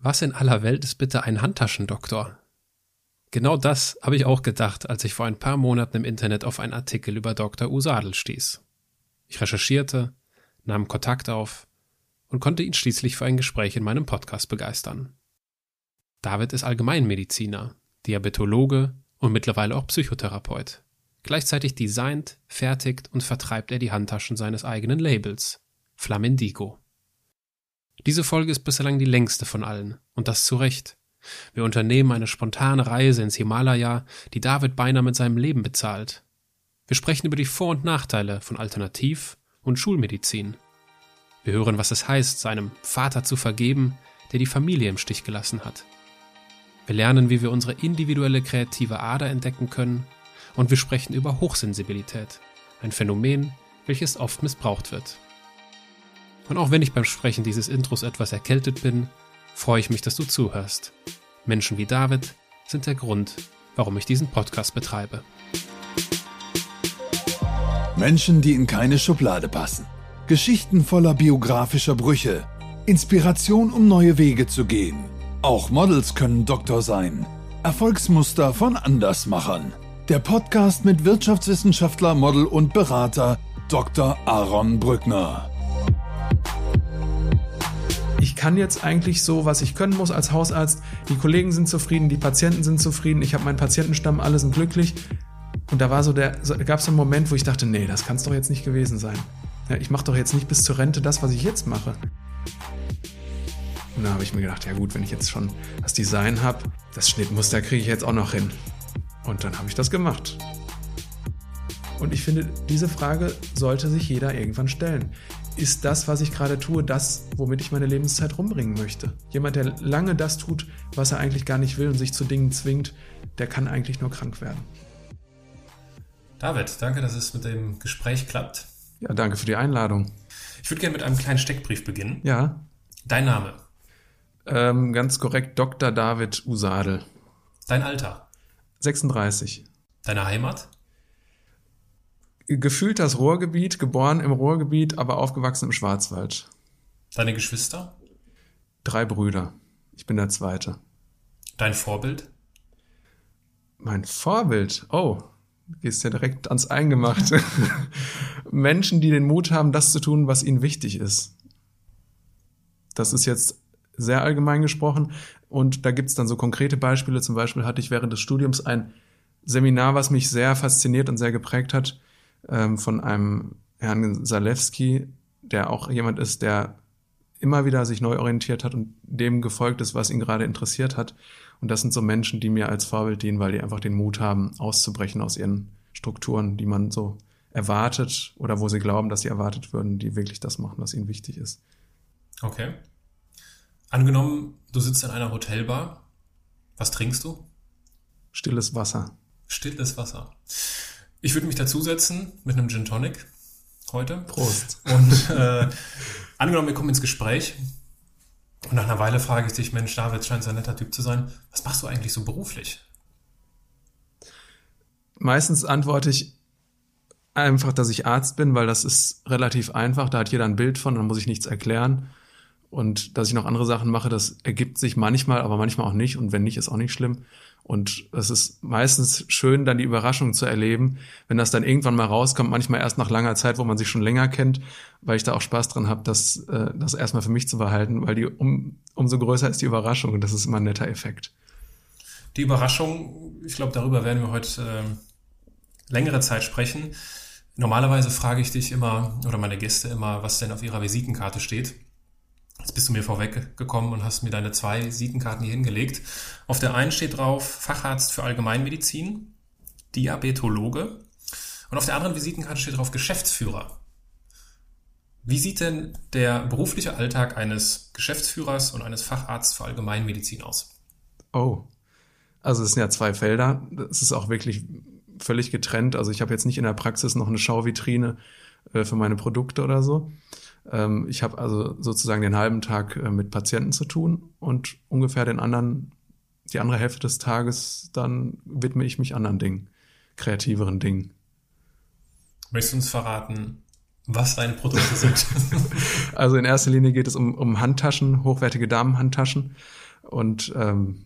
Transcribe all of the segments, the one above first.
Was in aller Welt ist bitte ein Handtaschendoktor? Genau das habe ich auch gedacht, als ich vor ein paar Monaten im Internet auf einen Artikel über Dr. Usadel stieß. Ich recherchierte, nahm Kontakt auf und konnte ihn schließlich für ein Gespräch in meinem Podcast begeistern. David ist Allgemeinmediziner, Diabetologe und mittlerweile auch Psychotherapeut. Gleichzeitig designt, fertigt und vertreibt er die Handtaschen seines eigenen Labels, Flamindigo. Diese Folge ist bislang die längste von allen, und das zu Recht. Wir unternehmen eine spontane Reise ins Himalaya, die David beinahe mit seinem Leben bezahlt. Wir sprechen über die Vor- und Nachteile von Alternativ- und Schulmedizin. Wir hören, was es heißt, seinem Vater zu vergeben, der die Familie im Stich gelassen hat. Wir lernen, wie wir unsere individuelle kreative Ader entdecken können und wir sprechen über Hochsensibilität, ein Phänomen, welches oft missbraucht wird. Und auch wenn ich beim Sprechen dieses Intros etwas erkältet bin, freue ich mich, dass du zuhörst. Menschen wie David sind der Grund, warum ich diesen Podcast betreibe. Menschen, die in keine Schublade passen. Geschichten voller biografischer Brüche. Inspiration, um neue Wege zu gehen. Auch Models können Doktor sein. Erfolgsmuster von Andersmachern. Der Podcast mit Wirtschaftswissenschaftler, Model und Berater Dr. Aaron Brückner ich kann jetzt eigentlich so, was ich können muss als Hausarzt. Die Kollegen sind zufrieden, die Patienten sind zufrieden, ich habe meinen Patientenstamm, alle sind glücklich. Und da war so der, so, gab es einen Moment, wo ich dachte, nee, das kann es doch jetzt nicht gewesen sein. Ja, ich mache doch jetzt nicht bis zur Rente das, was ich jetzt mache. Und da habe ich mir gedacht, ja gut, wenn ich jetzt schon das Design habe, das Schnittmuster kriege ich jetzt auch noch hin. Und dann habe ich das gemacht. Und ich finde, diese Frage sollte sich jeder irgendwann stellen ist das, was ich gerade tue, das, womit ich meine Lebenszeit rumbringen möchte. Jemand, der lange das tut, was er eigentlich gar nicht will und sich zu Dingen zwingt, der kann eigentlich nur krank werden. David, danke, dass es mit dem Gespräch klappt. Ja, danke für die Einladung. Ich würde gerne mit einem kleinen Steckbrief beginnen. Ja. Dein Name? Ähm, ganz korrekt, Dr. David Usadel. Dein Alter? 36. Deine Heimat? Gefühlt das Ruhrgebiet, geboren im Ruhrgebiet, aber aufgewachsen im Schwarzwald. Deine Geschwister? Drei Brüder. Ich bin der Zweite. Dein Vorbild? Mein Vorbild? Oh, du gehst ja direkt ans Eingemachte. Menschen, die den Mut haben, das zu tun, was ihnen wichtig ist. Das ist jetzt sehr allgemein gesprochen. Und da gibt's dann so konkrete Beispiele. Zum Beispiel hatte ich während des Studiums ein Seminar, was mich sehr fasziniert und sehr geprägt hat ähm, von einem Herrn Salewski, der auch jemand ist, der immer wieder sich neu orientiert hat und dem gefolgt ist, was ihn gerade interessiert hat. Und das sind so Menschen, die mir als Vorbild dienen, weil die einfach den Mut haben, auszubrechen aus ihren Strukturen, die man so erwartet oder wo sie glauben, dass sie erwartet würden, die wirklich das machen, was ihnen wichtig ist. Okay. Angenommen, du sitzt in einer Hotelbar. Was trinkst du? Stilles Wasser. Stilles Wasser. Ich würde mich dazusetzen mit einem Gin Tonic heute. Prost. Und äh, angenommen, wir kommen ins Gespräch und nach einer Weile frage ich dich, Mensch, David scheint ein netter Typ zu sein. Was machst du eigentlich so beruflich? Meistens antworte ich einfach, dass ich Arzt bin, weil das ist relativ einfach. Da hat jeder ein Bild von, dann muss ich nichts erklären. Und dass ich noch andere Sachen mache, das ergibt sich manchmal, aber manchmal auch nicht. Und wenn nicht, ist auch nicht schlimm. Und es ist meistens schön, dann die Überraschung zu erleben, wenn das dann irgendwann mal rauskommt, manchmal erst nach langer Zeit, wo man sich schon länger kennt, weil ich da auch Spaß dran habe, das, äh, das erstmal für mich zu behalten, weil die um, umso größer ist die Überraschung und das ist immer ein netter Effekt. Die Überraschung, ich glaube, darüber werden wir heute äh, längere Zeit sprechen. Normalerweise frage ich dich immer oder meine Gäste immer, was denn auf ihrer Visitenkarte steht. Jetzt bist du mir vorweggekommen und hast mir deine zwei Visitenkarten hier hingelegt. Auf der einen steht drauf Facharzt für Allgemeinmedizin, Diabetologe. Und auf der anderen Visitenkarte steht drauf Geschäftsführer. Wie sieht denn der berufliche Alltag eines Geschäftsführers und eines Facharztes für Allgemeinmedizin aus? Oh, also es sind ja zwei Felder. Das ist auch wirklich völlig getrennt. Also ich habe jetzt nicht in der Praxis noch eine Schauvitrine äh, für meine Produkte oder so. Ähm, ich habe also sozusagen den halben Tag äh, mit Patienten zu tun und ungefähr den anderen, die andere Hälfte des Tages, dann widme ich mich anderen Dingen, kreativeren Dingen. Möchtest du uns verraten, was deine Produkte sind? also in erster Linie geht es um, um Handtaschen, hochwertige Damenhandtaschen. Und ähm,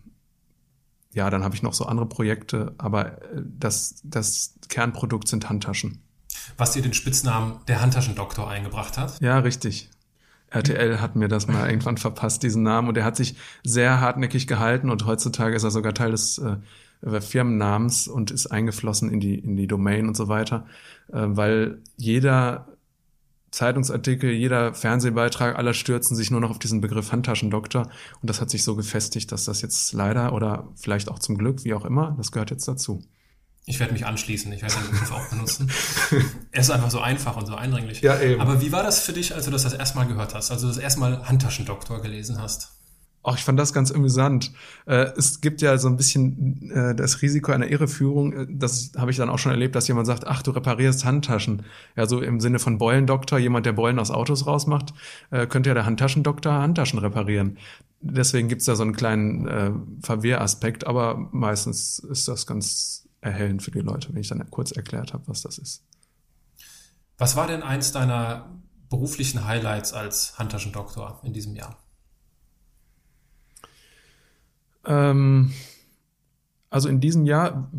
ja, dann habe ich noch so andere Projekte, aber äh, das, das Kernprodukt sind Handtaschen. Was dir den Spitznamen der Handtaschendoktor eingebracht hat? Ja, richtig. RTL hat mir das mal irgendwann verpasst, diesen Namen, und er hat sich sehr hartnäckig gehalten und heutzutage ist er sogar Teil des äh, Firmennamens und ist eingeflossen in die, in die Domain und so weiter, äh, weil jeder Zeitungsartikel, jeder Fernsehbeitrag, aller stürzen sich nur noch auf diesen Begriff Handtaschendoktor und das hat sich so gefestigt, dass das jetzt leider oder vielleicht auch zum Glück, wie auch immer, das gehört jetzt dazu. Ich werde mich anschließen, ich werde den Begriff auch benutzen. er ist einfach so einfach und so eindringlich. Ja, eben. Aber wie war das für dich, als du das das erste Mal gehört hast, also das erste Mal Handtaschendoktor gelesen hast? Auch ich fand das ganz amüsant. Äh, es gibt ja so ein bisschen äh, das Risiko einer Irreführung. Äh, das habe ich dann auch schon erlebt, dass jemand sagt, ach, du reparierst Handtaschen. Ja, so im Sinne von Beulendoktor, jemand, der Beulen aus Autos rausmacht, äh, könnte ja der Handtaschendoktor Handtaschen reparieren. Deswegen gibt's da so einen kleinen äh, Verwehraspekt, aber meistens ist das ganz erhellend für die Leute, wenn ich dann kurz erklärt habe, was das ist. Was war denn eins deiner beruflichen Highlights als Handtaschendoktor in diesem Jahr? Ähm, also in diesem Jahr,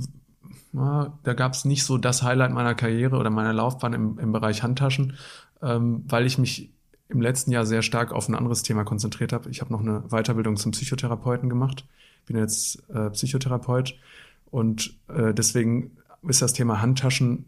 na, da gab es nicht so das Highlight meiner Karriere oder meiner Laufbahn im, im Bereich Handtaschen, ähm, weil ich mich im letzten Jahr sehr stark auf ein anderes Thema konzentriert habe. Ich habe noch eine Weiterbildung zum Psychotherapeuten gemacht, bin jetzt äh, Psychotherapeut und äh, deswegen ist das Thema Handtaschen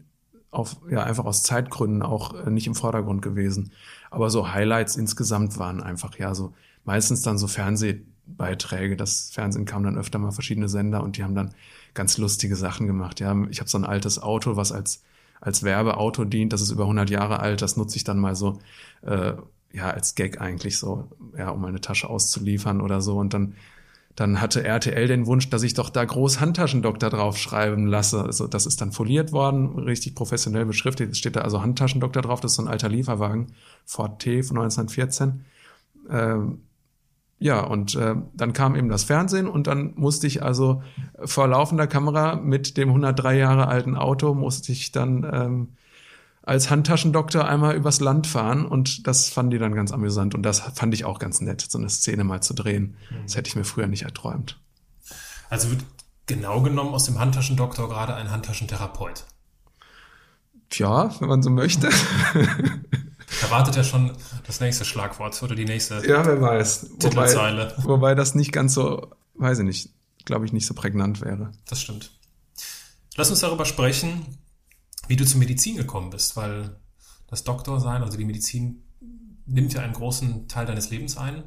auf, ja, einfach aus Zeitgründen auch äh, nicht im Vordergrund gewesen. Aber so Highlights insgesamt waren einfach, ja, so meistens dann so Fernseh, Beiträge. Das Fernsehen kam dann öfter mal verschiedene Sender und die haben dann ganz lustige Sachen gemacht. Ja, ich habe so ein altes Auto, was als als Werbeauto dient. Das ist über 100 Jahre alt. Das nutze ich dann mal so äh, ja als Gag eigentlich so, ja, um meine Tasche auszuliefern oder so. Und dann dann hatte RTL den Wunsch, dass ich doch da groß Handtaschendoktor draufschreiben lasse. Also das ist dann foliert worden, richtig professionell beschriftet. Es steht da also Handtaschendoktor drauf. Das ist so ein alter Lieferwagen, Ford T von 1914. Ähm, ja, und äh, dann kam eben das Fernsehen und dann musste ich also vor laufender Kamera mit dem 103 Jahre alten Auto, musste ich dann ähm, als Handtaschendoktor einmal übers Land fahren und das fanden die dann ganz amüsant und das fand ich auch ganz nett, so eine Szene mal zu drehen. Das hätte ich mir früher nicht erträumt. Also wird genau genommen aus dem Handtaschendoktor gerade ein Handtaschentherapeut. Tja, wenn man so möchte. Da wartet ja schon das nächste Schlagwort oder die nächste ja, wer weiß. Titelzeile. Wobei, wobei das nicht ganz so, weiß ich nicht, glaube ich, nicht so prägnant wäre. Das stimmt. Lass uns darüber sprechen, wie du zur Medizin gekommen bist, weil das Doktorsein, also die Medizin, nimmt ja einen großen Teil deines Lebens ein.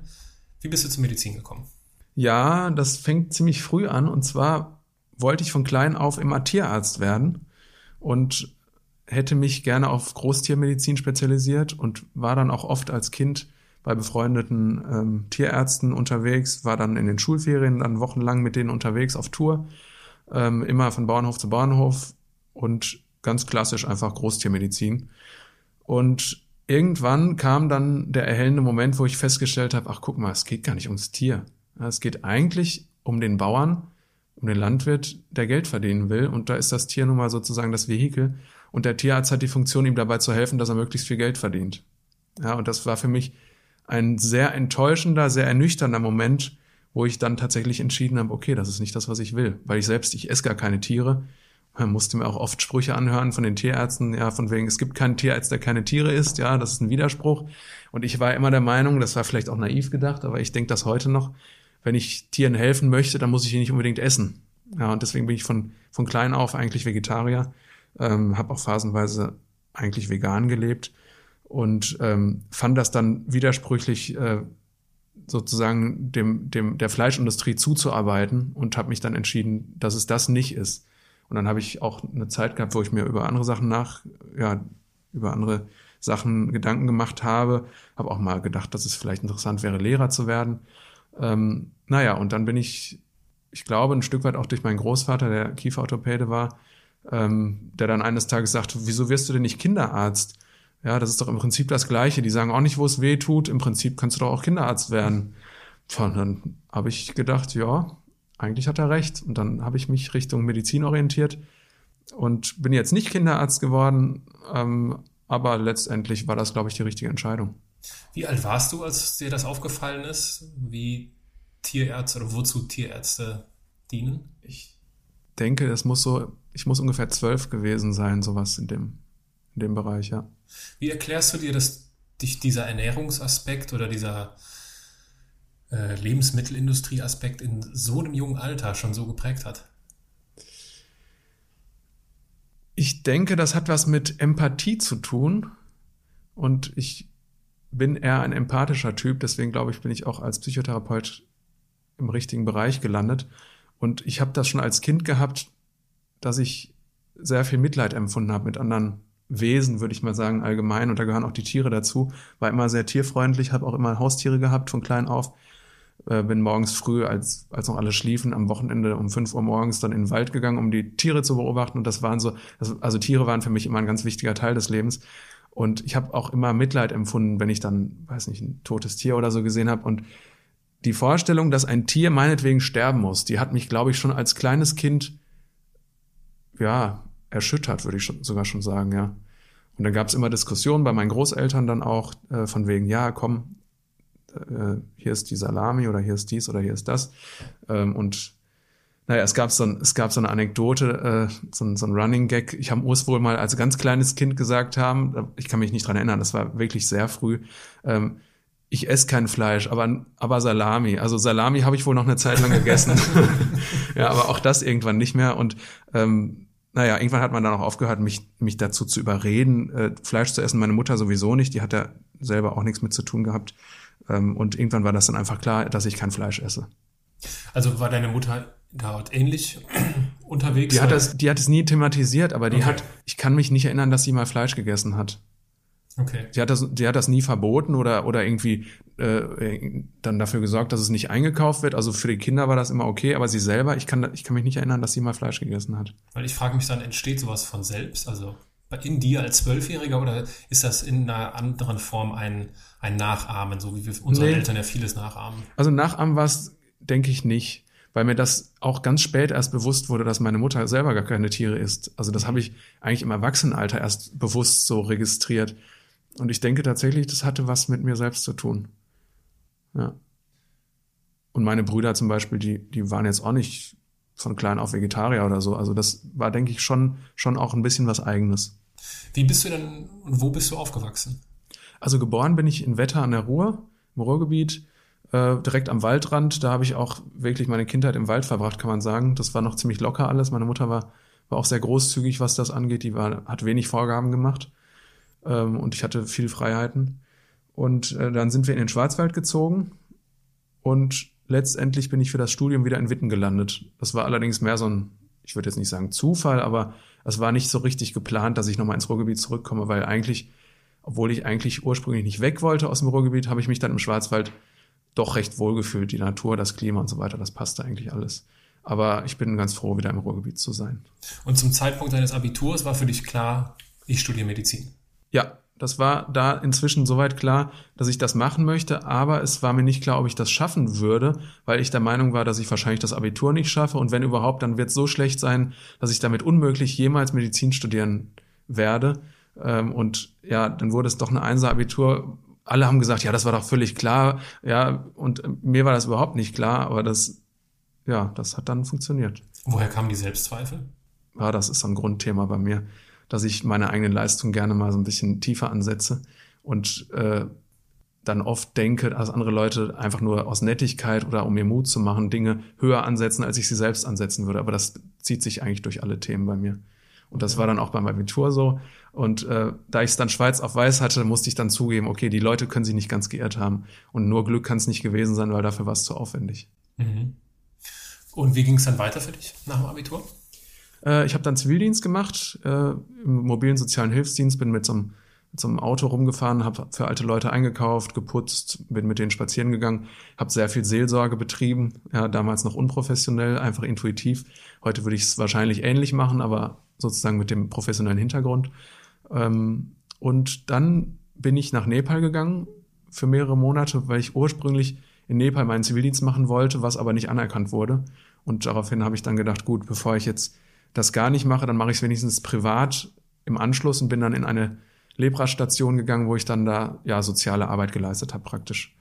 Wie bist du zur Medizin gekommen? Ja, das fängt ziemlich früh an. Und zwar wollte ich von klein auf immer Tierarzt werden. Und hätte mich gerne auf Großtiermedizin spezialisiert und war dann auch oft als Kind bei befreundeten ähm, Tierärzten unterwegs, war dann in den Schulferien dann wochenlang mit denen unterwegs auf Tour, ähm, immer von Bauernhof zu Bauernhof und ganz klassisch einfach Großtiermedizin. Und irgendwann kam dann der erhellende Moment, wo ich festgestellt habe, ach guck mal, es geht gar nicht ums Tier. Es geht eigentlich um den Bauern, um den Landwirt, der Geld verdienen will. Und da ist das Tier nun mal sozusagen das Vehikel. Und der Tierarzt hat die Funktion, ihm dabei zu helfen, dass er möglichst viel Geld verdient. Ja, und das war für mich ein sehr enttäuschender, sehr ernüchternder Moment, wo ich dann tatsächlich entschieden habe, okay, das ist nicht das, was ich will. Weil ich selbst, ich esse gar keine Tiere. Man musste mir auch oft Sprüche anhören von den Tierärzten, ja, von wegen, es gibt keinen Tierarzt, der keine Tiere isst, ja, das ist ein Widerspruch. Und ich war immer der Meinung, das war vielleicht auch naiv gedacht, aber ich denke das heute noch, wenn ich Tieren helfen möchte, dann muss ich die nicht unbedingt essen. Ja, und deswegen bin ich von, von klein auf eigentlich Vegetarier ähm, habe auch phasenweise eigentlich vegan gelebt und ähm, fand das dann widersprüchlich äh, sozusagen dem, dem der Fleischindustrie zuzuarbeiten und habe mich dann entschieden, dass es das nicht ist. Und dann habe ich auch eine Zeit gehabt, wo ich mir über andere Sachen nach, ja, über andere Sachen Gedanken gemacht habe. Habe auch mal gedacht, dass es vielleicht interessant wäre, Lehrer zu werden. Ähm, naja, und dann bin ich, ich glaube, ein Stück weit auch durch meinen Großvater, der Kieferorthopäde war, ähm, der dann eines Tages sagt, wieso wirst du denn nicht Kinderarzt? Ja, das ist doch im Prinzip das Gleiche. Die sagen auch nicht, wo es weh tut. Im Prinzip kannst du doch auch Kinderarzt werden. Und dann habe ich gedacht, ja, eigentlich hat er recht. Und dann habe ich mich Richtung Medizin orientiert und bin jetzt nicht Kinderarzt geworden, ähm, aber letztendlich war das, glaube ich, die richtige Entscheidung. Wie alt warst du, als dir das aufgefallen ist? Wie Tierärzte oder wozu Tierärzte dienen? Ich denke, es muss so, ich muss ungefähr zwölf gewesen sein, sowas in dem, in dem Bereich, ja. Wie erklärst du dir, dass dich dieser Ernährungsaspekt oder dieser äh, Lebensmittelindustrieaspekt in so einem jungen Alter schon so geprägt hat? Ich denke, das hat was mit Empathie zu tun. Und ich bin eher ein empathischer Typ, deswegen glaube ich, bin ich auch als Psychotherapeut im richtigen Bereich gelandet. Und ich habe das schon als Kind gehabt, dass ich sehr viel Mitleid empfunden habe mit anderen Wesen, würde ich mal sagen, allgemein. Und da gehören auch die Tiere dazu. War immer sehr tierfreundlich, habe auch immer Haustiere gehabt von klein auf. Äh, bin morgens früh, als, als noch alle schliefen, am Wochenende um fünf Uhr morgens dann in den Wald gegangen, um die Tiere zu beobachten. Und das waren so, also Tiere waren für mich immer ein ganz wichtiger Teil des Lebens. Und ich habe auch immer Mitleid empfunden, wenn ich dann, weiß nicht, ein totes Tier oder so gesehen habe. Und die Vorstellung, dass ein Tier meinetwegen sterben muss, die hat mich, glaube ich, schon als kleines Kind, ja, erschüttert, würde ich schon, sogar schon sagen, ja. Und dann gab es immer Diskussionen bei meinen Großeltern dann auch, äh, von wegen, ja, komm, äh, hier ist die Salami oder hier ist dies oder hier ist das. Ähm, und naja, es gab so, ein, es gab so eine Anekdote, äh, so, ein, so ein Running Gag. Ich habe Urs wohl mal als ganz kleines Kind gesagt haben, ich kann mich nicht dran erinnern, das war wirklich sehr früh. Ähm, ich esse kein Fleisch, aber, aber Salami. Also Salami habe ich wohl noch eine Zeit lang gegessen. ja, aber auch das irgendwann nicht mehr. Und ähm, naja, irgendwann hat man dann auch aufgehört, mich, mich dazu zu überreden, äh, Fleisch zu essen. Meine Mutter sowieso nicht, die hat ja selber auch nichts mit zu tun gehabt. Ähm, und irgendwann war das dann einfach klar, dass ich kein Fleisch esse. Also war deine Mutter dort ähnlich unterwegs? Die hat, das, die hat es nie thematisiert, aber die okay. hat, ich kann mich nicht erinnern, dass sie mal Fleisch gegessen hat. Okay. Die hat das, die hat das nie verboten oder, oder irgendwie äh, dann dafür gesorgt, dass es nicht eingekauft wird. Also für die Kinder war das immer okay, aber sie selber, ich kann, ich kann mich nicht erinnern, dass sie mal Fleisch gegessen hat. Weil ich frage mich dann, entsteht sowas von selbst? Also in dir als Zwölfjähriger oder ist das in einer anderen Form ein, ein Nachahmen, so wie wir unsere nee. Eltern ja vieles nachahmen? Also Nachahmen war es, denke ich, nicht weil mir das auch ganz spät erst bewusst wurde, dass meine Mutter selber gar keine Tiere isst. Also das habe ich eigentlich im Erwachsenenalter erst bewusst so registriert. Und ich denke tatsächlich, das hatte was mit mir selbst zu tun. Ja. Und meine Brüder zum Beispiel, die, die waren jetzt auch nicht von klein auf Vegetarier oder so. Also das war, denke ich, schon, schon auch ein bisschen was Eigenes. Wie bist du denn und wo bist du aufgewachsen? Also geboren bin ich in Wetter an der Ruhr, im Ruhrgebiet äh, direkt am Waldrand. Da habe ich auch wirklich meine Kindheit im Wald verbracht, kann man sagen. Das war noch ziemlich locker alles. Meine Mutter war, war auch sehr großzügig, was das angeht. Die war, hat wenig Vorgaben gemacht ähm, und ich hatte viel Freiheiten. Und äh, dann sind wir in den Schwarzwald gezogen und letztendlich bin ich für das Studium wieder in Witten gelandet. Das war allerdings mehr so ein, ich würde jetzt nicht sagen Zufall, aber es war nicht so richtig geplant, dass ich nochmal ins Ruhrgebiet zurückkomme, weil eigentlich, obwohl ich eigentlich ursprünglich nicht weg wollte aus dem Ruhrgebiet, habe ich mich dann im Schwarzwald doch recht wohlgefühlt. Die Natur, das Klima und so weiter, das passte eigentlich alles. Aber ich bin ganz froh, wieder im Ruhrgebiet zu sein. Und zum Zeitpunkt deines Abiturs war für dich klar, ich studiere Medizin. Ja, das war da inzwischen soweit klar, dass ich das machen möchte, aber es war mir nicht klar, ob ich das schaffen würde, weil ich der Meinung war, dass ich wahrscheinlich das Abitur nicht schaffe und wenn überhaupt, dann wird es so schlecht sein, dass ich damit unmöglich jemals Medizin studieren werde. Ähm, und ja, dann wurde es doch ein Einser-Abitur, alle haben gesagt, ja, das war doch völlig klar, ja, und äh, mir war das überhaupt nicht klar, aber das, ja, das hat dann funktioniert. Woher kamen die Selbstzweifel? Ja, das ist so ein Grundthema bei mir, dass ich meine eigene Leistung gerne mal so ein bisschen tiefer ansetze und äh, dann oft denke, dass andere Leute einfach nur aus Nettigkeit oder um mir Mut zu machen, Dinge höher ansetzen, als ich sie selbst ansetzen würde. Aber das zieht sich eigentlich durch alle Themen bei mir. Und das war dann auch beim Abitur so. Und äh, da ich es dann schwarz auf weiß hatte, musste ich dann zugeben, okay, die Leute können sich nicht ganz geirrt haben. Und nur Glück kann es nicht gewesen sein, weil dafür war es zu aufwendig. Mhm. Und wie ging es dann weiter für dich nach dem Abitur? Äh, ich habe dann Zivildienst gemacht äh, im mobilen sozialen Hilfsdienst, bin mit so einem mit so einem Auto rumgefahren, habe für alte Leute eingekauft, geputzt, bin mit denen spazieren gegangen, habe sehr viel Seelsorge betrieben, ja, damals noch unprofessionell, einfach intuitiv. Heute würde ich es wahrscheinlich ähnlich machen, aber sozusagen mit dem professionellen Hintergrund. Ähm, und dann bin ich nach Nepal gegangen für mehrere Monate, weil ich ursprünglich in Nepal meinen Zivildienst machen wollte, was aber nicht anerkannt wurde. Und daraufhin habe ich dann gedacht, gut, bevor ich jetzt das gar nicht mache, dann mache ich es wenigstens privat im Anschluss und bin dann in eine Lepra-Station gegangen, wo ich dann da ja soziale Arbeit geleistet habe praktisch.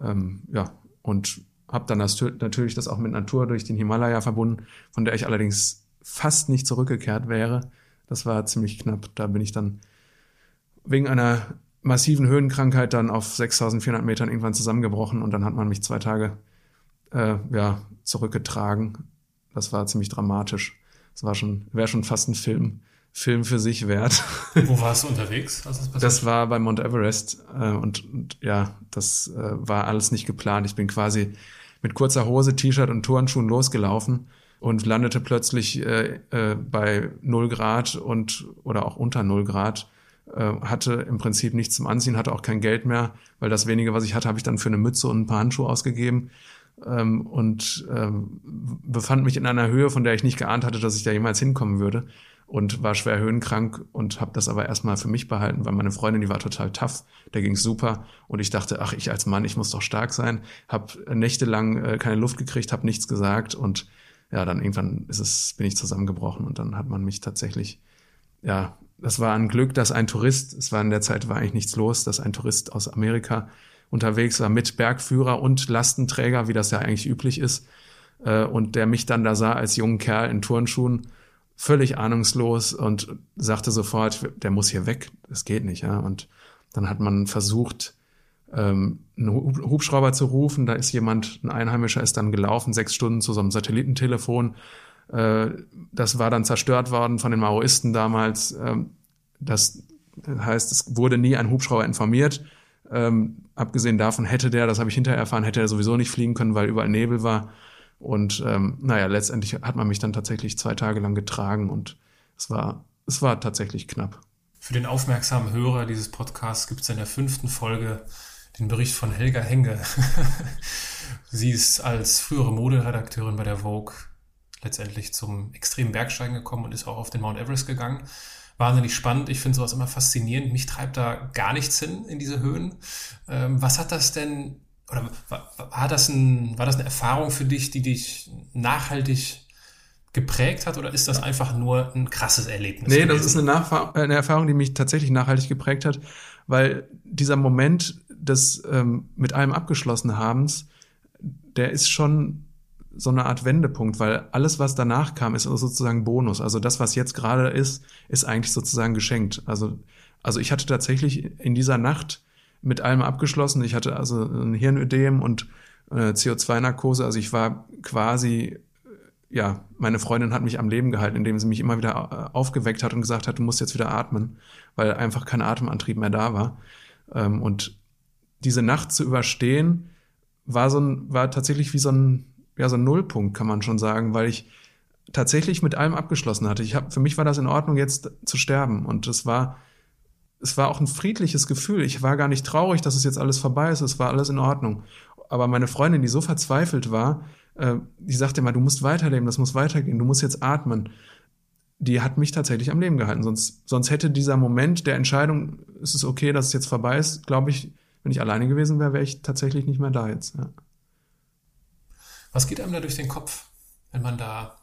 Ähm, ja, und habe dann das, natürlich das auch mit Natur durch den Himalaya verbunden, von der ich allerdings fast nicht zurückgekehrt wäre. Das war ziemlich knapp. Da bin ich dann wegen einer massiven Höhenkrankheit dann auf 6400 Metern irgendwann zusammengebrochen und dann hat man mich zwei Tage äh, ja, zurückgetragen. Das war ziemlich dramatisch. Das war schon, wäre schon fast ein Film, Film für sich wert. Wo warst du unterwegs? Das, das war bei Mount Everest äh, und, und, ja, das äh, war alles nicht geplant. Ich bin quasi mit kurzer Hose, T-Shirt und Turnschuhen losgelaufen und landete plötzlich äh, äh, bei null Grad und oder auch unter null Grad. Äh, hatte im Prinzip nichts zum Anziehen, hatte auch kein Geld mehr, weil das wenige, was ich hatte, habe ich dann für eine Mütze und ein paar Handschuhe ausgegeben ähm, und ähm, befand mich in einer Höhe, von der ich nicht geahnt hatte, dass ich da jemals hinkommen würde und war schwer höhenkrank und habe das aber erstmal für mich behalten, weil meine Freundin, die war total tough, der ging's super und ich dachte, ach, ich als Mann, ich muss doch stark sein, habe nächtelang äh, keine Luft gekriegt, habe nichts gesagt und ja, dann irgendwann ist es, bin ich zusammengebrochen und dann hat man mich tatsächlich, ja, das war ein Glück, dass ein Tourist, es war in der Zeit war eigentlich nichts los, dass ein Tourist aus Amerika unterwegs war mit Bergführer und Lastenträger, wie das ja eigentlich üblich ist, äh, und der mich dann da sah als jungen Kerl in Turnschuhen, völlig ahnungslos und sagte sofort, der muss hier weg, das geht nicht, ja. Und dann hat man versucht, ähm, einen Hubschrauber zu rufen. Da ist jemand, ein Einheimischer ist dann gelaufen, sechs Stunden zu so einem Satellitentelefon. Äh, das war dann zerstört worden von den Maoisten damals. Ähm, das heißt, es wurde nie ein Hubschrauber informiert. Ähm, abgesehen davon hätte der, das habe ich hinterher erfahren, hätte er sowieso nicht fliegen können, weil überall Nebel war. Und ähm, naja, letztendlich hat man mich dann tatsächlich zwei Tage lang getragen und es war, es war tatsächlich knapp. Für den aufmerksamen Hörer dieses Podcasts gibt es in der fünften Folge den Bericht von Helga Henge. Sie ist als frühere Moderedakteurin bei der Vogue letztendlich zum extremen Bergsteigen gekommen und ist auch auf den Mount Everest gegangen wahnsinnig spannend. Ich finde sowas immer faszinierend. Mich treibt da gar nichts hin in diese Höhen. Ähm, was hat das denn, oder war das, ein, war das eine Erfahrung für dich, die dich nachhaltig geprägt hat, oder ist das einfach nur ein krasses Erlebnis? Nee, gewesen? das ist eine, Nachfahr eine Erfahrung, die mich tatsächlich nachhaltig geprägt hat, weil dieser Moment des ähm, mit allem abgeschlossen Habens, der ist schon so eine Art Wendepunkt, weil alles, was danach kam, ist sozusagen Bonus. Also das, was jetzt gerade ist, ist eigentlich sozusagen geschenkt. Also, also ich hatte tatsächlich in dieser Nacht mit allem abgeschlossen. Ich hatte also ein Hirnödem und äh, CO2-Narkose. Also ich war quasi, ja, meine Freundin hat mich am Leben gehalten, indem sie mich immer wieder äh, aufgeweckt hat und gesagt hat, du musst jetzt wieder atmen, weil einfach kein Atemantrieb mehr da war. Ähm, und diese Nacht zu überstehen, war so ein, war tatsächlich wie so ein ja, so ein Nullpunkt, kann man schon sagen, weil ich tatsächlich mit allem abgeschlossen hatte. Ich hab, für mich war das in Ordnung, jetzt zu sterben. Und es war, es war auch ein friedliches Gefühl. Ich war gar nicht traurig, dass es jetzt alles vorbei ist. Es war alles in Ordnung. Aber meine Freundin, die so verzweifelt war, äh, die sagte immer, du musst weiterleben, das muss weitergehen, du musst jetzt atmen. Die hat mich tatsächlich am Leben gehalten. Sonst, sonst hätte dieser Moment der Entscheidung, ist es okay, dass es jetzt vorbei ist, glaube ich, wenn ich alleine gewesen wäre, wäre ich tatsächlich nicht mehr da jetzt. Ja. Was geht einem da durch den Kopf, wenn man da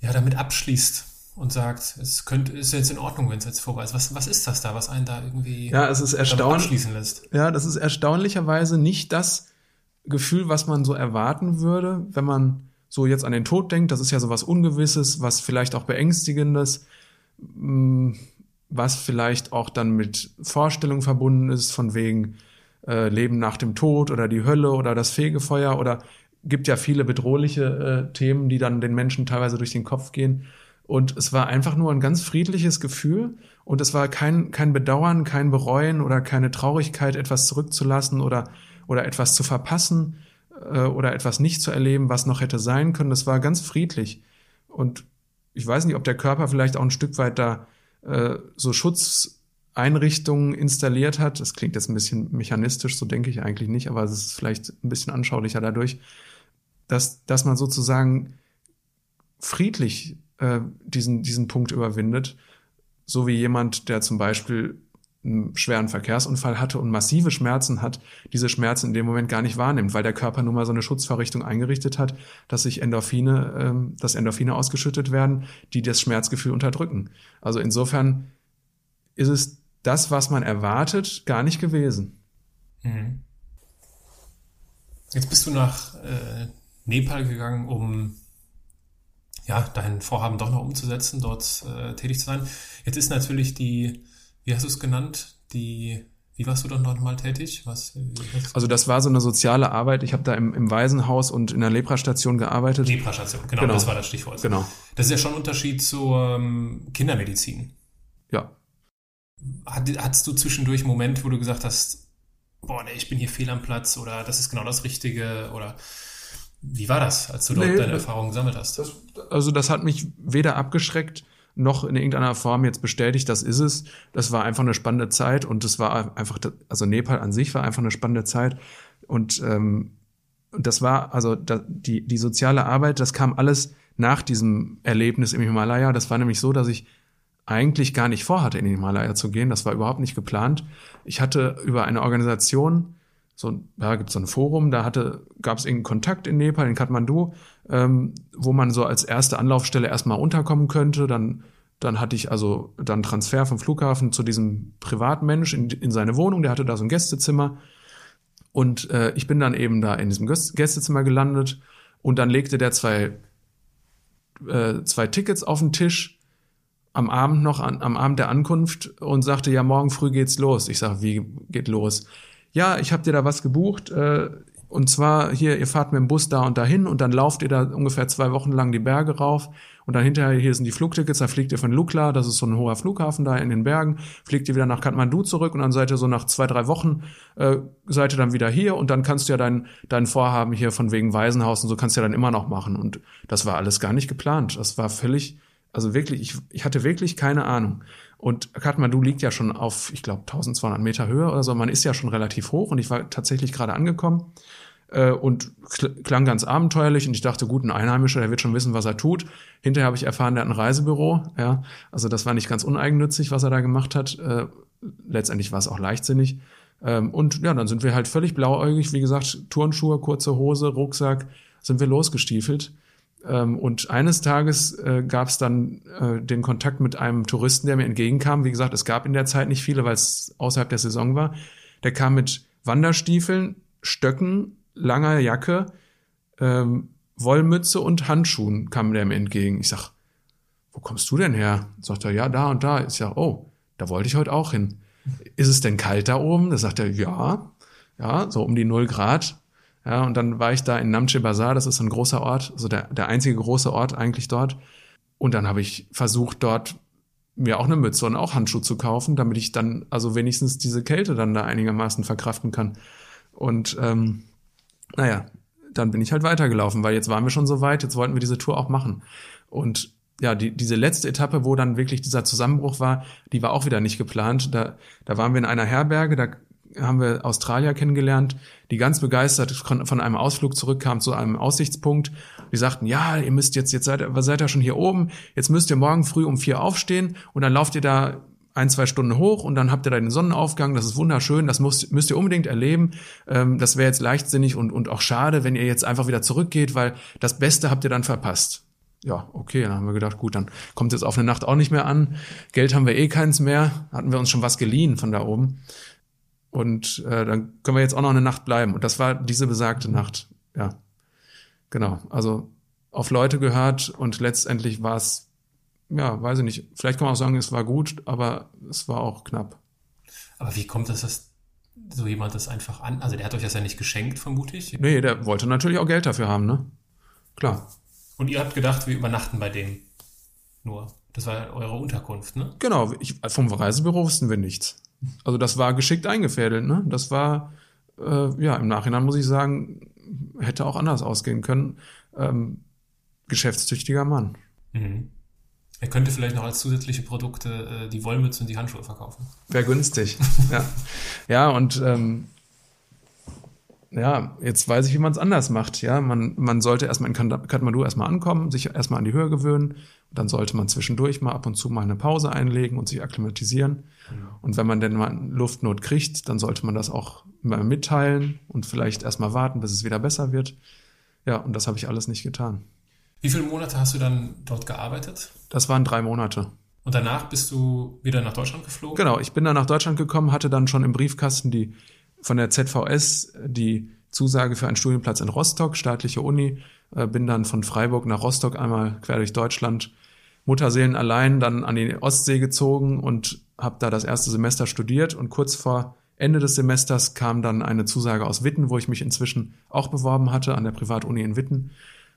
ja damit abschließt und sagt, es könnte, ist jetzt in Ordnung, wenn es jetzt vorbei ist. Was, was ist das da, was einen da irgendwie ja, es ist erstaunlich, abschließen lässt? Ja, das ist erstaunlicherweise nicht das Gefühl, was man so erwarten würde, wenn man so jetzt an den Tod denkt. Das ist ja so was Ungewisses, was vielleicht auch Beängstigendes, mm, was vielleicht auch dann mit Vorstellungen verbunden ist, von wegen äh, Leben nach dem Tod oder die Hölle oder das Fegefeuer oder gibt ja viele bedrohliche äh, Themen, die dann den Menschen teilweise durch den Kopf gehen. Und es war einfach nur ein ganz friedliches Gefühl und es war kein, kein Bedauern, kein Bereuen oder keine Traurigkeit, etwas zurückzulassen oder, oder etwas zu verpassen äh, oder etwas nicht zu erleben, was noch hätte sein können. Das war ganz friedlich. Und ich weiß nicht, ob der Körper vielleicht auch ein Stück weit da äh, so Schutzeinrichtungen installiert hat. Das klingt jetzt ein bisschen mechanistisch, so denke ich eigentlich nicht, aber es ist vielleicht ein bisschen anschaulicher dadurch dass, dass man sozusagen friedlich äh, diesen, diesen Punkt überwindet, so wie jemand, der zum Beispiel einen schweren Verkehrsunfall hatte und massive Schmerzen hat, diese Schmerzen in dem Moment gar nicht wahrnimmt, weil der Körper nun mal so eine Schutzvorrichtung eingerichtet hat, dass sich Endorphine, ähm, dass Endorphine ausgeschüttet werden, die das Schmerzgefühl unterdrücken. Also insofern ist es das, was man erwartet, gar nicht gewesen. Mhm. Jetzt bist du nach äh, Nepal gegangen, um ja, dein Vorhaben doch noch umzusetzen, dort äh, tätig zu sein. Jetzt ist natürlich die, wie hast du es genannt, die wie warst du dann dort mal tätig? Was, also das war so eine soziale Arbeit. Ich habe da im, im Waisenhaus und in der Lepra-Station gearbeitet. Lepra-Station, genau, genau, das war das Stichwort. Genau. Das ist ja schon ein Unterschied zur ähm, Kindermedizin. Ja. Hat, hattest du zwischendurch einen Moment, wo du gesagt hast, boah, nee, ich bin hier fehl am Platz oder das ist genau das Richtige oder wie war das, als du dort nee, deine Erfahrungen gesammelt hast? Das, also das hat mich weder abgeschreckt noch in irgendeiner Form jetzt bestätigt, das ist es. Das war einfach eine spannende Zeit und das war einfach, also Nepal an sich war einfach eine spannende Zeit und ähm, das war also da, die die soziale Arbeit, das kam alles nach diesem Erlebnis im Himalaya. Das war nämlich so, dass ich eigentlich gar nicht vorhatte, in den Himalaya zu gehen. Das war überhaupt nicht geplant. Ich hatte über eine Organisation so, ja, gibt so ein Forum, da hatte, gab es irgendeinen Kontakt in Nepal, in Kathmandu, ähm, wo man so als erste Anlaufstelle erstmal unterkommen könnte. Dann, dann hatte ich also dann Transfer vom Flughafen zu diesem Privatmensch in, in seine Wohnung, der hatte da so ein Gästezimmer. Und äh, ich bin dann eben da in diesem Gästezimmer gelandet und dann legte der zwei, äh, zwei Tickets auf den Tisch am Abend noch, an, am Abend der Ankunft und sagte, ja, morgen früh geht's los. Ich sage, wie geht los? Ja, ich habe dir da was gebucht, äh, und zwar hier, ihr fahrt mit dem Bus da und dahin und dann lauft ihr da ungefähr zwei Wochen lang die Berge rauf und dann hinterher, hier sind die Flugtickets, da fliegt ihr von Lukla, das ist so ein hoher Flughafen da in den Bergen, fliegt ihr wieder nach Kathmandu zurück und dann seid ihr so nach zwei, drei Wochen, äh, seid ihr dann wieder hier und dann kannst du ja dein, dein Vorhaben hier von wegen Waisenhaus und so kannst du ja dann immer noch machen und das war alles gar nicht geplant. Das war völlig, also wirklich, ich, ich hatte wirklich keine Ahnung. Und Kathmandu liegt ja schon auf, ich glaube, 1200 Meter Höhe oder so. Man ist ja schon relativ hoch und ich war tatsächlich gerade angekommen äh, und klang ganz abenteuerlich und ich dachte, gut, ein Einheimischer, der wird schon wissen, was er tut. Hinterher habe ich erfahren, der hat ein Reisebüro. Ja, also das war nicht ganz uneigennützig, was er da gemacht hat. Äh, letztendlich war es auch leichtsinnig. Ähm, und ja, dann sind wir halt völlig blauäugig, wie gesagt, Turnschuhe, kurze Hose, Rucksack, sind wir losgestiefelt. Ähm, und eines Tages äh, gab es dann äh, den Kontakt mit einem Touristen, der mir entgegenkam. Wie gesagt, es gab in der Zeit nicht viele, weil es außerhalb der Saison war. Der kam mit Wanderstiefeln, Stöcken, langer Jacke, ähm, Wollmütze und Handschuhen kam der mir entgegen. Ich sag, wo kommst du denn her? Sagt er, ja, da und da. Ich sag, oh, da wollte ich heute auch hin. Ist es denn kalt da oben? Da sagt er, ja, ja, so um die null Grad. Ja, und dann war ich da in Namche Bazaar, das ist ein großer Ort, also der, der einzige große Ort eigentlich dort. Und dann habe ich versucht, dort mir auch eine Mütze und auch Handschuhe zu kaufen, damit ich dann also wenigstens diese Kälte dann da einigermaßen verkraften kann. Und ähm, naja, dann bin ich halt weitergelaufen, weil jetzt waren wir schon so weit, jetzt wollten wir diese Tour auch machen. Und ja, die, diese letzte Etappe, wo dann wirklich dieser Zusammenbruch war, die war auch wieder nicht geplant. Da, da waren wir in einer Herberge, da haben wir Australier kennengelernt, die ganz begeistert von einem Ausflug zurückkamen zu einem Aussichtspunkt. Die sagten, ja, ihr müsst jetzt, jetzt seid, ihr, seid ihr schon hier oben, jetzt müsst ihr morgen früh um vier aufstehen und dann lauft ihr da ein, zwei Stunden hoch und dann habt ihr da den Sonnenaufgang, das ist wunderschön, das müsst, müsst ihr unbedingt erleben. Ähm, das wäre jetzt leichtsinnig und, und auch schade, wenn ihr jetzt einfach wieder zurückgeht, weil das Beste habt ihr dann verpasst. Ja, okay, dann haben wir gedacht, gut, dann kommt jetzt auf eine Nacht auch nicht mehr an. Geld haben wir eh keins mehr, hatten wir uns schon was geliehen von da oben. Und äh, dann können wir jetzt auch noch eine Nacht bleiben. Und das war diese besagte Nacht. Ja, genau. Also auf Leute gehört und letztendlich war es, ja, weiß ich nicht. Vielleicht kann man auch sagen, es war gut, aber es war auch knapp. Aber wie kommt es, dass so jemand das einfach an? Also der hat euch das ja nicht geschenkt, vermute ich. Nee, der wollte natürlich auch Geld dafür haben, ne? Klar. Und ihr habt gedacht, wir übernachten bei dem nur. Das war eure Unterkunft, ne? Genau. Ich, vom Reisebüro wussten wir nichts. Also das war geschickt eingefädelt, ne? Das war, äh, ja, im Nachhinein muss ich sagen, hätte auch anders ausgehen können. Ähm, geschäftstüchtiger Mann. Mhm. Er könnte vielleicht noch als zusätzliche Produkte äh, die Wollmütze und die Handschuhe verkaufen. Wäre günstig. ja. ja, und ähm, ja, jetzt weiß ich, wie man es anders macht. Ja, man, man sollte erstmal in Kathmandu erstmal ankommen, sich erstmal an die Höhe gewöhnen. Dann sollte man zwischendurch mal ab und zu mal eine Pause einlegen und sich akklimatisieren. Und wenn man denn mal Luftnot kriegt, dann sollte man das auch mal mitteilen und vielleicht erstmal warten, bis es wieder besser wird. Ja, und das habe ich alles nicht getan. Wie viele Monate hast du dann dort gearbeitet? Das waren drei Monate. Und danach bist du wieder nach Deutschland geflogen? Genau, ich bin dann nach Deutschland gekommen, hatte dann schon im Briefkasten die von der ZVS die Zusage für einen Studienplatz in Rostock, staatliche Uni, äh, bin dann von Freiburg nach Rostock einmal quer durch Deutschland, Mutterseelen allein, dann an die Ostsee gezogen und habe da das erste Semester studiert. Und kurz vor Ende des Semesters kam dann eine Zusage aus Witten, wo ich mich inzwischen auch beworben hatte an der Privatuni in Witten.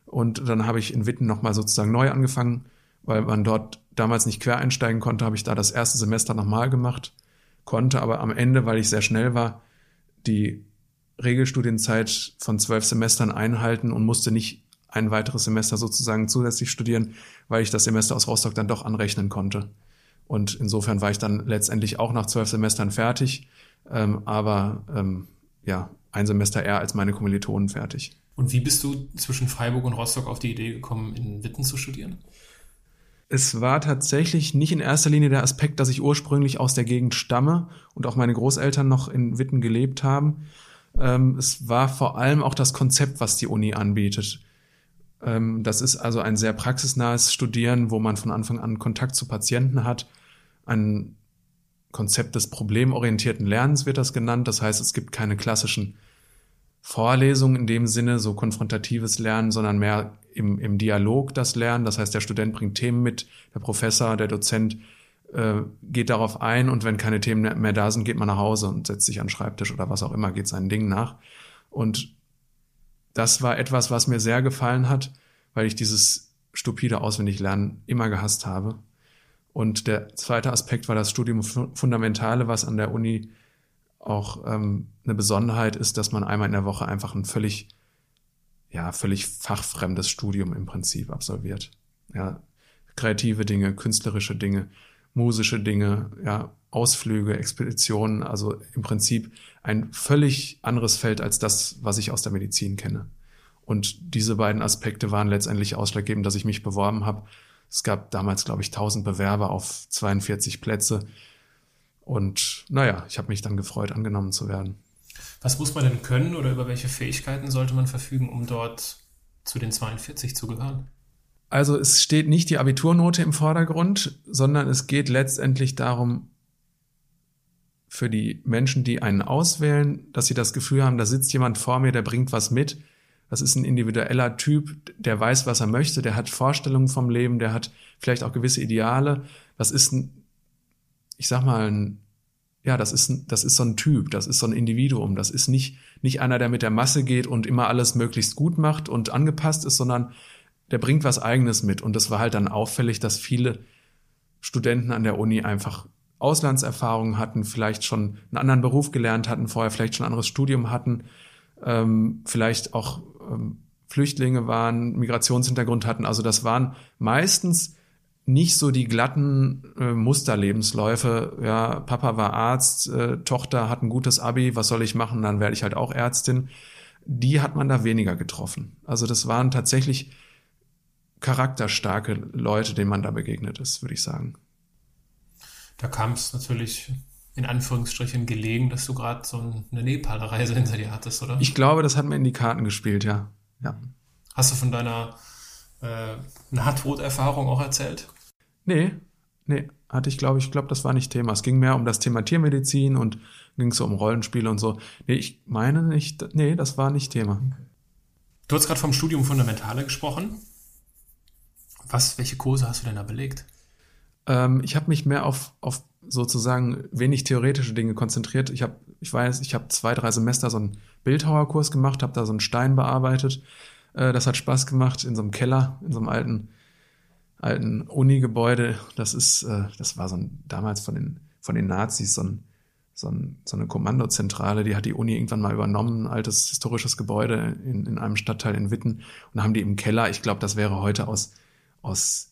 Und dann habe ich in Witten nochmal sozusagen neu angefangen, weil man dort damals nicht quer einsteigen konnte, habe ich da das erste Semester nochmal gemacht, konnte aber am Ende, weil ich sehr schnell war, die Regelstudienzeit von zwölf Semestern einhalten und musste nicht ein weiteres Semester sozusagen zusätzlich studieren, weil ich das Semester aus Rostock dann doch anrechnen konnte. Und insofern war ich dann letztendlich auch nach zwölf Semestern fertig, ähm, aber ähm, ja, ein Semester eher als meine Kommilitonen fertig. Und wie bist du zwischen Freiburg und Rostock auf die Idee gekommen, in Witten zu studieren? Es war tatsächlich nicht in erster Linie der Aspekt, dass ich ursprünglich aus der Gegend stamme und auch meine Großeltern noch in Witten gelebt haben. Ähm, es war vor allem auch das Konzept, was die Uni anbietet. Ähm, das ist also ein sehr praxisnahes Studieren, wo man von Anfang an Kontakt zu Patienten hat. Ein Konzept des problemorientierten Lernens wird das genannt. Das heißt, es gibt keine klassischen Vorlesungen in dem Sinne, so konfrontatives Lernen, sondern mehr im, im Dialog das Lernen. Das heißt, der Student bringt Themen mit, der Professor, der Dozent äh, geht darauf ein und wenn keine Themen mehr da sind, geht man nach Hause und setzt sich an den Schreibtisch oder was auch immer, geht seinen Dingen nach. Und das war etwas, was mir sehr gefallen hat, weil ich dieses stupide Auswendiglernen immer gehasst habe. Und der zweite Aspekt war das Studium Fundamentale, was an der Uni auch ähm, eine Besonderheit ist, dass man einmal in der Woche einfach ein völlig, ja, völlig fachfremdes Studium im Prinzip absolviert. Ja, kreative Dinge, künstlerische Dinge, musische Dinge, ja, Ausflüge, Expeditionen, also im Prinzip ein völlig anderes Feld als das, was ich aus der Medizin kenne. Und diese beiden Aspekte waren letztendlich ausschlaggebend, dass ich mich beworben habe. Es gab damals, glaube ich, 1000 Bewerber auf 42 Plätze. Und naja, ich habe mich dann gefreut, angenommen zu werden. Was muss man denn können oder über welche Fähigkeiten sollte man verfügen, um dort zu den 42 zu gehören? Also es steht nicht die Abiturnote im Vordergrund, sondern es geht letztendlich darum, für die Menschen, die einen auswählen, dass sie das Gefühl haben, da sitzt jemand vor mir, der bringt was mit. Das ist ein individueller Typ, der weiß, was er möchte, der hat Vorstellungen vom Leben, der hat vielleicht auch gewisse Ideale. Das ist ein, ich sag mal, ein, ja, das ist, das ist so ein Typ, das ist so ein Individuum. Das ist nicht, nicht einer, der mit der Masse geht und immer alles möglichst gut macht und angepasst ist, sondern der bringt was Eigenes mit. Und das war halt dann auffällig, dass viele Studenten an der Uni einfach Auslandserfahrungen hatten, vielleicht schon einen anderen Beruf gelernt hatten, vorher vielleicht schon ein anderes Studium hatten, ähm, vielleicht auch ähm, Flüchtlinge waren, Migrationshintergrund hatten. Also das waren meistens nicht so die glatten äh, Musterlebensläufe. Ja, Papa war Arzt, äh, Tochter hat ein gutes Abi, was soll ich machen? Dann werde ich halt auch Ärztin. Die hat man da weniger getroffen. Also das waren tatsächlich charakterstarke Leute, denen man da begegnet ist, würde ich sagen. Da kam es natürlich in Anführungsstrichen gelegen, dass du gerade so eine Nepal-Reise hinter dir hattest, oder? Ich glaube, das hat mir in die Karten gespielt, ja. ja. Hast du von deiner äh, Nahtoderfahrung auch erzählt? Nee, nee, hatte ich, glaube ich, glaube, das war nicht Thema. Es ging mehr um das Thema Tiermedizin und ging so um Rollenspiele und so. Nee, ich meine nicht, nee, das war nicht Thema. Du hast gerade vom Studium Fundamentale gesprochen. Was, welche Kurse hast du denn da belegt? Ähm, ich habe mich mehr auf, auf sozusagen wenig theoretische Dinge konzentriert. Ich habe, ich weiß, ich habe zwei, drei Semester so einen Bildhauerkurs gemacht, habe da so einen Stein bearbeitet. Äh, das hat Spaß gemacht in so einem Keller, in so einem alten, alten Uni-Gebäude. Das ist, äh, das war so ein, damals von den, von den Nazis so ein, so, ein, so eine Kommandozentrale, die hat die Uni irgendwann mal übernommen, altes historisches Gebäude in, in einem Stadtteil in Witten und haben die im Keller. Ich glaube, das wäre heute aus, aus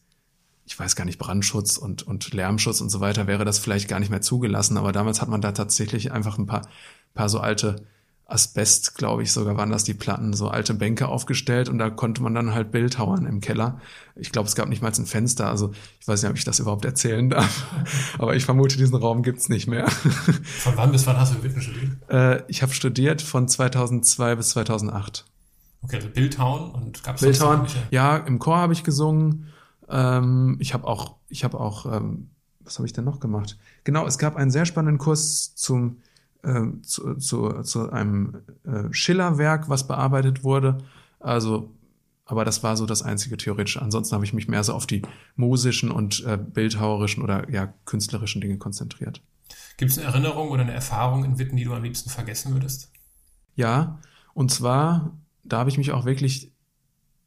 ich weiß gar nicht, Brandschutz und, und Lärmschutz und so weiter wäre das vielleicht gar nicht mehr zugelassen. Aber damals hat man da tatsächlich einfach ein paar, paar so alte Asbest, glaube ich, sogar waren das die Platten, so alte Bänke aufgestellt und da konnte man dann halt Bildhauern im Keller. Ich glaube, es gab nicht mal ein Fenster, also ich weiß nicht, ob ich das überhaupt erzählen darf, aber ich vermute, diesen Raum gibt's nicht mehr. Von wann bis wann hast du in Witten studiert? Äh, ich habe studiert von 2002 bis 2008. Okay, also Bildhauern und gab's Bildhauern, ja, im Chor habe ich gesungen ähm, ich habe auch, ich habe auch, ähm, was habe ich denn noch gemacht? Genau, es gab einen sehr spannenden Kurs zum äh, zu, zu, zu einem äh, Schillerwerk, was bearbeitet wurde. Also, aber das war so das einzige theoretische. Ansonsten habe ich mich mehr so auf die musischen und äh, bildhauerischen oder ja künstlerischen Dinge konzentriert. Gibt es eine Erinnerung oder eine Erfahrung in Witten, die du am liebsten vergessen würdest? Ja, und zwar, da habe ich mich auch wirklich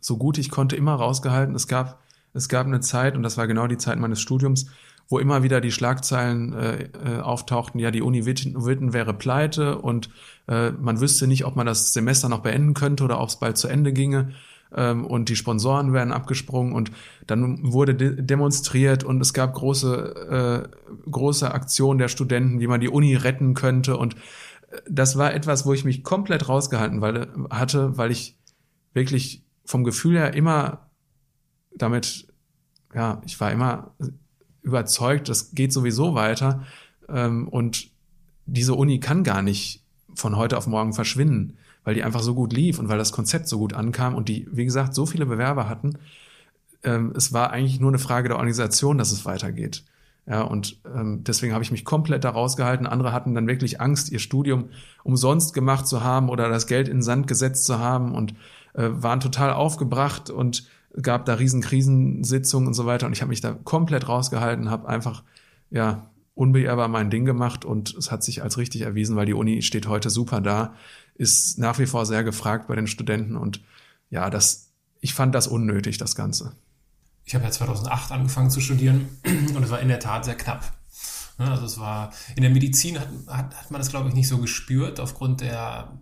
so gut ich konnte immer rausgehalten. Es gab, es gab eine Zeit, und das war genau die Zeit meines Studiums, wo immer wieder die Schlagzeilen äh, äh, auftauchten, ja, die Uni Witten, wäre pleite und äh, man wüsste nicht, ob man das Semester noch beenden könnte oder ob es bald zu Ende ginge. Ähm, und die Sponsoren werden abgesprungen und dann wurde de demonstriert und es gab große, äh, große Aktionen der Studenten, wie man die Uni retten könnte. Und äh, das war etwas, wo ich mich komplett rausgehalten weil, hatte, weil ich wirklich vom Gefühl her immer damit, ja, ich war immer überzeugt, das geht sowieso weiter ähm, und diese Uni kann gar nicht von heute auf morgen verschwinden, weil die einfach so gut lief und weil das Konzept so gut ankam und die, wie gesagt, so viele Bewerber hatten. Ähm, es war eigentlich nur eine Frage der Organisation, dass es weitergeht. Ja, und ähm, deswegen habe ich mich komplett da rausgehalten. Andere hatten dann wirklich Angst, ihr Studium umsonst gemacht zu haben oder das Geld in den Sand gesetzt zu haben und äh, waren total aufgebracht und gab da riesen Krisensitzungen und so weiter und ich habe mich da komplett rausgehalten, habe einfach ja unbeirrbar mein Ding gemacht und es hat sich als richtig erwiesen, weil die Uni steht heute super da, ist nach wie vor sehr gefragt bei den Studenten und ja, das ich fand das unnötig das ganze. Ich habe ja 2008 angefangen zu studieren und es war in der Tat sehr knapp. Ne, also es war in der Medizin hat, hat, hat man das glaube ich nicht so gespürt aufgrund der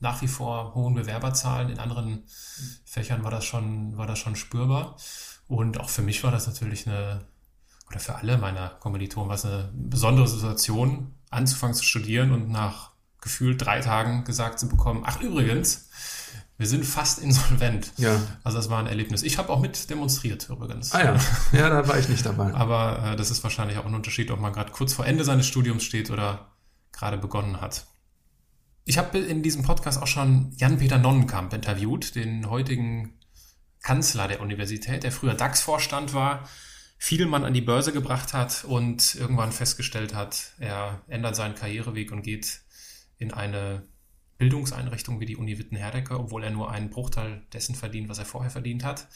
nach wie vor hohen Bewerberzahlen. In anderen Fächern war das schon, war das schon spürbar. Und auch für mich war das natürlich eine, oder für alle meiner Kommilitonen war es eine besondere Situation, anzufangen zu studieren und nach gefühlt drei Tagen gesagt zu bekommen, ach übrigens, wir sind fast insolvent. Ja. Also das war ein Erlebnis. Ich habe auch mit demonstriert übrigens. Ah ja, ja, da war ich nicht dabei. Aber äh, das ist wahrscheinlich auch ein Unterschied, ob man gerade kurz vor Ende seines Studiums steht oder gerade begonnen hat. Ich habe in diesem Podcast auch schon Jan-Peter Nonnenkamp interviewt, den heutigen Kanzler der Universität, der früher DAX-Vorstand war, viel Mann an die Börse gebracht hat und irgendwann festgestellt hat, er ändert seinen Karriereweg und geht in eine Bildungseinrichtung wie die Uni Witten-Herdecke, obwohl er nur einen Bruchteil dessen verdient, was er vorher verdient hat.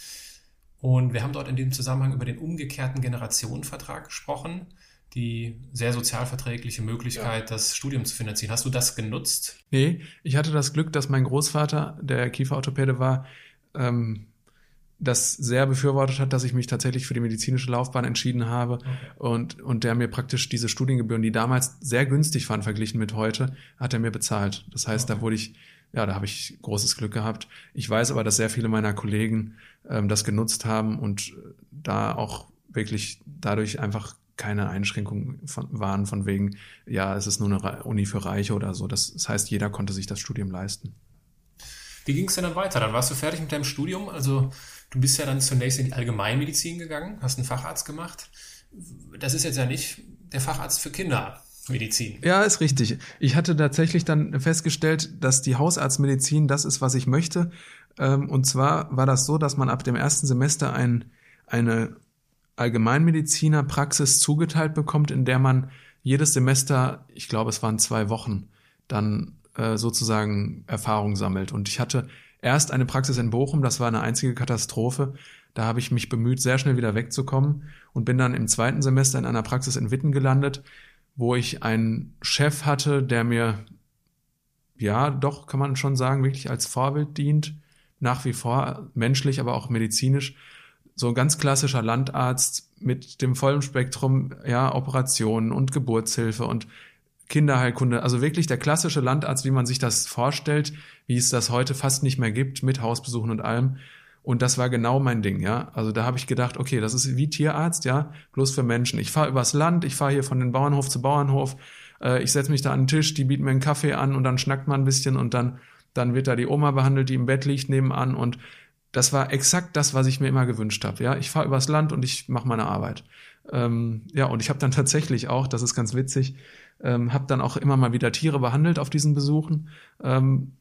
Und wir haben dort in diesem Zusammenhang über den umgekehrten Generationenvertrag gesprochen die sehr sozialverträgliche Möglichkeit, ja. das Studium zu finanzieren. Hast du das genutzt? Nee, ich hatte das Glück, dass mein Großvater, der Kieferorthopäde war, ähm, das sehr befürwortet hat, dass ich mich tatsächlich für die medizinische Laufbahn entschieden habe okay. und, und der mir praktisch diese Studiengebühren, die damals sehr günstig waren verglichen mit heute, hat er mir bezahlt. Das heißt, okay. da wurde ich, ja, da habe ich großes Glück gehabt. Ich weiß aber, dass sehr viele meiner Kollegen ähm, das genutzt haben und da auch wirklich dadurch einfach keine Einschränkungen von, waren von wegen, ja, es ist nur eine Uni für Reiche oder so. Das, das heißt, jeder konnte sich das Studium leisten. Wie ging es denn dann weiter? Dann warst du fertig mit deinem Studium. Also du bist ja dann zunächst in die Allgemeinmedizin gegangen, hast einen Facharzt gemacht. Das ist jetzt ja nicht der Facharzt für Kindermedizin. Ja, ist richtig. Ich hatte tatsächlich dann festgestellt, dass die Hausarztmedizin das ist, was ich möchte. Ähm, und zwar war das so, dass man ab dem ersten Semester ein, eine Allgemeinmedizinerpraxis zugeteilt bekommt, in der man jedes Semester, ich glaube, es waren zwei Wochen, dann äh, sozusagen Erfahrung sammelt. Und ich hatte erst eine Praxis in Bochum, das war eine einzige Katastrophe. Da habe ich mich bemüht, sehr schnell wieder wegzukommen und bin dann im zweiten Semester in einer Praxis in Witten gelandet, wo ich einen Chef hatte, der mir, ja, doch, kann man schon sagen, wirklich als Vorbild dient. Nach wie vor menschlich, aber auch medizinisch so ein ganz klassischer Landarzt mit dem vollen Spektrum, ja, Operationen und Geburtshilfe und Kinderheilkunde, also wirklich der klassische Landarzt, wie man sich das vorstellt, wie es das heute fast nicht mehr gibt, mit Hausbesuchen und allem. Und das war genau mein Ding, ja. Also da habe ich gedacht, okay, das ist wie Tierarzt, ja, bloß für Menschen. Ich fahre übers Land, ich fahre hier von den Bauernhof zu Bauernhof, äh, ich setze mich da an den Tisch, die bieten mir einen Kaffee an und dann schnackt man ein bisschen und dann, dann wird da die Oma behandelt, die im Bett liegt nebenan und das war exakt das, was ich mir immer gewünscht habe. Ja, ich fahre übers Land und ich mache meine Arbeit. Ähm, ja, und ich habe dann tatsächlich auch, das ist ganz witzig, ähm, habe dann auch immer mal wieder Tiere behandelt auf diesen Besuchen. Ähm,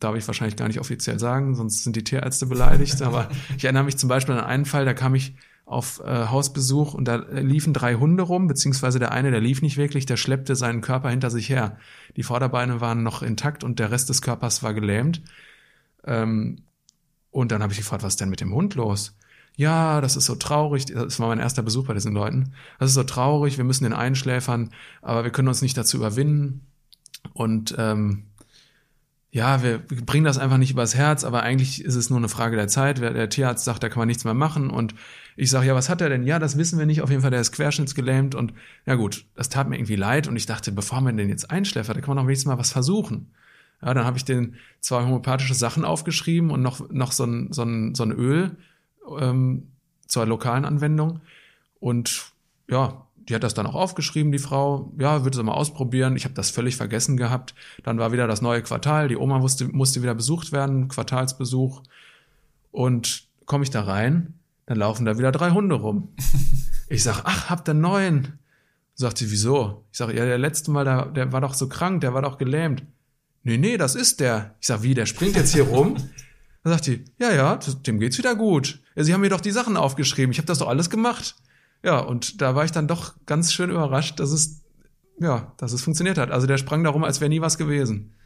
darf ich wahrscheinlich gar nicht offiziell sagen, sonst sind die Tierärzte beleidigt. Aber ich erinnere mich zum Beispiel an einen Fall, da kam ich auf äh, Hausbesuch und da liefen drei Hunde rum, beziehungsweise der eine, der lief nicht wirklich, der schleppte seinen Körper hinter sich her. Die Vorderbeine waren noch intakt und der Rest des Körpers war gelähmt. Ähm, und dann habe ich gefragt, was ist denn mit dem Hund los? Ja, das ist so traurig. Das war mein erster Besuch bei diesen Leuten. Das ist so traurig, wir müssen den einschläfern, aber wir können uns nicht dazu überwinden. Und ähm, ja, wir bringen das einfach nicht übers Herz, aber eigentlich ist es nur eine Frage der Zeit. Der Tierarzt sagt, da kann man nichts mehr machen. Und ich sage, ja, was hat er denn? Ja, das wissen wir nicht. Auf jeden Fall, der ist querschnittsgelähmt. Und ja gut, das tat mir irgendwie leid. Und ich dachte, bevor man den jetzt einschläfert, da kann man doch wenigstens mal was versuchen. Ja, dann habe ich den zwei homöopathische Sachen aufgeschrieben und noch, noch so ein, so ein, so ein Öl ähm, zur lokalen Anwendung. Und ja, die hat das dann auch aufgeschrieben, die Frau. Ja, würde sie mal ausprobieren. Ich habe das völlig vergessen gehabt. Dann war wieder das neue Quartal. Die Oma musste, musste wieder besucht werden, Quartalsbesuch. Und komme ich da rein, dann laufen da wieder drei Hunde rum. Ich sag, ach, habt ihr neuen? Sagt sie, wieso? Ich sag, ja, der letzte Mal, der, der war doch so krank, der war doch gelähmt. Nee, nee, das ist der. Ich sag, wie, der springt jetzt hier rum? Dann sagt die, ja, ja, dem geht's wieder gut. Sie haben mir doch die Sachen aufgeschrieben. Ich habe das doch alles gemacht. Ja, und da war ich dann doch ganz schön überrascht, dass es, ja, dass es funktioniert hat. Also der sprang darum, als wäre nie was gewesen.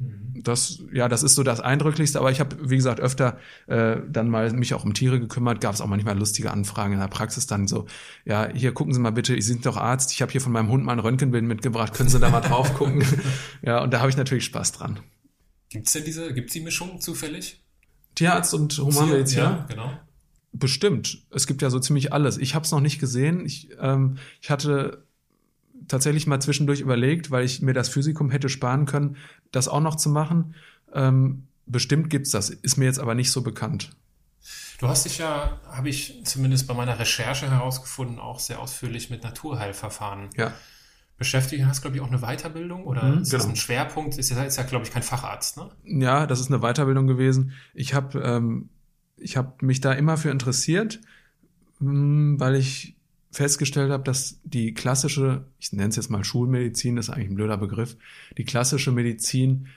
Mhm. Das, ja, das ist so das Eindrücklichste, aber ich habe, wie gesagt, öfter äh, dann mal mich auch um Tiere gekümmert, gab es auch manchmal lustige Anfragen in der Praxis dann so, ja, hier gucken Sie mal bitte, Sie sind doch Arzt, ich habe hier von meinem Hund mal ein Röntgenbild mitgebracht, können Sie da mal drauf gucken? ja, und da habe ich natürlich Spaß dran. Gibt's denn diese, gibt's die Mischung zufällig? Tierarzt und Humanmedizin? Ja, genau. Bestimmt. Es gibt ja so ziemlich alles. Ich habe es noch nicht gesehen. Ich, ähm, ich hatte tatsächlich mal zwischendurch überlegt, weil ich mir das Physikum hätte sparen können, das auch noch zu machen. Ähm, bestimmt gibt's das, ist mir jetzt aber nicht so bekannt. Du hast dich ja, habe ich zumindest bei meiner Recherche herausgefunden, auch sehr ausführlich mit Naturheilverfahren ja. beschäftigt. Du hast, glaube ich, auch eine Weiterbildung oder mhm, ist das genau. ein Schwerpunkt? Ist ja, ist ja glaube ich, kein Facharzt, ne? Ja, das ist eine Weiterbildung gewesen. Ich habe ähm, ich habe mich da immer für interessiert, hm, weil ich festgestellt habe, dass die klassische, ich nenne es jetzt mal Schulmedizin, das ist eigentlich ein blöder Begriff, die klassische Medizin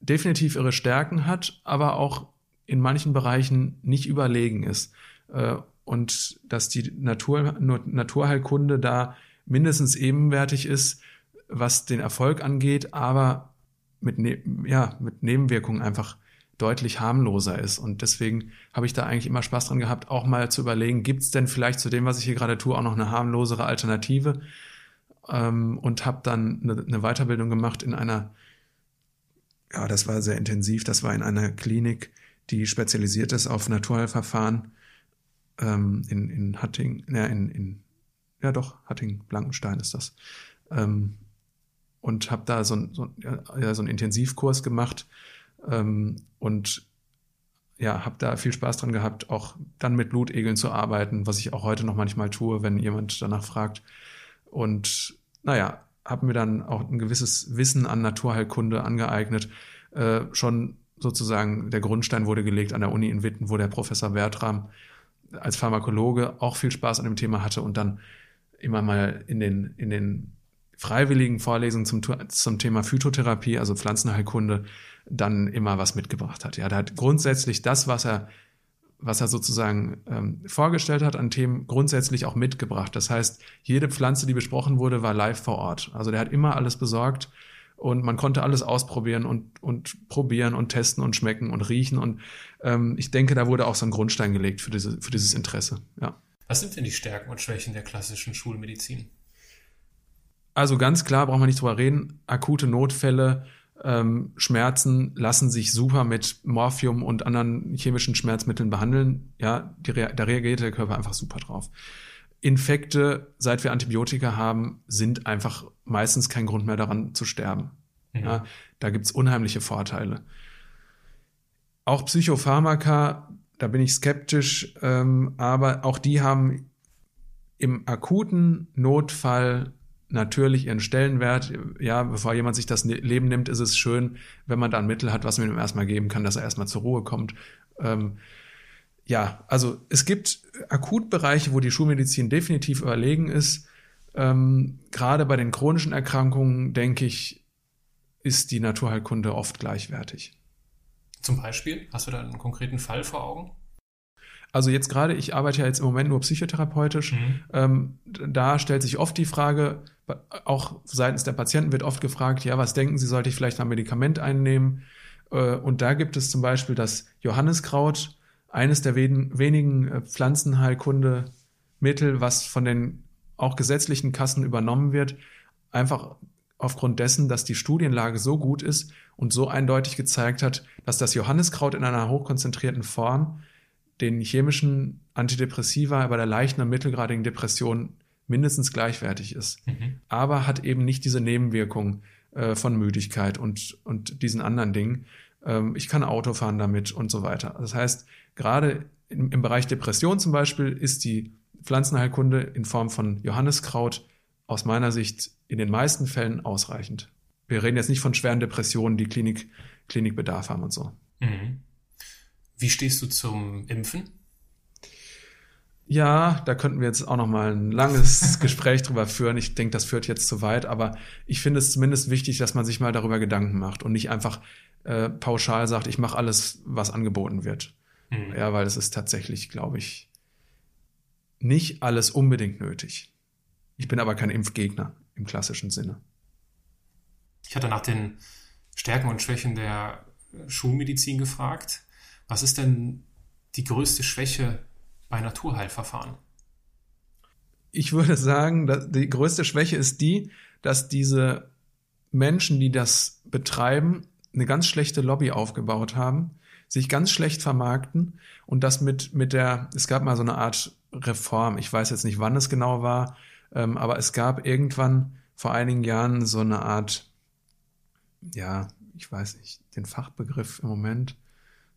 definitiv ihre Stärken hat, aber auch in manchen Bereichen nicht überlegen ist. Äh, und dass die Natur, Naturheilkunde da mindestens ebenwertig ist, was den Erfolg angeht, aber mit, ne ja, mit Nebenwirkungen einfach deutlich harmloser ist. Und deswegen habe ich da eigentlich immer Spaß dran gehabt, auch mal zu überlegen, gibt es denn vielleicht zu dem, was ich hier gerade tue, auch noch eine harmlosere Alternative? Ähm, und habe dann eine, eine Weiterbildung gemacht in einer, ja, das war sehr intensiv, das war in einer Klinik, die spezialisiert ist auf Naturheilverfahren ähm, in, in Hatting, ja, in, in, ja doch, Hatting, Blankenstein ist das. Ähm, und habe da so, so, ja, so einen Intensivkurs gemacht, ähm, und ja, habe da viel Spaß dran gehabt, auch dann mit Blutegeln zu arbeiten, was ich auch heute noch manchmal tue, wenn jemand danach fragt. Und naja, habe mir dann auch ein gewisses Wissen an Naturheilkunde angeeignet. Äh, schon sozusagen der Grundstein wurde gelegt an der Uni in Witten, wo der Professor Bertram als Pharmakologe auch viel Spaß an dem Thema hatte und dann immer mal in den, in den freiwilligen Vorlesungen zum, zum Thema Phytotherapie, also Pflanzenheilkunde, dann immer was mitgebracht hat. Ja, der hat grundsätzlich das, was er, was er sozusagen ähm, vorgestellt hat an Themen, grundsätzlich auch mitgebracht. Das heißt, jede Pflanze, die besprochen wurde, war live vor Ort. Also der hat immer alles besorgt und man konnte alles ausprobieren und, und probieren und testen und schmecken und riechen. Und ähm, ich denke, da wurde auch so ein Grundstein gelegt für, diese, für dieses Interesse. Ja. Was sind denn die Stärken und Schwächen der klassischen Schulmedizin? Also ganz klar, brauchen wir nicht drüber reden, akute Notfälle, ähm, Schmerzen lassen sich super mit Morphium und anderen chemischen Schmerzmitteln behandeln. Ja, die, da reagiert der Körper einfach super drauf. Infekte, seit wir Antibiotika haben, sind einfach meistens kein Grund mehr daran zu sterben. Mhm. Ja, da gibt's unheimliche Vorteile. Auch Psychopharmaka, da bin ich skeptisch, ähm, aber auch die haben im akuten Notfall natürlich ihren Stellenwert. Ja, bevor jemand sich das ne-, Leben nimmt, ist es schön, wenn man da ein Mittel hat, was man ihm erstmal geben kann, dass er erstmal zur Ruhe kommt. Ähm, ja, also es gibt Akutbereiche, wo die Schulmedizin definitiv überlegen ist. Ähm, gerade bei den chronischen Erkrankungen, denke ich, ist die Naturheilkunde oft gleichwertig. Zum Beispiel? Hast du da einen konkreten Fall vor Augen? Also jetzt gerade, ich arbeite ja jetzt im Moment nur psychotherapeutisch, mhm. ähm, da stellt sich oft die Frage, auch seitens der Patienten wird oft gefragt, ja, was denken Sie, sollte ich vielleicht ein Medikament einnehmen? Äh, und da gibt es zum Beispiel das Johanniskraut, eines der wenigen äh, Pflanzenheilkunde-Mittel, was von den auch gesetzlichen Kassen übernommen wird, einfach aufgrund dessen, dass die Studienlage so gut ist und so eindeutig gezeigt hat, dass das Johanniskraut in einer hochkonzentrierten Form den chemischen Antidepressiva bei der leichten und mittelgradigen Depression mindestens gleichwertig ist, mhm. aber hat eben nicht diese Nebenwirkung äh, von Müdigkeit und, und diesen anderen Dingen. Ähm, ich kann Auto fahren damit und so weiter. Das heißt, gerade im, im Bereich Depression zum Beispiel ist die Pflanzenheilkunde in Form von Johanniskraut aus meiner Sicht in den meisten Fällen ausreichend. Wir reden jetzt nicht von schweren Depressionen, die Klinik, Klinikbedarf haben und so. Mhm. Wie stehst du zum Impfen? Ja, da könnten wir jetzt auch noch mal ein langes Gespräch drüber führen. Ich denke, das führt jetzt zu weit, aber ich finde es zumindest wichtig, dass man sich mal darüber Gedanken macht und nicht einfach äh, pauschal sagt, ich mache alles, was angeboten wird. Mhm. Ja, weil es ist tatsächlich, glaube ich, nicht alles unbedingt nötig. Ich bin aber kein Impfgegner im klassischen Sinne. Ich hatte nach den Stärken und Schwächen der Schulmedizin gefragt. Was ist denn die größte Schwäche bei Naturheilverfahren? Ich würde sagen, die größte Schwäche ist die, dass diese Menschen, die das betreiben, eine ganz schlechte Lobby aufgebaut haben, sich ganz schlecht vermarkten und das mit, mit der, es gab mal so eine Art Reform, ich weiß jetzt nicht, wann es genau war, ähm, aber es gab irgendwann vor einigen Jahren so eine Art, ja, ich weiß nicht, den Fachbegriff im Moment,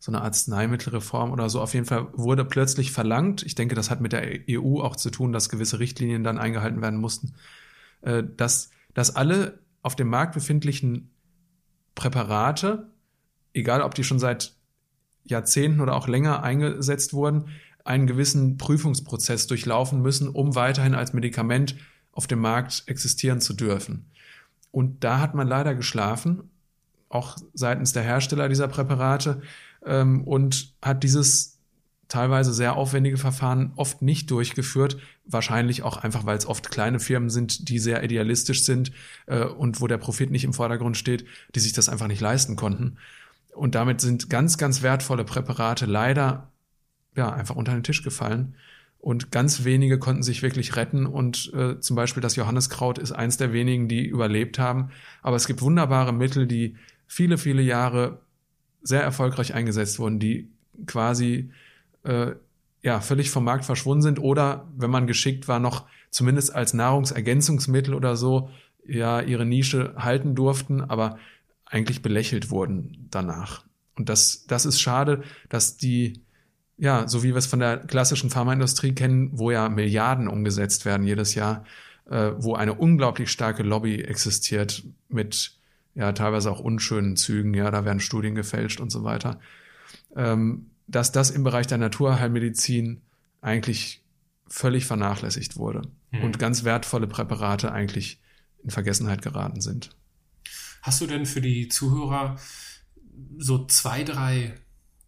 so eine Arzneimittelreform oder so. Auf jeden Fall wurde plötzlich verlangt, ich denke, das hat mit der EU auch zu tun, dass gewisse Richtlinien dann eingehalten werden mussten, äh, dass, dass alle auf dem Markt befindlichen Präparate, egal ob die schon seit Jahrzehnten oder auch länger eingesetzt wurden, einen gewissen Prüfungsprozess durchlaufen müssen, um weiterhin als Medikament auf dem Markt existieren zu dürfen. Und da hat man leider geschlafen, auch seitens der Hersteller dieser Präparate, ähm, und hat dieses teilweise sehr aufwendige Verfahren oft nicht durchgeführt. Wahrscheinlich auch einfach, weil es oft kleine Firmen sind, die sehr idealistisch sind äh, und wo der Profit nicht im Vordergrund steht, die sich das einfach nicht leisten konnten. Und damit sind ganz, ganz wertvolle Präparate leider ja, einfach unter den Tisch gefallen. Und ganz wenige konnten sich wirklich retten. Und äh, zum Beispiel das Johanniskraut ist eins der wenigen, die überlebt haben. Aber es gibt wunderbare Mittel, die viele, viele Jahre sehr erfolgreich eingesetzt wurden, die quasi äh, ja völlig vom Markt verschwunden sind oder wenn man geschickt war, noch zumindest als Nahrungsergänzungsmittel oder so ja ihre Nische halten durften, aber eigentlich belächelt wurden danach. Und das, das ist schade, dass die, ja, so wie wir es von der klassischen Pharmaindustrie kennen, wo ja Milliarden umgesetzt werden jedes Jahr, äh, wo eine unglaublich starke Lobby existiert mit ja teilweise auch unschönen Zügen, ja, da werden Studien gefälscht und so weiter, ähm, dass das im Bereich der Naturheilmedizin eigentlich völlig vernachlässigt wurde mhm. und ganz wertvolle Präparate eigentlich in Vergessenheit geraten sind. Hast du denn für die Zuhörer so zwei, drei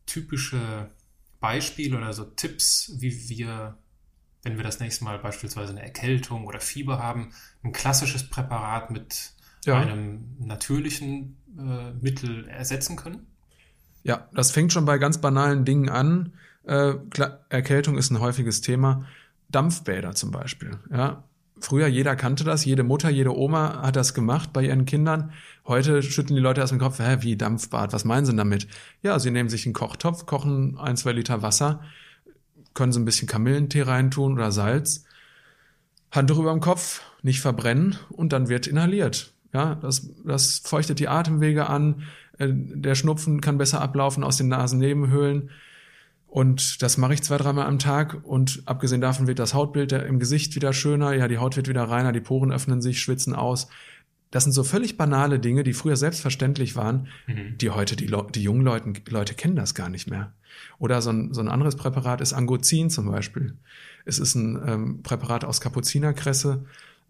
typische Beispiele oder so Tipps, wie wir, wenn wir das nächste Mal beispielsweise eine Erkältung oder Fieber haben, ein klassisches Präparat mit ja. einem natürlichen äh, Mittel ersetzen können? Ja, das fängt schon bei ganz banalen Dingen an. Äh, Erkältung ist ein häufiges Thema. Dampfbäder zum Beispiel. Ja, früher jeder kannte das, jede Mutter, jede Oma hat das gemacht bei ihren Kindern. Heute schütteln die Leute aus dem Kopf, hä, wie Dampfbad, was meinen sie damit? Ja, sie nehmen sich einen Kochtopf, kochen ein, zwei Liter Wasser, können so ein bisschen Kamillentee reintun oder Salz, Handtuch über dem Kopf, nicht verbrennen und dann wird inhaliert. Ja, das, das feuchtet die Atemwege an, äh, der Schnupfen kann besser ablaufen aus den Nasennebenhöhlen. Und das mache ich zwei, dreimal am Tag. Und abgesehen davon wird das Hautbild im Gesicht wieder schöner. Ja, die Haut wird wieder reiner, die Poren öffnen sich, schwitzen aus. Das sind so völlig banale Dinge, die früher selbstverständlich waren, mhm. die heute die, Le die jungen Leute, Leute kennen das gar nicht mehr. Oder so ein, so ein anderes Präparat ist Angozin zum Beispiel. Es ist ein ähm, Präparat aus Kapuzinerkresse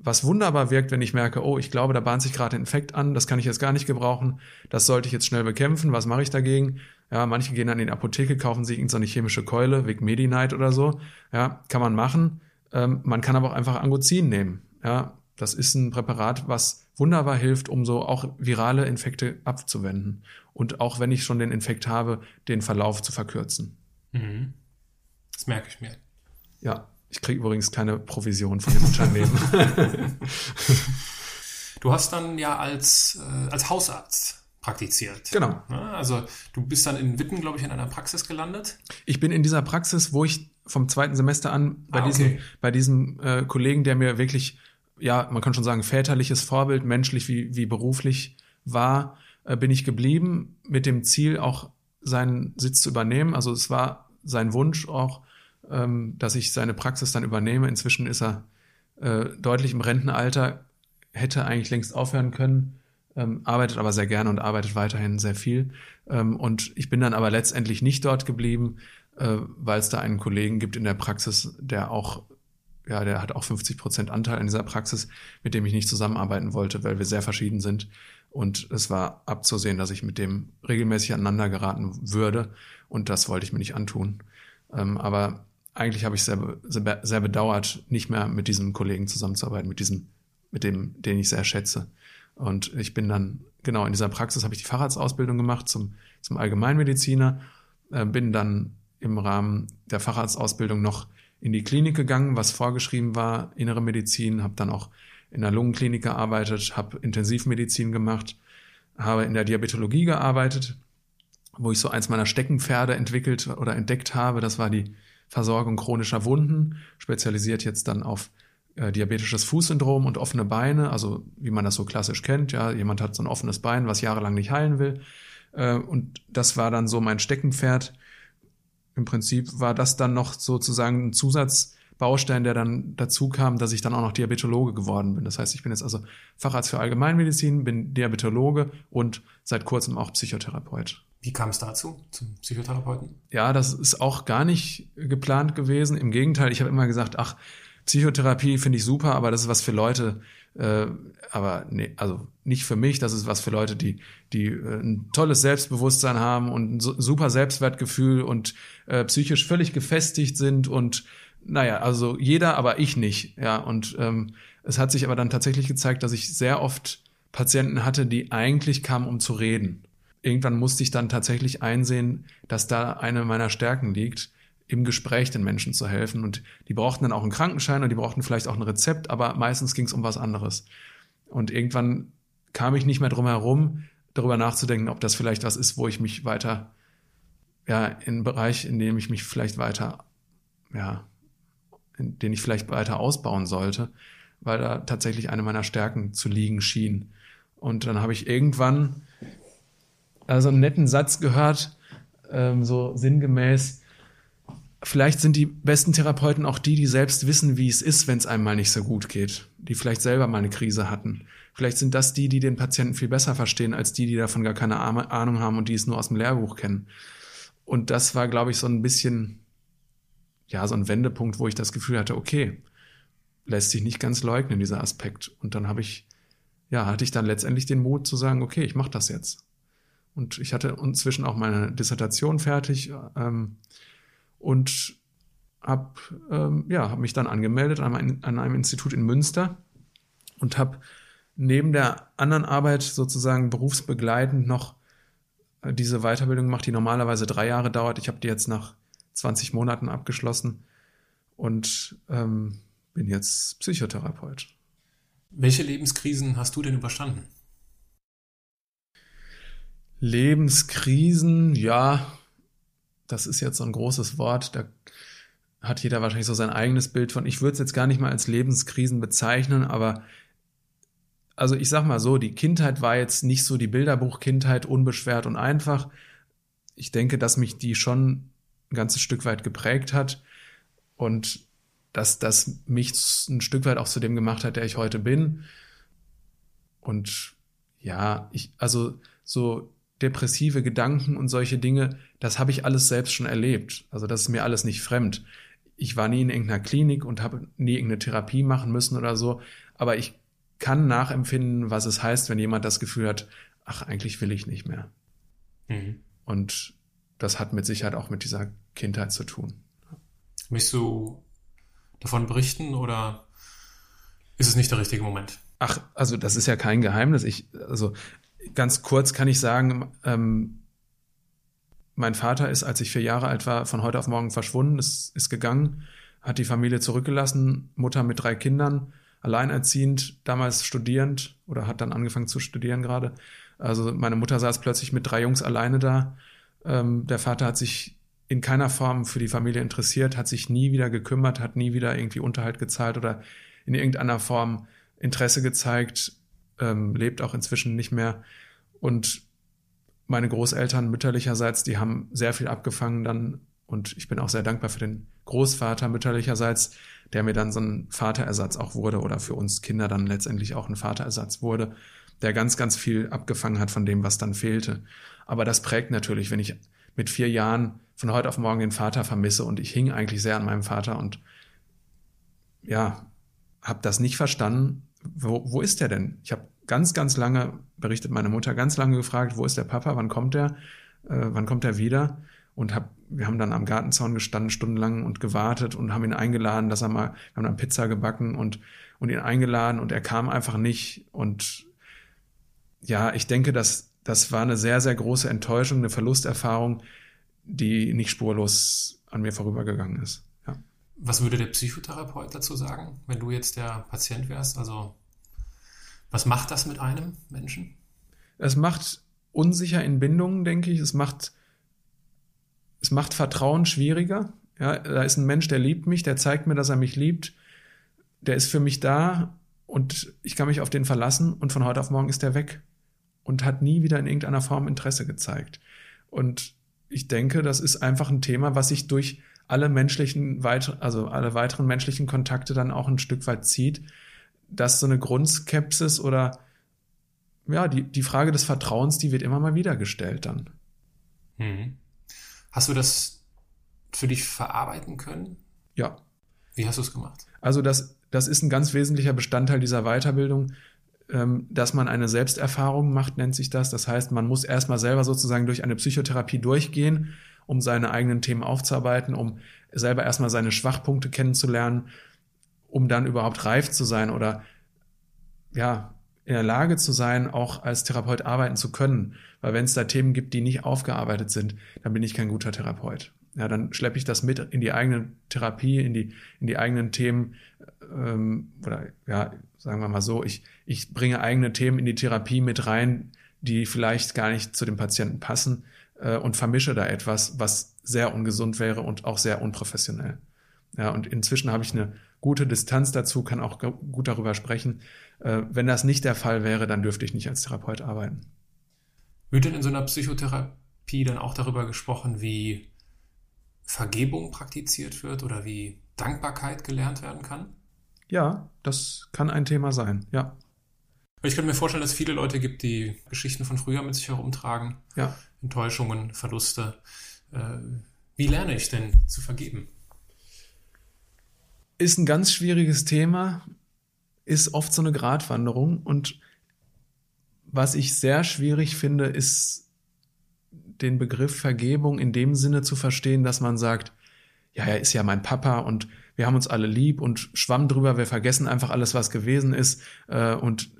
was wunderbar wirkt, wenn ich merke, oh, ich glaube, da bahnt sich gerade ein Infekt an, das kann ich jetzt gar nicht gebrauchen, das sollte ich jetzt schnell bekämpfen, was mache ich dagegen? Ja, manche gehen dann in die Apotheke, kaufen sich irgendeine chemische Keule, wegen Medi-Night oder so. Ja, kann man machen. Ähm, man kann aber auch einfach Angozin nehmen. Ja, das ist ein Präparat, was wunderbar hilft, um so auch virale Infekte abzuwenden. Und auch wenn ich schon den Infekt habe, den Verlauf zu verkürzen. Mhm. Das merke ich mir. Ja, ich kriege übrigens keine Provision von dem Unternehmen. du hast dann ja als, äh, als Hausarzt praktiziert. Genau. Also du bist dann in Witten, glaube ich, in einer Praxis gelandet. Ich bin in dieser Praxis, wo ich vom zweiten Semester an bei Ah, diesem, okay. bei diesem äh, Kollegen, der mir wirklich, ja, man kann schon sagen, väterliches Vorbild, menschlich wie, wie beruflich war, äh, bin ich geblieben mit dem Ziel, auch seinen Sitz zu übernehmen. Also es war sein Wunsch auch, ähm, dass ich seine Praxis dann übernehme. Inzwischen ist er äh, deutlich im Rentenalter, hätte eigentlich längst aufhören können, ähm, arbeitet aber sehr gerne und arbeitet weiterhin sehr viel. Ähm, und ich bin dann aber letztendlich nicht dort geblieben, äh, weil es da einen Kollegen gibt in der Praxis, der auch, ja, der hat auch 50 Prozent Anteil an dieser Praxis, mit dem ich nicht zusammenarbeiten wollte, weil wir sehr verschieden sind. Und es war abzusehen, dass ich mit dem regelmäßig aneinander geraten würde. Und das wollte ich mir nicht antun. Ähm, aber eigentlich habe ich sehr, sehr, sehr bedauert, nicht mehr mit diesem Kollegen zusammenzuarbeiten, mit diesem, mit dem, den ich sehr schätze. Und ich bin dann, genau, in dieser Praxis habe ich die Facharztausbildung gemacht zum, zum Allgemeinmediziner, äh, bin dann im Rahmen der Facharztausbildung noch in die Klinik gegangen, was vorgeschrieben war, innere Medizin, habe dann auch in der Lungenklinik gearbeitet, habe Intensivmedizin gemacht, habe in der Diabetologie gearbeitet, wo ich so eins meiner Steckenpferde entwickelt oder entdeckt habe. Das war die Versorgung chronischer Wunden, spezialisiert jetzt dann auf äh, diabetisches Fußsyndrom und offene Beine, also wie man das so klassisch kennt. Ja, jemand hat so ein offenes Bein, was jahrelang nicht heilen will. Äh, und das war dann so mein Steckenpferd. Im Prinzip war das dann noch sozusagen ein Zusatzbaustein, der dann dazu kam, dass ich dann auch noch Diabetologe geworden bin. Das heißt, ich bin jetzt also Facharzt für Allgemeinmedizin, bin Diabetologe und seit kurzem auch Psychotherapeut. Wie kam es dazu, zum Psychotherapeuten? Ja, das ist auch gar nicht geplant gewesen. Im Gegenteil, ich habe immer gesagt, ach, Psychotherapie finde ich super, aber das ist was für Leute, äh, aber nee, also nicht für mich, das ist was für Leute, die, die äh, ein tolles Selbstbewusstsein haben und ein su- super Selbstwertgefühl und äh, psychisch völlig gefestigt sind und naja, also jeder, aber ich nicht. Ja, und ähm, es hat sich aber dann tatsächlich gezeigt, dass ich sehr oft Patienten hatte, die eigentlich kamen, um zu reden. Irgendwann musste ich dann tatsächlich einsehen, dass da eine meiner Stärken liegt, im Gespräch den Menschen zu helfen. Und die brauchten dann auch einen Krankenschein und die brauchten vielleicht auch ein Rezept, aber meistens ging es um was anderes. Und irgendwann kam ich nicht mehr drum herum, darüber nachzudenken, ob das vielleicht was ist, wo ich mich weiter, ja, in Bereich, in dem ich mich vielleicht weiter, ja, den ich vielleicht weiter ausbauen sollte, weil da tatsächlich eine meiner Stärken zu liegen schien. Und dann habe ich irgendwann also einen netten Satz gehört, ähm, so sinngemäß, vielleicht sind die besten Therapeuten auch die, die selbst wissen, wie es ist, wenn es einem mal nicht so gut geht, die vielleicht selber mal eine Krise hatten. Vielleicht sind das die, die den Patienten viel besser verstehen, als die, die davon gar keine Ahnung haben und die es nur aus dem Lehrbuch kennen. Und das war, glaube ich, so ein bisschen, ja, so ein Wendepunkt, wo ich das Gefühl hatte, okay, lässt sich nicht ganz leugnen, dieser Aspekt. Und dann habe ich, ja, hatte ich dann letztendlich den Mut zu sagen, okay, ich mache das jetzt. Und ich hatte inzwischen auch meine Dissertation fertig ähm, und habe ähm, ja, hab mich dann angemeldet an einem, an einem Institut in Münster und habe neben der anderen Arbeit sozusagen berufsbegleitend noch äh, diese Weiterbildung gemacht, die normalerweise drei Jahre dauert. Ich habe die jetzt nach 20 Monaten abgeschlossen und ähm, bin jetzt Psychotherapeut. Welche Lebenskrisen hast du denn überstanden? Lebenskrisen, ja, das ist jetzt so ein großes Wort, da hat jeder wahrscheinlich so sein eigenes Bild von. Ich würde es jetzt gar nicht mal als Lebenskrisen bezeichnen, aber also ich sag mal so, die Kindheit war jetzt nicht so die Bilderbuch-Kindheit, unbeschwert und einfach. Ich denke, dass mich die schon ein ganzes Stück weit geprägt hat und dass das mich ein Stück weit auch zu dem gemacht hat, der ich heute bin. Und ja, ich, also so depressive Gedanken und solche Dinge, das habe ich alles selbst schon erlebt. Also das ist mir alles nicht fremd. Ich war nie in irgendeiner Klinik und habe nie irgendeine Therapie machen müssen oder so, aber ich kann nachempfinden, was es heißt, wenn jemand das Gefühl hat, ach, eigentlich will ich nicht mehr. Mhm. Und das hat mit Sicherheit auch mit dieser Kindheit zu tun. Möchtest du davon berichten oder ist es nicht der richtige Moment? Ach, also das ist ja kein Geheimnis. Ich, also ganz kurz kann ich sagen, ähm, mein Vater ist, als ich vier Jahre alt war, von heute auf morgen verschwunden, ist, ist gegangen, hat die Familie zurückgelassen, Mutter mit drei Kindern, alleinerziehend, damals studierend oder hat dann angefangen zu studieren gerade. Also meine Mutter saß plötzlich mit drei Jungs alleine da. Ähm, der Vater hat sich in keiner Form für die Familie interessiert, hat sich nie wieder gekümmert, hat nie wieder irgendwie Unterhalt gezahlt oder in irgendeiner Form Interesse gezeigt, ähm, lebt auch inzwischen nicht mehr. Und meine Großeltern mütterlicherseits, die haben sehr viel abgefangen dann und ich bin auch sehr dankbar für den Großvater mütterlicherseits, der mir dann so ein Vaterersatz auch wurde oder für uns Kinder dann letztendlich auch ein Vaterersatz wurde, der ganz, ganz viel abgefangen hat von dem, was dann fehlte. Aber das prägt natürlich, wenn ich mit vier Jahren von heute auf morgen den Vater vermisse und ich hing eigentlich sehr an meinem Vater und ja, habe das nicht verstanden. Wo, wo ist der denn? Ich habe ganz, ganz lange, berichtet meine Mutter, ganz lange gefragt, wo ist der Papa, wann kommt der, äh, wann kommt er wieder? Und hab, wir haben dann am Gartenzaun gestanden, stundenlang und gewartet und haben ihn eingeladen, dass er mal, wir haben dann Pizza gebacken und, und ihn eingeladen und er kam einfach nicht. Und ja, ich denke, dass das war eine sehr, sehr große Enttäuschung, eine Verlusterfahrung, die nicht spurlos an mir vorübergegangen ist. Ja. Was würde der Psychotherapeut dazu sagen, wenn du jetzt der Patient wärst? Also was macht das mit einem Menschen? Es macht unsicher in Bindungen, denke ich. Es macht, es macht Vertrauen schwieriger. Ja, da ist ein Mensch, der liebt mich, der zeigt mir, dass er mich liebt. Der ist für mich da und ich kann mich auf den verlassen und von heute auf morgen ist er weg und hat nie wieder in irgendeiner Form Interesse gezeigt. Und ich denke, das ist einfach ein Thema, was sich durch alle menschlichen, also alle weiteren menschlichen Kontakte dann auch ein Stück weit zieht dass so eine Grundskepsis oder ja, die, die Frage des Vertrauens, die wird immer mal wieder gestellt dann. Mhm. Hast du das für dich verarbeiten können? Ja. Wie hast du es gemacht? Also das, das ist ein ganz wesentlicher Bestandteil dieser Weiterbildung, dass man eine Selbsterfahrung macht, nennt sich das. Das heißt, man muss erstmal selber sozusagen durch eine Psychotherapie durchgehen, um seine eigenen Themen aufzuarbeiten, um selber erstmal seine Schwachpunkte kennenzulernen um dann überhaupt reif zu sein oder ja, in der Lage zu sein, auch als Therapeut arbeiten zu können. Weil wenn es da Themen gibt, die nicht aufgearbeitet sind, dann bin ich kein guter Therapeut. Ja, dann schleppe ich das mit in die eigene Therapie, in die, in die eigenen Themen, ähm, oder ja, sagen wir mal so, ich, ich bringe eigene Themen in die Therapie mit rein, die vielleicht gar nicht zu dem Patienten passen äh, und vermische da etwas, was sehr ungesund wäre und auch sehr unprofessionell. Ja, und inzwischen habe ich eine gute Distanz dazu, kann auch gut darüber sprechen. Äh, wenn das nicht der Fall wäre, dann dürfte ich nicht als Therapeut arbeiten. Wird denn in so einer Psychotherapie dann auch darüber gesprochen, wie Vergebung praktiziert wird oder wie Dankbarkeit gelernt werden kann? Ja, das kann ein Thema sein, ja. Ich könnte mir vorstellen, dass es viele Leute gibt, die Geschichten von früher mit sich herumtragen. Ja. Enttäuschungen, Verluste. Äh, wie lerne ich denn zu vergeben? ist ein ganz schwieriges Thema, ist oft so eine Gratwanderung. Und was ich sehr schwierig finde, ist den Begriff Vergebung in dem Sinne zu verstehen, dass man sagt, ja, er ist ja mein Papa und wir haben uns alle lieb und schwamm drüber, wir vergessen einfach alles, was gewesen ist äh, und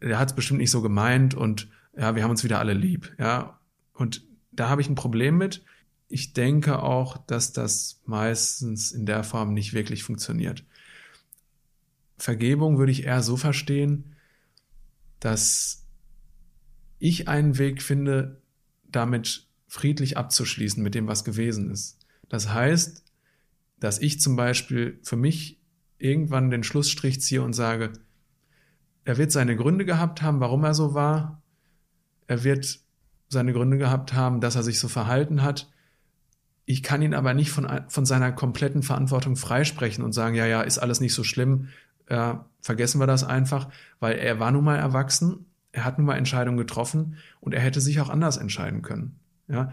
er hat es bestimmt nicht so gemeint und ja, wir haben uns wieder alle lieb, ja. Und da habe ich ein Problem mit, ich denke auch, dass das meistens in der Form nicht wirklich funktioniert. Vergebung würde ich eher so verstehen, dass ich einen Weg finde, damit friedlich abzuschließen mit dem, was gewesen ist. Das heißt, dass ich zum Beispiel für mich irgendwann den Schlussstrich ziehe und sage, er wird seine Gründe gehabt haben, warum er so war. Er wird seine Gründe gehabt haben, dass er sich so verhalten hat. Ich kann ihn aber nicht von, von seiner kompletten Verantwortung freisprechen und sagen, ja, ja, ist alles nicht so schlimm, äh, vergessen wir das einfach, weil er war nun mal erwachsen, er hat nun mal Entscheidungen getroffen und er hätte sich auch anders entscheiden können. Ja,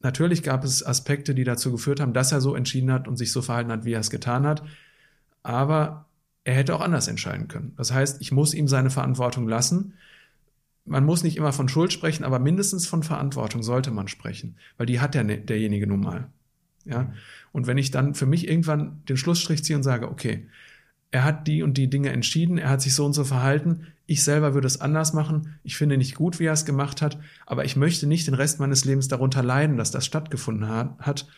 natürlich gab es Aspekte, die dazu geführt haben, dass er so entschieden hat und sich so verhalten hat, wie er es getan hat, aber er hätte auch anders entscheiden können. Das heißt, ich muss ihm seine Verantwortung lassen, man muss nicht immer von Schuld sprechen, aber mindestens von Verantwortung sollte man sprechen, weil die hat der, derjenige nun mal. Ja. Und wenn ich dann für mich irgendwann den Schlussstrich ziehe und sage, okay, er hat die und die Dinge entschieden, er hat sich so und so verhalten, ich selber würde es anders machen, ich finde nicht gut, wie er es gemacht hat, aber ich möchte nicht den Rest meines Lebens darunter leiden, dass das stattgefunden hat.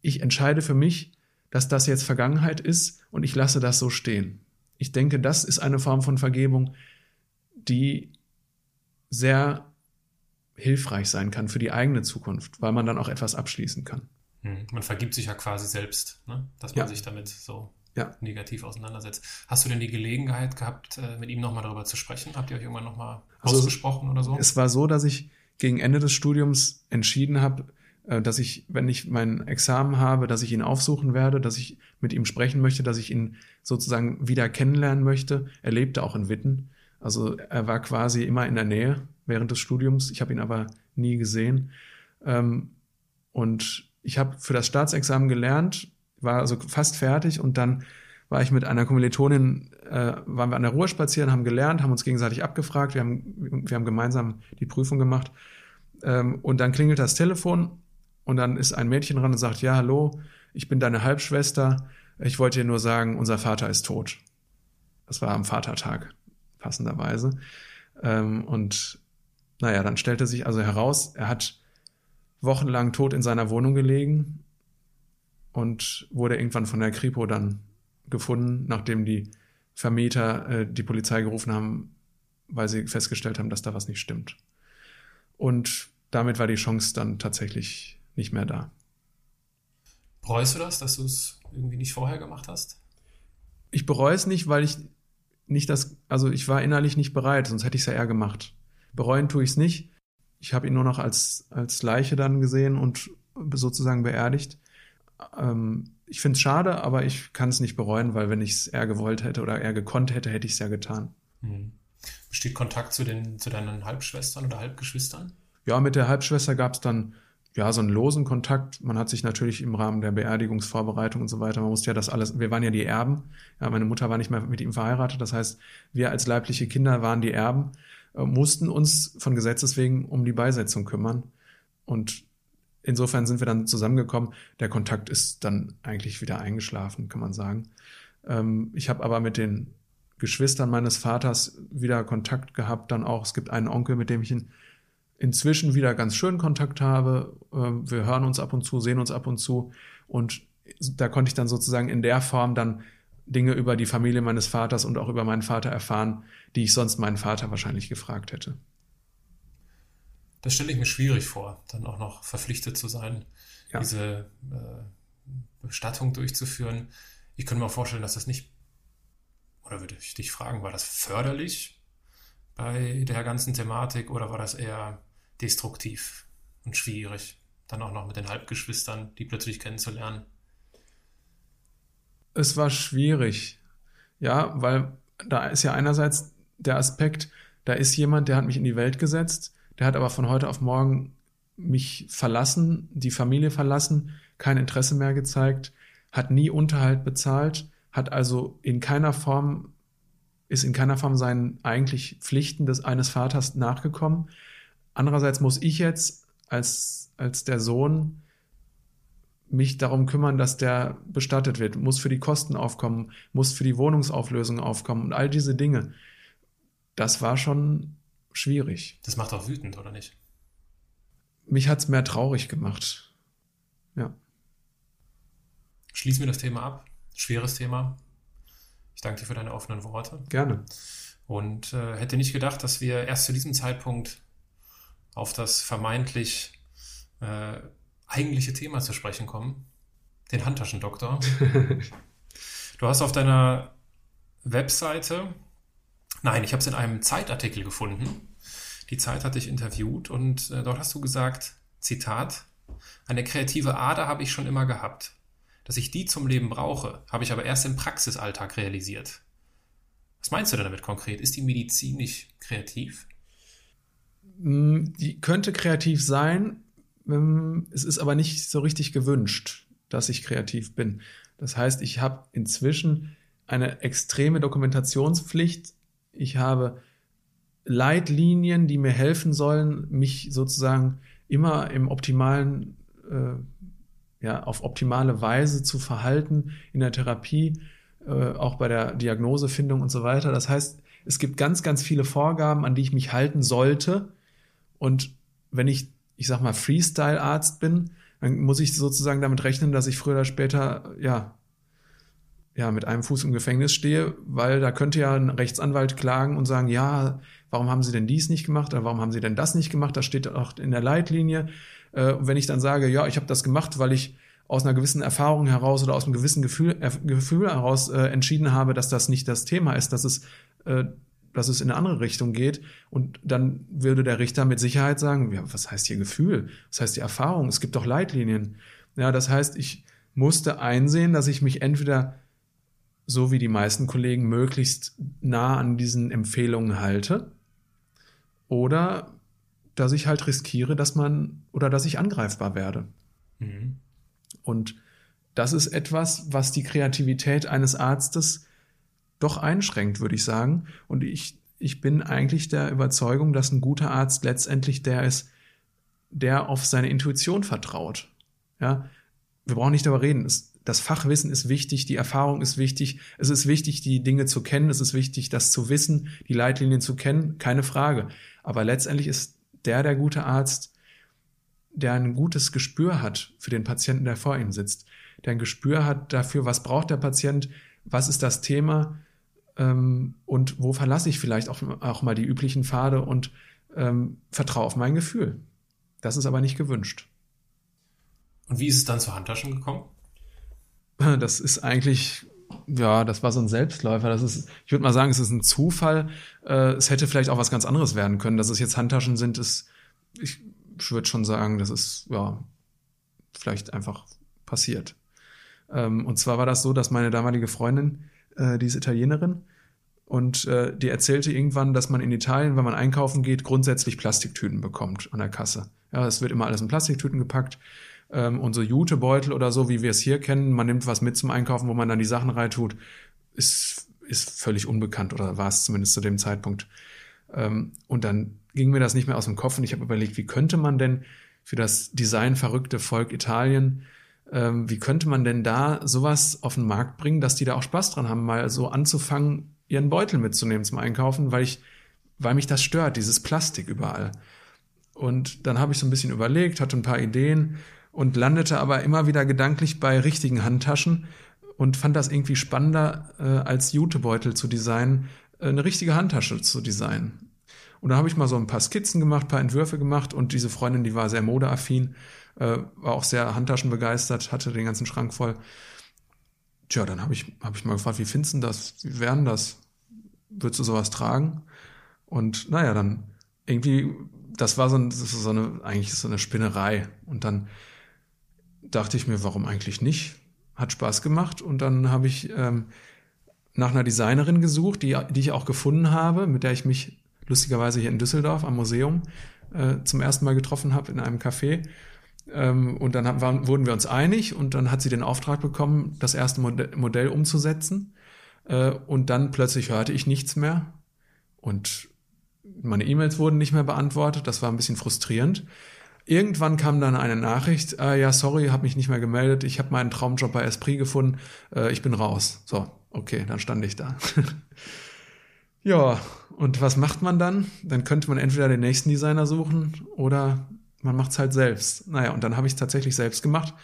Ich entscheide für mich, dass das jetzt Vergangenheit ist und ich lasse das so stehen. Ich denke, das ist eine Form von Vergebung, die sehr hilfreich sein kann für die eigene Zukunft, weil man dann auch etwas abschließen kann. Hm, man vergibt sich ja quasi selbst, ne? dass man ja. sich damit so ja. negativ auseinandersetzt. Hast du denn die Gelegenheit gehabt, äh, mit ihm nochmal darüber zu sprechen? Habt ihr euch irgendwann nochmal also ausgesprochen oder so? Es war so, dass ich gegen Ende des Studiums entschieden habe, äh, dass ich, wenn ich mein Examen habe, dass ich ihn aufsuchen werde, dass ich mit ihm sprechen möchte, dass ich ihn sozusagen wieder kennenlernen möchte. Er lebte auch in Witten. Also er war quasi immer in der Nähe während des Studiums. Ich habe ihn aber nie gesehen. Ähm, und ich habe für das Staatsexamen gelernt, war also fast fertig und dann war ich mit einer Kommilitonin, äh, waren wir an der Ruhr spazieren, haben gelernt, haben uns gegenseitig abgefragt, wir haben, wir haben gemeinsam die Prüfung gemacht. Ähm, und dann klingelt das Telefon und dann ist ein Mädchen dran und sagt, ja, hallo, ich bin deine Halbschwester. Ich wollte dir nur sagen, unser Vater ist tot. Das war am Vatertag, passenderweise. Ähm, und naja, dann stellte sich also heraus, er hat wochenlang tot in seiner Wohnung gelegen und wurde irgendwann von der Kripo dann gefunden, nachdem die Vermieter äh, die Polizei gerufen haben, weil sie festgestellt haben, dass da was nicht stimmt. Und damit war die Chance dann tatsächlich nicht mehr da. Bereust du das, dass du es irgendwie nicht vorher gemacht hast? Ich bereue es nicht, weil ich nicht das, also ich war innerlich nicht bereit, sonst hätte ich es ja eher gemacht. Bereuen tue ich es nicht. Ich habe ihn nur noch als, als Leiche dann gesehen und sozusagen beerdigt. Ähm, ich finde es schade, aber ich kann es nicht bereuen, weil wenn ich es eher gewollt hätte oder eher gekonnt hätte, hätte ich es ja getan. Hm. Besteht Kontakt zu, den, zu deinen Halbschwestern oder Halbgeschwistern? Ja, mit der Halbschwester gab es dann ja so einen losen Kontakt. Man hat sich natürlich im Rahmen der Beerdigungsvorbereitung und so weiter, man musste ja das alles, wir waren ja die Erben. Ja, meine Mutter war nicht mehr mit ihm verheiratet. Das heißt, wir als leibliche Kinder waren die Erben, äh, mussten uns von Gesetzes wegen um die Beisetzung kümmern. Und insofern sind wir dann zusammengekommen. Der Kontakt ist dann eigentlich wieder eingeschlafen, kann man sagen. Ähm, ich habe aber mit den Geschwistern meines Vaters wieder Kontakt gehabt, dann auch. Es gibt einen Onkel, mit dem ich in, inzwischen wieder ganz schön Kontakt habe. Ähm, wir hören uns ab und zu, sehen uns ab und zu. Und da konnte ich dann sozusagen in der Form dann Dinge über die Familie meines Vaters und auch über meinen Vater erfahren, die ich sonst meinen Vater wahrscheinlich gefragt hätte. Das stelle ich mir schwierig vor, dann auch noch verpflichtet zu sein, ja. diese äh, Bestattung durchzuführen. Ich könnte mir auch vorstellen, dass das nicht, oder würde ich dich fragen, war das förderlich bei der ganzen Thematik oder war das eher destruktiv und schwierig, dann auch noch mit den Halbgeschwistern, die plötzlich kennenzulernen? Es war schwierig, ja, weil da ist ja einerseits der Aspekt, da ist jemand, der hat mich in die Welt gesetzt, der hat aber von heute auf morgen mich verlassen, die Familie verlassen, kein Interesse mehr gezeigt, hat nie Unterhalt bezahlt, hat also in keiner Form, ist in keiner Form seinen eigentlich Pflichten des eines Vaters nachgekommen. Andererseits muss ich jetzt als, als der Sohn mich darum kümmern, dass der bestattet wird, muss für die Kosten aufkommen, muss für die Wohnungsauflösung aufkommen und all diese Dinge. Das war schon schwierig. Das macht auch wütend, oder nicht? Mich hat's mehr traurig gemacht. Ja. Schließen wir das Thema ab. Schweres Thema. Ich danke dir für deine offenen Worte. Gerne. Und äh, hätte nicht gedacht, dass wir erst zu diesem Zeitpunkt auf das vermeintlich äh, eigentliche Thema zu sprechen kommen. Den Handtaschendoktor. du hast auf deiner Webseite Nein, ich habe es in einem Zeitartikel gefunden. Die Zeit hat dich interviewt und äh, dort hast du gesagt, Zitat, eine kreative Ader habe ich schon immer gehabt. Dass ich die zum Leben brauche, habe ich aber erst im Praxisalltag realisiert. Was meinst du denn damit konkret? Ist die Medizin nicht kreativ? Mm, die könnte kreativ sein. Ähm, es ist aber nicht so richtig gewünscht, dass ich kreativ bin. Das heißt, ich habe inzwischen eine extreme Dokumentationspflicht ich habe Leitlinien, die mir helfen sollen, mich sozusagen immer im optimalen, äh, ja, auf optimale Weise zu verhalten in der Therapie, äh, auch bei der Diagnosefindung und so weiter. Das heißt, es gibt ganz, ganz viele Vorgaben, an die ich mich halten sollte. Und wenn ich, ich sag mal, Freestyle-Arzt bin, dann muss ich sozusagen damit rechnen, dass ich früher oder später, ja, ja, mit einem Fuß im Gefängnis stehe, weil da könnte ja ein Rechtsanwalt klagen und sagen, ja, warum haben Sie denn dies nicht gemacht oder warum haben Sie denn das nicht gemacht? Das steht auch in der Leitlinie. Äh, und wenn ich dann sage, ja, ich habe das gemacht, weil ich aus einer gewissen Erfahrung heraus oder aus einem gewissen Gefühl, äh, Gefühl heraus äh, entschieden habe, dass das nicht das Thema ist, dass es, dass es in eine andere Richtung geht. Und dann würde der Richter mit Sicherheit sagen, ja, was heißt hier Gefühl? Was heißt die Erfahrung? Es gibt doch Leitlinien. Ja, das heißt, ich musste einsehen, dass ich mich entweder so wie die meisten Kollegen möglichst nah an diesen Empfehlungen halte oder dass ich halt riskiere, dass man oder dass ich angreifbar werde. Mhm. Und das ist etwas, was die Kreativität eines Arztes doch einschränkt, würde ich sagen. Und ich, ich bin eigentlich der Überzeugung, dass ein guter Arzt letztendlich der ist, der auf seine Intuition vertraut. Ja, wir brauchen nicht darüber reden. Es, das Fachwissen ist wichtig, die Erfahrung ist wichtig. Es ist wichtig, die Dinge zu kennen. Es ist wichtig, das zu wissen, die Leitlinien zu kennen. Keine Frage. Aber letztendlich ist der der gute Arzt, der ein gutes Gespür hat für den Patienten, der vor ihm sitzt, der ein Gespür hat dafür, was braucht der Patient, was ist das Thema ähm, und wo verlasse ich vielleicht auch, auch mal die üblichen Pfade und ähm, vertraue auf mein Gefühl. Das ist aber nicht gewünscht. Und wie ist es dann zu Handtaschen gekommen? Das ist eigentlich, ja, das war so ein Selbstläufer. Das ist, ich würde mal sagen, es ist ein Zufall. Äh, es hätte vielleicht auch was ganz anderes werden können. Dass es jetzt Handtaschen sind, ist, ich würde schon sagen, das ist ja vielleicht einfach passiert. Ähm, und zwar war das so, dass meine damalige Freundin, äh, die ist Italienerin, und äh, die erzählte irgendwann, dass man in Italien, wenn man einkaufen geht, grundsätzlich Plastiktüten bekommt an der Kasse. Ja, es wird immer alles in Plastiktüten gepackt. Ähm, so Jutebeutel oder so, wie wir es hier kennen, man nimmt was mit zum Einkaufen, wo man dann die Sachen reintut, ist, ist völlig unbekannt oder war es zumindest zu dem Zeitpunkt. Ähm, und dann ging mir das nicht mehr aus dem Kopf und ich habe überlegt, wie könnte man denn für das designverrückte Volk Italien, ähm, wie könnte man denn da sowas auf den Markt bringen, dass die da auch Spaß dran haben, mal so anzufangen, ihren Beutel mitzunehmen zum Einkaufen, weil ich, weil mich das stört, dieses Plastik überall. Und dann habe ich so ein bisschen überlegt, hatte ein paar Ideen und landete aber immer wieder gedanklich bei richtigen Handtaschen und fand das irgendwie spannender, äh, als Jutebeutel zu designen, äh, eine richtige Handtasche zu designen. Und da habe ich mal so ein paar Skizzen gemacht, paar Entwürfe gemacht und diese Freundin, die war sehr modeaffin, äh, war auch sehr Handtaschenbegeistert, hatte den ganzen Schrank voll. Tja, dann habe ich, hab ich mal gefragt, wie findest du das? Wie wären das? Würdest du sowas tragen? Und naja, dann irgendwie, das war so, ein, so eine, eigentlich so eine Spinnerei. Und dann dachte ich mir, warum eigentlich nicht? Hat Spaß gemacht. Und dann habe ich ähm, nach einer Designerin gesucht, die, die ich auch gefunden habe, mit der ich mich lustigerweise hier in Düsseldorf am Museum äh, zum ersten Mal getroffen habe in einem Café. Ähm, und dann haben, waren, wurden wir uns einig und dann hat sie den Auftrag bekommen, das erste Modell, Modell umzusetzen. Äh, und dann plötzlich hörte ich nichts mehr und meine E-Mails wurden nicht mehr beantwortet. Das war ein bisschen frustrierend. Irgendwann kam dann eine Nachricht, äh, ja, sorry, habe mich nicht mehr gemeldet, ich habe meinen Traumjob bei Esprit gefunden, äh, ich bin raus. So, okay, dann stand ich da. ja, und was macht man dann? Dann könnte man entweder den nächsten Designer suchen oder man macht es halt selbst. Naja, und dann habe ich es tatsächlich selbst gemacht,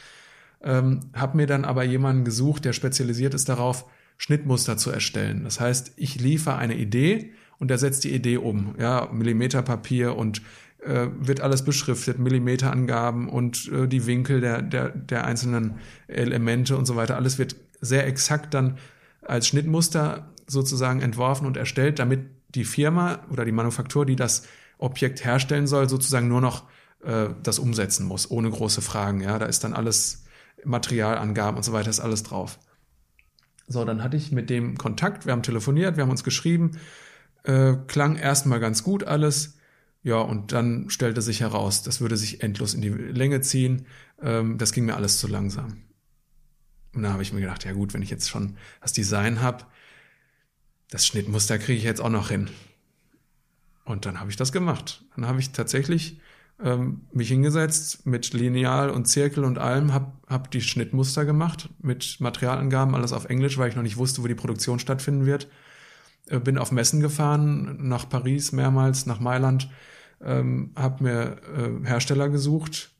ähm, habe mir dann aber jemanden gesucht, der spezialisiert ist darauf, Schnittmuster zu erstellen. Das heißt, ich liefere eine Idee und der setzt die Idee um. Ja, Millimeterpapier und äh, wird alles beschriftet, Millimeterangaben und äh, die Winkel der, der, der einzelnen Elemente und so weiter. Alles wird sehr exakt dann als Schnittmuster sozusagen entworfen und erstellt, damit die Firma oder die Manufaktur, die das Objekt herstellen soll, sozusagen nur noch äh, das umsetzen muss, ohne große Fragen. Ja, da ist dann alles Materialangaben und so weiter, ist alles drauf. So, dann hatte ich mit dem Kontakt, wir haben telefoniert, wir haben uns geschrieben, äh, klang erstmal ganz gut alles. Ja, und dann stellte sich heraus, das würde sich endlos in die Länge ziehen. Ähm, das ging mir alles zu langsam. Und da habe ich mir gedacht, ja gut, wenn ich jetzt schon das Design habe, das Schnittmuster kriege ich jetzt auch noch hin. Und dann habe ich das gemacht. Dann habe ich tatsächlich ähm, mich hingesetzt mit Lineal und Zirkel und allem, habe hab die Schnittmuster gemacht mit Materialangaben, alles auf Englisch, weil ich noch nicht wusste, wo die Produktion stattfinden wird. Äh, bin auf Messen gefahren, nach Paris mehrmals, nach Mailand, ähm, habe mir äh, Hersteller gesucht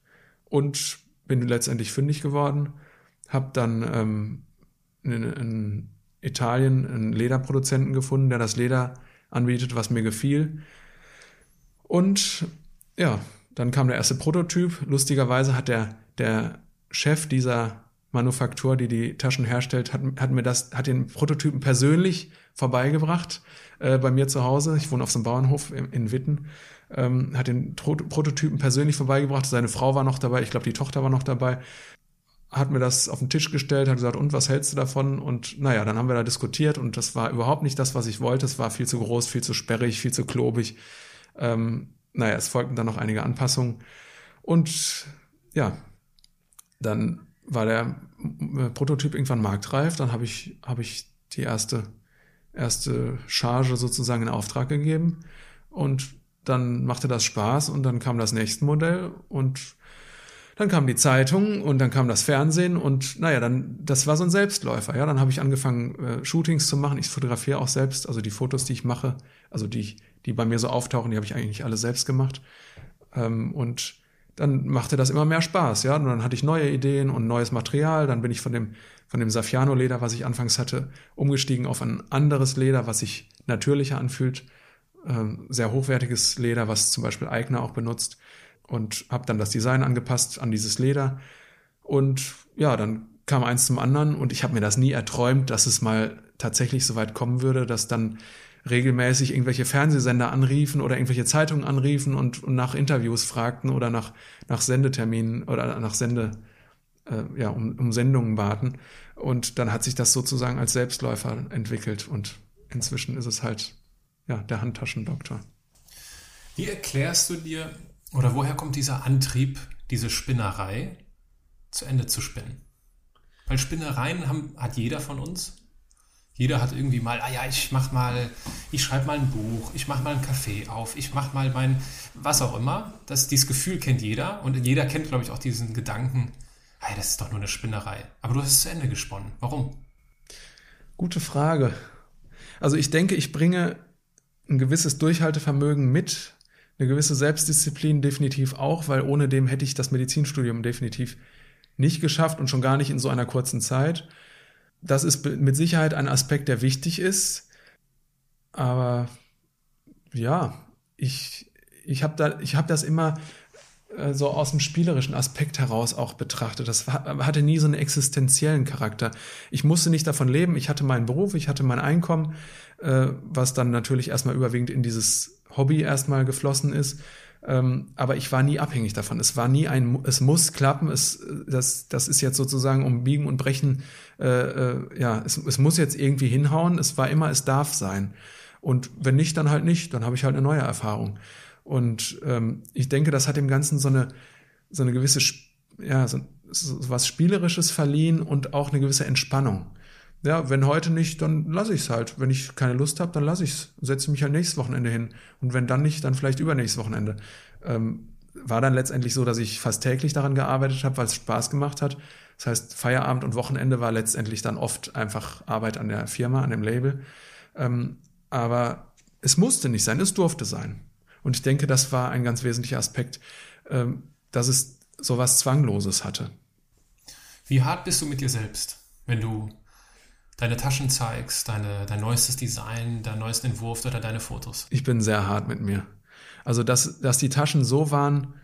und bin letztendlich fündig geworden. Habe dann ähm, in, in Italien einen Lederproduzenten gefunden, der das Leder anbietet, was mir gefiel. Und ja, dann kam der erste Prototyp. Lustigerweise hat der, der Chef dieser Manufaktur, die die Taschen herstellt, hat, hat mir das, hat den Prototypen persönlich vorbeigebracht äh, bei mir zu Hause. Ich wohne auf so einem Bauernhof in, in Witten. Ähm, hat den Prototypen persönlich vorbeigebracht. Seine Frau war noch dabei, ich glaube, die Tochter war noch dabei. Hat mir das auf den Tisch gestellt, hat gesagt, und was hältst du davon? Und naja, dann haben wir da diskutiert und das war überhaupt nicht das, was ich wollte. Es war viel zu groß, viel zu sperrig, viel zu klobig. Ähm, naja, es folgten dann noch einige Anpassungen. Und ja, dann war der Prototyp irgendwann marktreif. Dann habe ich, hab ich die erste, erste Charge sozusagen in Auftrag gegeben. Und dann machte das Spaß und dann kam das nächste Modell und dann kam die Zeitung und dann kam das Fernsehen und naja, dann, das war so ein Selbstläufer. Ja, dann habe ich angefangen, äh, Shootings zu machen. Ich fotografiere auch selbst, also die Fotos, die ich mache, also die, die bei mir so auftauchen, die habe ich eigentlich alle selbst gemacht. Ähm, und dann machte das immer mehr Spaß, ja. Und dann hatte ich neue Ideen und neues Material. Dann bin ich von dem, von dem Saffiano-Leder, was ich anfangs hatte, umgestiegen auf ein anderes Leder, was sich natürlicher anfühlt. Ähm, sehr hochwertiges Leder, was zum Beispiel Eigner auch benutzt und habe dann das Design angepasst an dieses Leder. Und ja, dann kam eins zum anderen und ich habe mir das nie erträumt, dass es mal tatsächlich so weit kommen würde, dass dann regelmäßig irgendwelche Fernsehsender anriefen oder irgendwelche Zeitungen anriefen und, und nach Interviews fragten oder nach, nach Sendeterminen oder nach Sende, äh, ja, um, um Sendungen baten. Und dann hat sich das sozusagen als Selbstläufer entwickelt und inzwischen ist es halt, ja, der Handtaschendoktor. Wie erklärst du dir, oder woher kommt dieser Antrieb, diese Spinnerei zu Ende zu spinnen? Weil Spinnereien haben, hat jeder von uns. Jeder hat irgendwie mal, ah ja, ich mach mal, ich schreibe mal ein Buch, ich mach mal einen Kaffee auf, ich mach mal mein, was auch immer. Das, dieses Gefühl kennt jeder und jeder kennt, glaube ich, auch diesen Gedanken, hey, das ist doch nur eine Spinnerei. Aber du hast es zu Ende gesponnen. Warum? Gute Frage. Also ich denke, ich bringe ein gewisses Durchhaltevermögen mit, eine gewisse Selbstdisziplin definitiv auch, weil ohne dem hätte ich das Medizinstudium definitiv nicht geschafft und schon gar nicht in so einer kurzen Zeit. Das ist mit Sicherheit ein Aspekt, der wichtig ist. Aber ja, ich, ich habe da, ich hab das immer äh, so aus dem spielerischen Aspekt heraus auch betrachtet. Das hatte nie so einen existenziellen Charakter. Ich musste nicht davon leben. Ich hatte meinen Beruf, ich hatte mein Einkommen, äh, was dann natürlich erstmal überwiegend in dieses Hobby erstmal geflossen ist. Ähm, aber ich war nie abhängig davon. Es war nie ein, es muss klappen, es, das, das ist jetzt sozusagen um Biegen und Brechen, äh, äh, ja, es, es muss jetzt irgendwie hinhauen. Es war immer, es darf sein. Und wenn nicht, dann halt nicht. Dann habe ich halt eine neue Erfahrung. Und ähm, ich denke, das hat dem Ganzen so eine, so eine gewisse, ja, so, so was Spielerisches verliehen und auch eine gewisse Entspannung ja, wenn heute nicht, dann lasse ich es halt. Wenn ich keine Lust habe, dann lasse ich es. Setze mich halt nächstes Wochenende hin. Und wenn dann nicht, dann vielleicht übernächstes Wochenende. Ähm, war dann letztendlich so, dass ich fast täglich daran gearbeitet habe, weil es Spaß gemacht hat. Das heißt, Feierabend und Wochenende war letztendlich dann oft einfach Arbeit an der Firma, an dem Label. Ähm, aber es musste nicht sein, es durfte sein. Und ich denke, das war ein ganz wesentlicher Aspekt, ähm, dass es sowas Zwangloses hatte. Wie hart bist du mit dir selbst, wenn du deine Taschen zeigst, deine, dein neuestes Design, deinen neuesten Entwurf oder deine Fotos? Ich bin sehr hart mit mir. Also, dass, dass die Taschen so waren,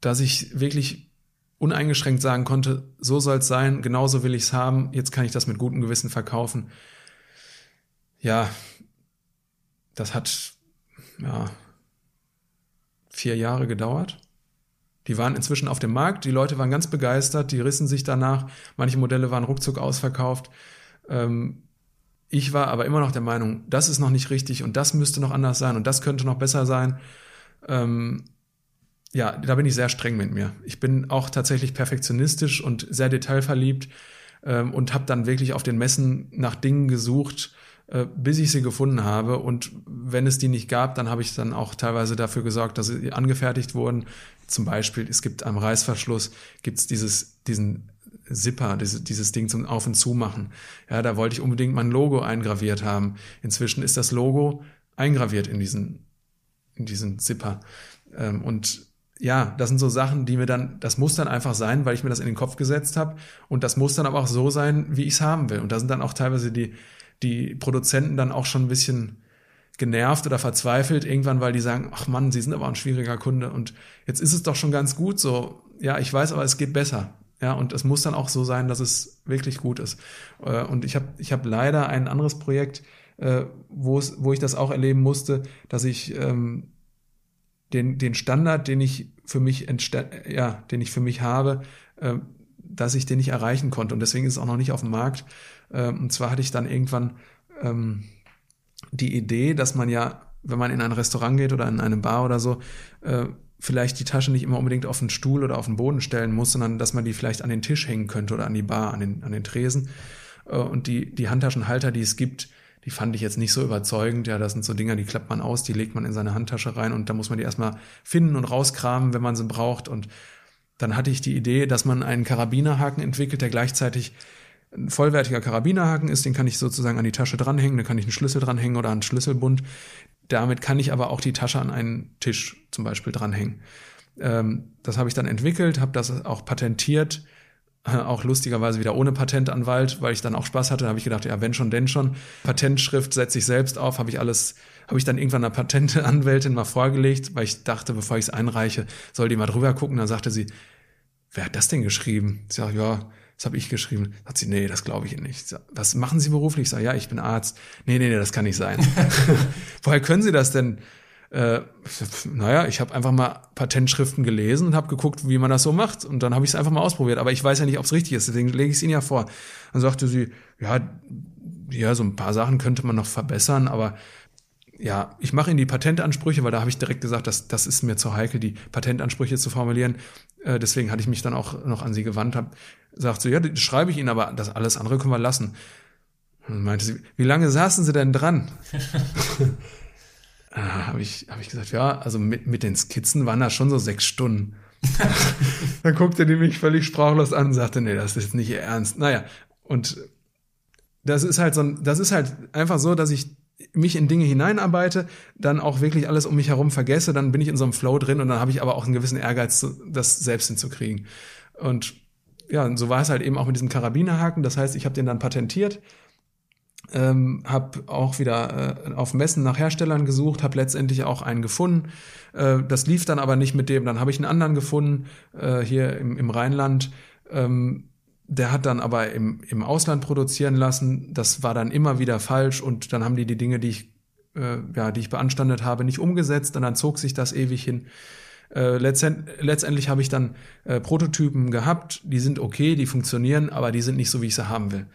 dass ich wirklich uneingeschränkt sagen konnte, so soll es sein, genauso will ich es haben, jetzt kann ich das mit gutem Gewissen verkaufen. Ja, das hat ja, vier Jahre gedauert. Die waren inzwischen auf dem Markt, die Leute waren ganz begeistert, die rissen sich danach, manche Modelle waren ruckzuck ausverkauft. Ähm, ich war aber immer noch der Meinung, das ist noch nicht richtig und das müsste noch anders sein und das könnte noch besser sein. Ähm, ja, da bin ich sehr streng mit mir. Ich bin auch tatsächlich perfektionistisch und sehr detailverliebt ähm, und habe dann wirklich auf den Messen nach Dingen gesucht, äh, bis ich sie gefunden habe. Und wenn es die nicht gab, dann habe ich dann auch teilweise dafür gesorgt, dass sie angefertigt wurden. Zum Beispiel, es gibt am Reißverschluss, gibt es dieses, diesen Zipper, dieses, dieses Ding zum Auf- und Zumachen. Ja, da wollte ich unbedingt mein Logo eingraviert haben. Inzwischen ist das Logo eingraviert in diesen, in diesen Zipper. Ähm, und ja, das sind so Sachen, die mir dann, das muss dann einfach sein, weil ich mir das in den Kopf gesetzt habe. Und das muss dann aber auch so sein, wie ich es haben will. Und da sind dann auch teilweise die, die Produzenten dann auch schon ein bisschen genervt oder verzweifelt irgendwann, weil die sagen, ach Mann, sie sind aber ein schwieriger Kunde und jetzt ist es doch schon ganz gut so. Ja, ich weiß, aber es geht besser. Ja, und es muss dann auch so sein, dass es wirklich gut ist. Äh, und ich habe ich hab leider ein anderes Projekt, äh, wo es, wo ich das auch erleben musste, dass ich ähm, den, den Standard, den ich für mich ja, den ich für mich habe, äh, dass ich den nicht erreichen konnte. Und deswegen ist es auch noch nicht auf dem Markt. Ähm, und zwar hatte ich dann irgendwann ähm, die Idee, dass man ja, wenn man in ein Restaurant geht oder in eine Bar oder so, äh, vielleicht die Tasche nicht immer unbedingt auf den Stuhl oder auf den Boden stellen muss, sondern dass man die vielleicht an den Tisch hängen könnte oder an die Bar, an den, an den Tresen. Äh, und die, die Handtaschenhalter, die es gibt, die fand ich jetzt nicht so überzeugend. Ja, das sind so Dinger, die klappt man aus, die legt man in seine Handtasche rein und da muss man die erstmal finden und rauskramen, wenn man sie braucht. Und dann hatte ich die Idee, dass man einen Karabinerhaken entwickelt, der gleichzeitig ein vollwertiger Karabinerhaken ist, den kann ich sozusagen an die Tasche dranhängen, da kann ich einen Schlüssel dranhängen oder einen Schlüsselbund. Damit kann ich aber auch die Tasche an einen Tisch zum Beispiel dranhängen. Ähm, das habe ich dann entwickelt, habe das auch patentiert, äh, auch lustigerweise wieder ohne Patentanwalt, weil ich dann auch Spaß hatte. Da habe ich gedacht, ja, wenn schon, denn schon. Patentschrift setze ich selbst auf, habe ich alles, habe ich dann irgendwann einer Patentanwältin mal vorgelegt, weil ich dachte, bevor ich es einreiche, soll die mal drüber gucken. Dann sagte sie, wer hat das denn geschrieben? Ich sage, ja, das habe ich geschrieben. Hat sie, nee, das glaube ich Ihnen nicht. Sag, was machen Sie beruflich? Ich sage, ja, ich bin Arzt. Nee, nee, nee, das kann nicht sein. Woher können Sie das denn? Äh, naja, ich habe einfach mal Patentschriften gelesen und habe geguckt, wie man das so macht. Und dann habe ich es einfach mal ausprobiert. Aber ich weiß ja nicht, ob es richtig ist. Deswegen lege ich es Ihnen ja vor. Dann sagte sie, ja, ja, so ein paar Sachen könnte man noch verbessern, aber ja, ich mache Ihnen die Patentansprüche, weil da habe ich direkt gesagt, dass das ist mir zu heikel, die Patentansprüche zu formulieren. Äh, deswegen hatte ich mich dann auch noch an sie gewandt, habe sagt so, ja, das schreibe ich Ihnen, aber das alles andere können wir lassen. Und dann meinte sie, wie lange saßen Sie denn dran? äh, habe ich, hab ich gesagt, ja, also mit, mit den Skizzen waren das schon so sechs Stunden. dann guckte die mich völlig sprachlos an und sagte, nee, das ist nicht Ihr Ernst. Naja, und das ist halt so, das ist halt einfach so, dass ich mich in Dinge hineinarbeite, dann auch wirklich alles um mich herum vergesse, dann bin ich in so einem Flow drin und dann habe ich aber auch einen gewissen Ehrgeiz, das selbst hinzukriegen. Und ja, so war es halt eben auch mit diesem Karabinerhaken. Das heißt, ich habe den dann patentiert, ähm, habe auch wieder äh, auf Messen nach Herstellern gesucht, habe letztendlich auch einen gefunden. Äh, das lief dann aber nicht mit dem. Dann habe ich einen anderen gefunden äh, hier im, im Rheinland. Ähm, der hat dann aber im, im Ausland produzieren lassen. Das war dann immer wieder falsch und dann haben die die Dinge, die ich äh, ja, die ich beanstandet habe, nicht umgesetzt und dann zog sich das ewig hin. Äh, letztend, letztendlich habe ich dann äh, Prototypen gehabt, die sind okay, die funktionieren, aber die sind nicht so, wie ich sie haben will.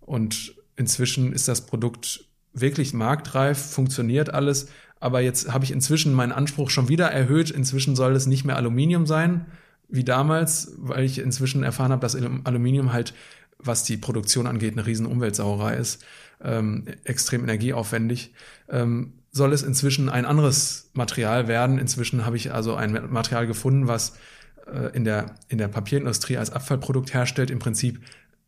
Und inzwischen ist das Produkt wirklich marktreif, funktioniert alles, aber jetzt habe ich inzwischen meinen Anspruch schon wieder erhöht. Inzwischen soll es nicht mehr Aluminium sein, wie damals, weil ich inzwischen erfahren habe, dass Aluminium halt, was die Produktion angeht, eine riesen Umweltsauerei ist, ähm, extrem energieaufwendig. Ähm, soll es inzwischen ein anderes Material werden. Inzwischen habe ich also ein Material gefunden, was äh, in, der, in der Papierindustrie als Abfallprodukt herstellt, im Prinzip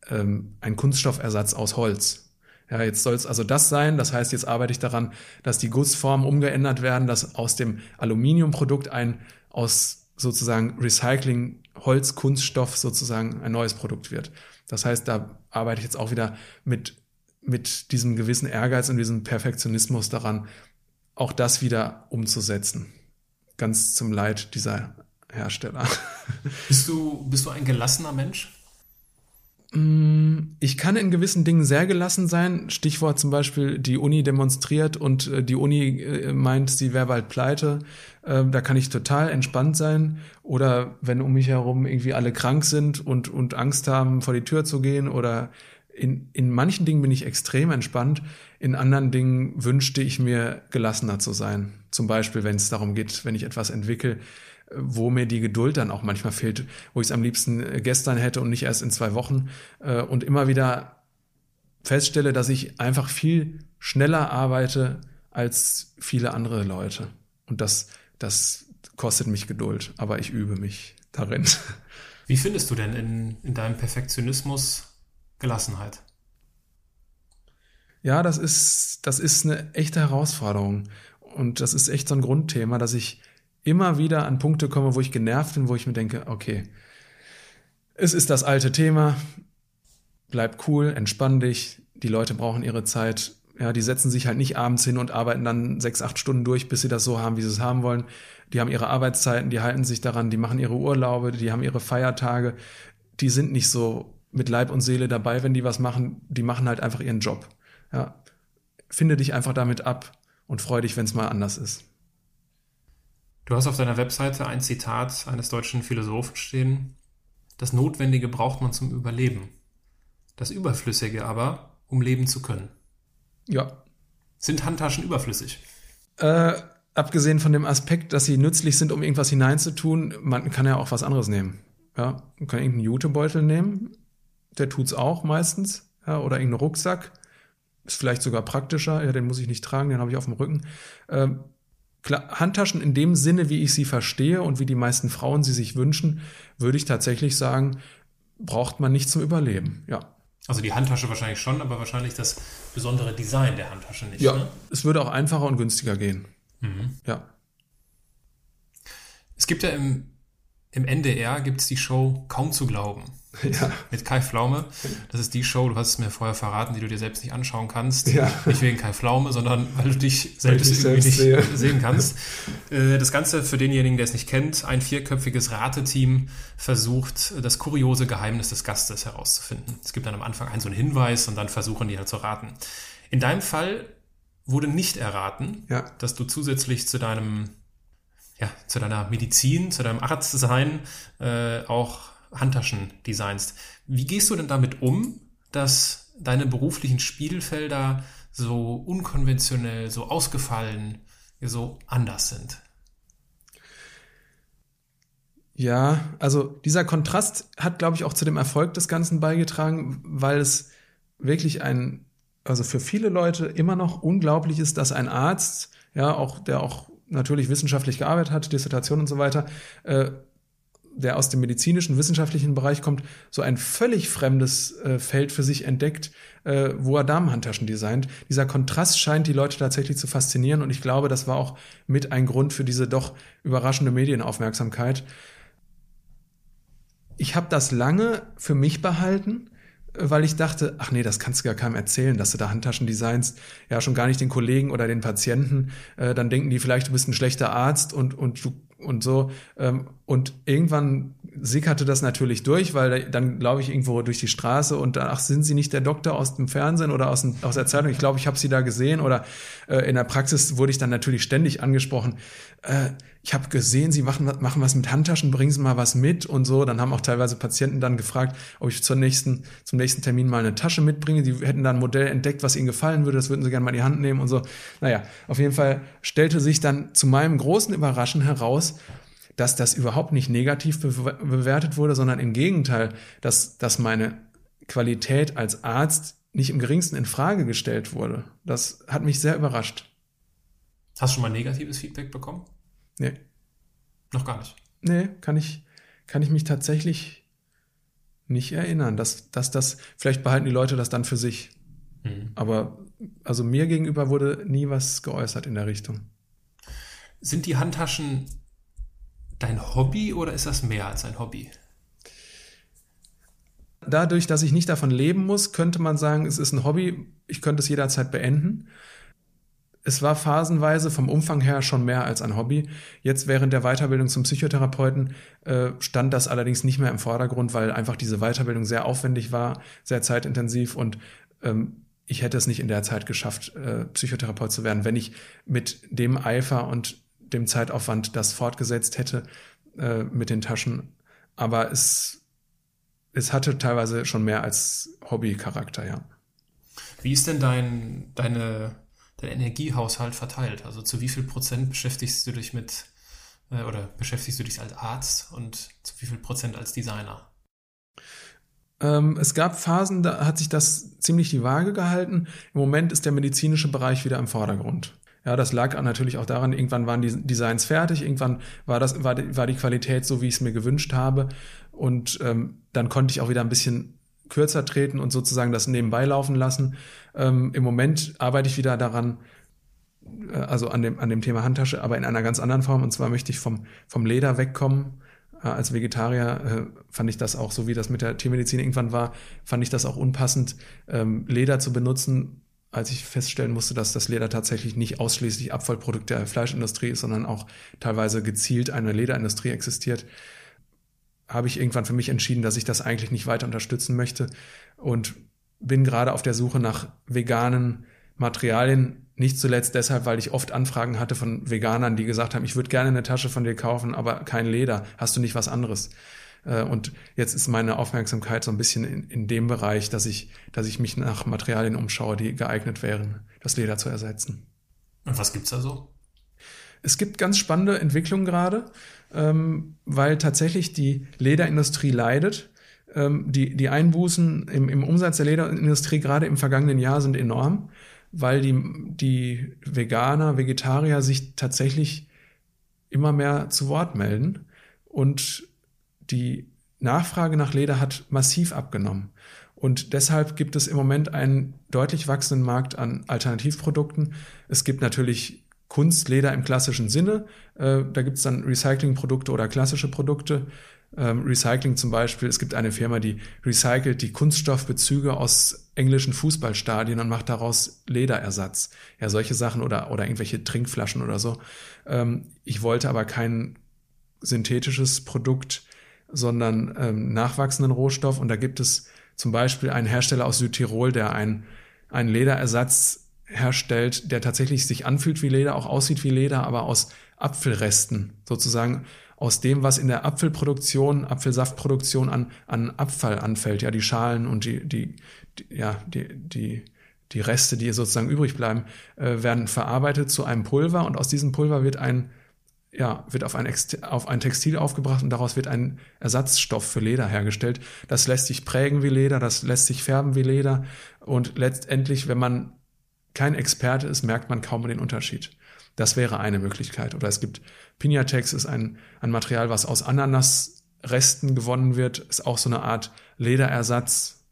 ähm, ein Kunststoffersatz aus Holz. Ja, jetzt soll es also das sein. Das heißt, jetzt arbeite ich daran, dass die Gussformen umgeändert werden, dass aus dem Aluminiumprodukt ein aus sozusagen Recycling Holzkunststoff sozusagen ein neues Produkt wird. Das heißt, da arbeite ich jetzt auch wieder mit, mit diesem gewissen Ehrgeiz und diesem Perfektionismus daran, auch das wieder umzusetzen. Ganz zum Leid dieser Hersteller. Bist du, bist du ein gelassener Mensch? Mm, ich kann in gewissen Dingen sehr gelassen sein. Stichwort zum Beispiel, die Uni demonstriert und äh, die Uni äh, meint, sie wäre bald pleite. Ähm, da kann ich total entspannt sein. Oder wenn um mich herum irgendwie alle krank sind und, und Angst haben, vor die Tür zu gehen oder in, in manchen Dingen bin ich extrem entspannt, in anderen Dingen wünschte ich mir gelassener zu sein. Zum Beispiel, wenn es darum geht, wenn ich etwas entwickle, wo mir die Geduld dann auch manchmal fehlt, wo ich es am liebsten äh, gestern hätte und nicht erst in zwei Wochen äh, und immer wieder feststelle, dass ich einfach viel schneller arbeite als viele andere Leute. Und das, das kostet mich Geduld, aber ich übe mich darin. Wie findest du denn in, in deinem Perfektionismus Gelassenheit? Ja, das ist, das ist eine echte Herausforderung. Und das ist echt so ein Grundthema, dass ich immer wieder an Punkte komme, wo ich genervt bin, wo ich mir denke, okay, es ist das alte Thema, bleib cool, entspann dich, die Leute brauchen ihre Zeit. Ja, die setzen sich halt nicht abends hin und arbeiten dann sechs, acht Stunden durch, bis sie das so haben, wie sie es haben wollen. Die haben ihre Arbeitszeiten, die halten sich daran, die machen ihre Urlaube, die haben ihre Feiertage. Die sind nicht so mit Leib und Seele dabei, wenn die was machen. Die machen halt einfach ihren Job. Ja, finde dich einfach damit ab und freu dich, wenn es mal anders ist. Du hast auf deiner Webseite ein Zitat eines deutschen Philosophen stehen. Das Notwendige braucht man zum Überleben. Das Überflüssige aber, um leben zu können. Ja. Sind Handtaschen überflüssig? Äh, abgesehen von dem Aspekt, dass sie nützlich sind, um irgendwas hineinzutun, man kann ja auch was anderes nehmen. Ja, man kann irgendeinen Jutebeutel nehmen, der tut's auch meistens, ja, oder irgendeinen Rucksack, ist vielleicht sogar praktischer, ja, den muss ich nicht tragen, den habe ich auf dem Rücken. Ähm, klar, Handtaschen in dem Sinne, wie ich sie verstehe und wie die meisten Frauen sie sich wünschen, würde ich tatsächlich sagen, braucht man nicht zum Überleben, ja. Also die Handtasche wahrscheinlich schon, aber wahrscheinlich das besondere Design der Handtasche nicht. Ja, ne? es würde auch einfacher und günstiger gehen. Mhm. Ja. Es gibt ja im, im NDR gibt's die Show Kaum zu glauben. Ja. Mit Kai Pflaume. Das ist die Show, du hast es mir vorher verraten, die du dir selbst nicht anschauen kannst. Ja. Nicht wegen Kai Pflaume, sondern weil du dich selbst irgendwie selbst nicht sehe. sehen kannst. Äh, Das Ganze für denjenigen, der es nicht kennt, ein vierköpfiges Rateteam versucht, das kuriose Geheimnis des Gastes herauszufinden. Es gibt dann am Anfang einen so einen Hinweis und dann versuchen die halt zu raten. In deinem Fall wurde nicht erraten, Ja. dass du zusätzlich zu deinem, ja, zu deiner Medizin, zu deinem Arztsein äh, auch Handtaschen designst. Wie gehst du denn damit um, dass deine beruflichen Spielfelder so unkonventionell, so ausgefallen, so anders sind? Ja, also dieser Kontrast hat, glaube ich, auch zu dem Erfolg des Ganzen beigetragen, weil es wirklich ein, also für viele Leute immer noch unglaublich ist, dass ein Arzt, ja, auch der auch natürlich wissenschaftlich gearbeitet hat, Dissertation und so weiter, äh, der aus dem medizinischen, wissenschaftlichen Bereich kommt, so ein völlig fremdes äh, Feld für sich entdeckt, äh, wo er Damenhandtaschen designt. Dieser Kontrast scheint die Leute tatsächlich zu faszinieren und ich glaube, das war auch mit ein Grund für diese doch überraschende Medienaufmerksamkeit. Ich habe das lange für mich behalten, äh, weil ich dachte, ach nee, das kannst du gar keinem erzählen, dass du da Handtaschen designst. Ja, schon gar nicht den Kollegen oder den Patienten. Äh, dann denken die vielleicht, du bist ein schlechter Arzt und, und und so. Ähm, und irgendwann sickerte das natürlich durch, weil dann glaube ich irgendwo durch die Straße und ach, sind Sie nicht der Doktor aus dem Fernsehen oder aus, dem, aus der Zeitung? Ich glaube, ich habe Sie da gesehen oder äh, in der Praxis wurde ich dann natürlich ständig angesprochen. Äh, ich habe gesehen, Sie machen, machen was mit Handtaschen, bringen Sie mal was mit und so. Dann haben auch teilweise Patienten dann gefragt, ob ich zur nächsten, zum nächsten Termin mal eine Tasche mitbringe. Die hätten dann ein Modell entdeckt, was ihnen gefallen würde. Das würden sie gerne mal in die Hand nehmen und so. Naja, auf jeden Fall stellte sich dann zu meinem großen Überraschen heraus, dass das überhaupt nicht negativ be bewertet wurde, sondern im Gegenteil, dass, dass meine Qualität als Arzt nicht im geringsten in Frage gestellt wurde. Das hat mich sehr überrascht. Hast du schon mal negatives Feedback bekommen? Nee. Noch gar nicht. Nee, kann ich, kann ich mich tatsächlich nicht erinnern. Dass, dass das, vielleicht behalten die Leute das dann für sich. Mhm. Aber also mir gegenüber wurde nie was geäußert in der Richtung. Sind die Handtaschen dein Hobby oder ist das mehr als ein Hobby? Dadurch, dass ich nicht davon leben muss, könnte man sagen, es ist ein Hobby. Ich könnte es jederzeit beenden. Es war phasenweise vom Umfang her schon mehr als ein Hobby. Jetzt während der Weiterbildung zum Psychotherapeuten äh, stand das allerdings nicht mehr im Vordergrund, weil einfach diese Weiterbildung sehr aufwendig war, sehr zeitintensiv und ähm, ich hätte es nicht in der Zeit geschafft, äh, Psychotherapeut zu werden, wenn ich mit dem Eifer und dem Zeitaufwand das fortgesetzt hätte äh, mit den Taschen. Aber es, es hatte teilweise schon mehr als Hobby-Charakter, ja. Wie ist denn dein, deine, dein Energiehaushalt verteilt? Also zu wie viel Prozent beschäftigst du dich mit äh, oder beschäftigst du dich als Arzt und zu wie viel Prozent als Designer? Ähm, es gab Phasen, da hat sich das ziemlich die Waage gehalten. Im Moment ist der medizinische Bereich wieder im Vordergrund. Ja, das lag natürlich auch daran, irgendwann waren die Designs fertig, irgendwann war, das, war, die, war die Qualität so, wie ich es mir gewünscht habe. Und ähm, dann konnte ich auch wieder ein bisschen kürzer treten und sozusagen das nebenbei laufen lassen. Ähm, Im Moment arbeite ich wieder daran, äh, also an dem, an dem Thema Handtasche, aber in einer ganz anderen Form. Und zwar möchte ich vom, vom Leder wegkommen. Äh, als Vegetarier äh, fand ich das auch, so wie das mit der Tiermedizin irgendwann war, fand ich das auch unpassend, ähm, Leder zu benutzen, als ich feststellen musste, dass das Leder tatsächlich nicht ausschließlich Abfallprodukt der Fleischindustrie ist, sondern auch teilweise gezielt eine Lederindustrie existiert, habe ich irgendwann für mich entschieden, dass ich das eigentlich nicht weiter unterstützen möchte und bin gerade auf der Suche nach veganen Materialien, nicht zuletzt deshalb, weil ich oft Anfragen hatte von Veganern, die gesagt haben, ich würde gerne eine Tasche von dir kaufen, aber kein Leder. Hast du nicht was anderes? Äh, und jetzt ist meine Aufmerksamkeit so ein bisschen in, in dem Bereich, dass ich, dass ich mich nach Materialien umschaue, die geeignet wären, das Leder zu ersetzen. Und was gibt's da so? Es gibt ganz spannende Entwicklungen gerade, ähm, weil tatsächlich die Lederindustrie leidet. Ähm, die, die Einbußen im, im Umsatz der Lederindustrie gerade im vergangenen Jahr sind enorm, weil die, die Veganer, Vegetarier sich tatsächlich immer mehr zu Wort melden und die Nachfrage nach Leder hat massiv abgenommen. Und deshalb gibt es im Moment einen deutlich wachsenden Markt an Alternativprodukten. Es gibt natürlich Kunstleder im klassischen Sinne. Äh, da gibt es dann Recyclingprodukte oder klassische Produkte. Ähm, Recycling zum Beispiel. Es gibt eine Firma, die recycelt die Kunststoffbezüge aus englischen Fußballstadien und macht daraus Lederersatz. Ja, solche Sachen oder, oder irgendwelche Trinkflaschen oder so. Ähm, ich wollte aber kein synthetisches Produkt sondern ähm, nachwachsenden Rohstoff. Und da gibt es zum Beispiel einen Hersteller aus Südtirol, der ein, einen Lederersatz herstellt, der tatsächlich sich anfühlt wie Leder, auch aussieht wie Leder, aber aus Apfelresten, sozusagen aus dem, was in der Apfelproduktion, Apfelsaftproduktion an, an Abfall anfällt, ja, die Schalen und die, die, die ja, die, die, die Reste, die sozusagen übrig bleiben, äh, werden verarbeitet zu einem Pulver und aus diesem Pulver wird ein ja, wird auf ein, auf ein Textil aufgebracht und daraus wird ein Ersatzstoff für Leder hergestellt. Das lässt sich prägen wie Leder, das lässt sich färben wie Leder und letztendlich, wenn man kein Experte ist, merkt man kaum den Unterschied. Das wäre eine Möglichkeit. Oder es gibt Pinatex, ist ein, ein Material, was aus Ananasresten gewonnen wird, ist auch so eine Art Lederersatz.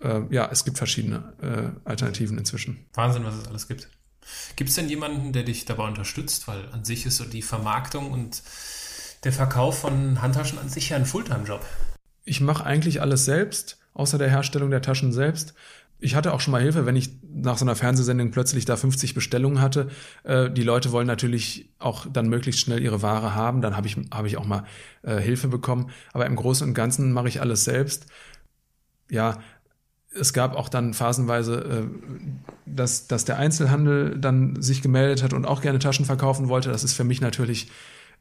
Äh, ja, es gibt verschiedene äh, Alternativen inzwischen. Wahnsinn, was es alles gibt. Gibt es denn jemanden, der dich dabei unterstützt? Weil an sich ist so die Vermarktung und der Verkauf von Handtaschen an sich ja ein Fulltime-Job. Ich mache eigentlich alles selbst, außer der Herstellung der Taschen selbst. Ich hatte auch schon mal Hilfe, wenn ich nach so einer Fernsehsendung plötzlich da 50 Bestellungen hatte. Äh, die Leute wollen natürlich auch dann möglichst schnell ihre Ware haben. Dann habe ich, hab ich auch mal äh, Hilfe bekommen. Aber im Großen und Ganzen mache ich alles selbst. Ja, es gab auch dann phasenweise, äh, dass, dass der Einzelhandel dann sich gemeldet hat und auch gerne Taschen verkaufen wollte. Das ist für mich natürlich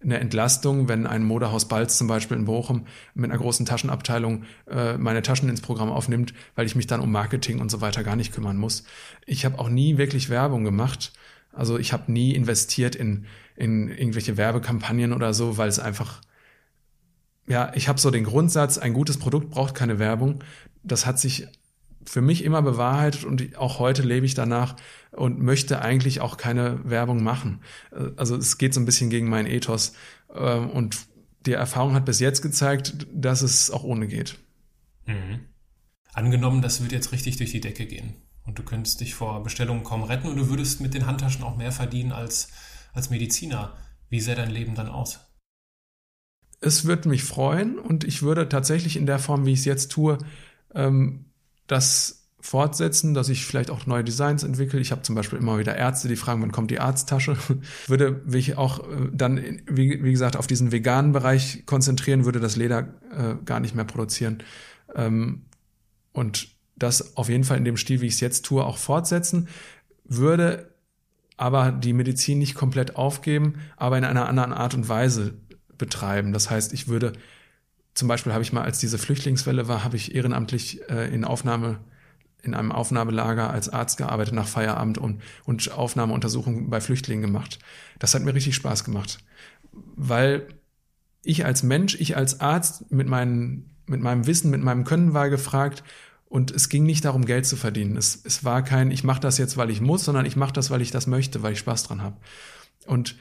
eine Entlastung, wenn ein Modehaus Balz zum Beispiel in Bochum mit einer großen Taschenabteilung äh, meine Taschen ins Programm aufnimmt, weil ich mich dann um Marketing und so weiter gar nicht kümmern muss. Ich habe auch nie wirklich Werbung gemacht. Also ich habe nie investiert in, in irgendwelche Werbekampagnen oder so, weil es einfach ja, ich habe so den Grundsatz, ein gutes Produkt braucht keine Werbung. Das hat sich für mich immer bewahrheitet und auch heute lebe ich danach und möchte eigentlich auch keine Werbung machen. Äh, also es geht so ein bisschen gegen meinen Ethos ähm, und die Erfahrung hat bis jetzt gezeigt, dass es auch ohne geht. Mhm. Angenommen, das wird jetzt richtig durch die Decke gehen und du könntest dich vor Bestellungen kaum retten und du würdest mit den Handtaschen auch mehr verdienen als, als Mediziner. Wie sähe dein Leben dann aus? Es würde mich freuen und ich würde tatsächlich in der Form, wie ich es jetzt tue, ähm, das fortsetzen, dass ich vielleicht auch neue Designs entwickle. Ich habe zum Beispiel immer wieder Ärzte, die fragen, wann kommt die Arzttasche. würde mich auch äh, dann, wie, wie, gesagt, auf diesen veganen Bereich konzentrieren, würde das Leder äh, gar nicht mehr produzieren. Ähm, und das auf jeden Fall in dem Stil, wie ich es jetzt tue, auch fortsetzen. Würde aber die Medizin nicht komplett aufgeben, aber in einer anderen Art und Weise betreiben. Das heißt, ich würde zum Beispiel habe ich mal, als diese Flüchtlingswelle war, habe ich ehrenamtlich äh, in Aufnahme in einem Aufnahmelager als Arzt gearbeitet nach Feierabend und, und Aufnahmeuntersuchungen bei Flüchtlingen gemacht. Das hat mir richtig Spaß gemacht, weil ich als Mensch, ich als Arzt mit, meinen, mit meinem Wissen, mit meinem Können war gefragt Und es ging nicht darum, Geld zu verdienen. Es, es war kein, ich mache das jetzt, weil ich muss, sondern ich mache das, weil ich das möchte, weil ich Spaß dran habe. Und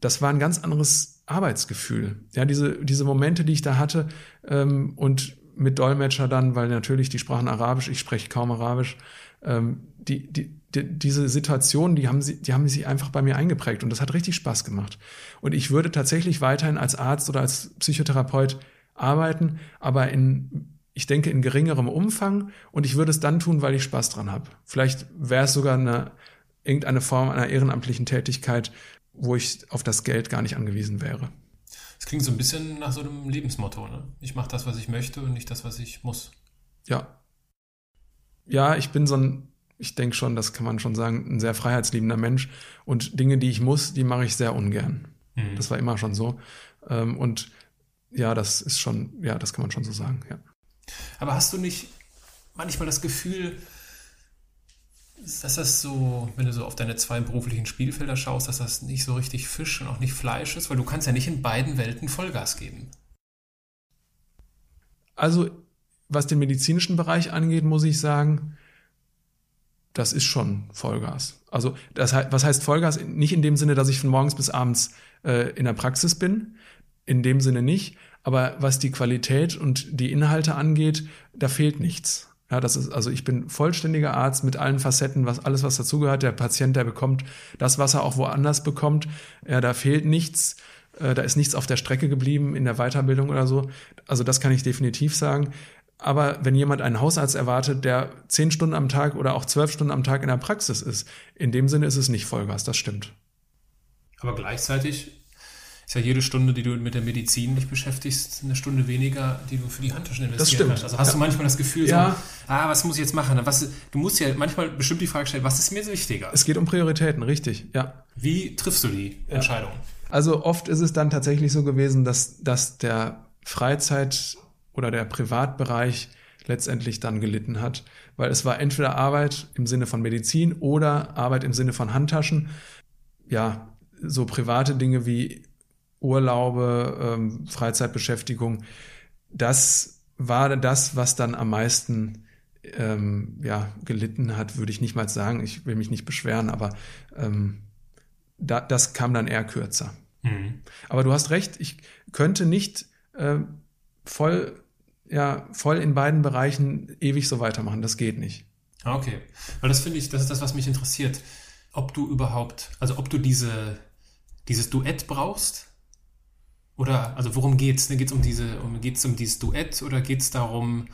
das war ein ganz anderes Arbeitsgefühl. Ja, diese, diese Momente, die ich da hatte ähm, und mit Dolmetscher dann, weil natürlich die sprachen Arabisch, ich spreche kaum Arabisch, ähm, die, die, die, diese Situation, die haben, sie, die haben sich einfach bei mir eingeprägt und das hat richtig Spaß gemacht. Und ich würde tatsächlich weiterhin als Arzt oder als Psychotherapeut arbeiten, aber in, ich denke, in geringerem Umfang und ich würde es dann tun, weil ich Spaß dran habe. Vielleicht wäre es sogar eine, irgendeine Form einer ehrenamtlichen Tätigkeit, wo ich auf das Geld gar nicht angewiesen wäre. Das klingt so ein bisschen nach so einem Lebensmotto, ne? Ich mache das, was ich möchte und nicht das, was ich muss. Ja. Ja, ich bin so ein, ich denke schon, das kann man schon sagen, ein sehr freiheitsliebender Mensch. Und Dinge, die ich muss, die mache ich sehr ungern. Mhm. Das war immer schon so. Ähm, und ja, das ist schon, ja, das kann man schon so sagen, ja. Aber hast du nicht manchmal das Gefühl, dass das so, wenn du so auf deine zwei beruflichen Spielfelder schaust, dass das nicht so richtig Fisch und auch nicht Fleisch ist, weil du kannst ja nicht in beiden Welten Vollgas geben. Also, was den medizinischen Bereich angeht, muss ich sagen, das ist schon Vollgas. Also, das, was heißt Vollgas? Nicht in dem Sinne, dass ich von morgens bis abends äh, in der Praxis bin. In dem Sinne nicht. Aber was die Qualität und die Inhalte angeht, da fehlt nichts. Ja, das ist, also ich bin vollständiger Arzt mit allen Facetten, was alles, was dazugehört. Der Patient, der bekommt das, was er auch woanders bekommt. Ja, da fehlt nichts. Äh, da ist nichts auf der Strecke geblieben in der Weiterbildung oder so. Also das kann ich definitiv sagen. Aber wenn jemand einen Hausarzt erwartet, der zehn Stunden am Tag oder auch zwölf Stunden am Tag in der Praxis ist, in dem Sinne ist es nicht Vollgas, das stimmt. Aber gleichzeitig ist ja jede Stunde, die du mit der Medizin dich beschäftigst, eine Stunde weniger, die du für die Handtaschen investiert hast. Also hast ja. du manchmal das Gefühl, ja. so, ah, was muss ich jetzt machen? Was, du musst ja manchmal bestimmt die Frage stellen, was ist mir wichtiger? Es geht um Prioritäten, richtig, ja. Wie triffst du die ja. Entscheidung? Also oft ist es dann tatsächlich so gewesen, dass, dass der Freizeit- oder der Privatbereich letztendlich dann gelitten hat, weil es war entweder Arbeit im Sinne von Medizin oder Arbeit im Sinne von Handtaschen. Ja, so private Dinge wie Urlaube, ähm, Freizeitbeschäftigung, das war das, was dann am meisten ähm, ja, gelitten hat, würde ich nicht mal sagen. Ich will mich nicht beschweren, aber ähm, da, das kam dann eher kürzer. Mhm. Aber du hast recht, ich könnte nicht äh, voll, ja, voll in beiden Bereichen ewig so weitermachen. Das geht nicht. Okay. Weil das finde ich, das ist das, was mich interessiert. Ob du überhaupt, also ob du diese, dieses Duett brauchst oder, also worum geht's? Geht es um diese, um, geht's um dieses Duett oder geht es darum,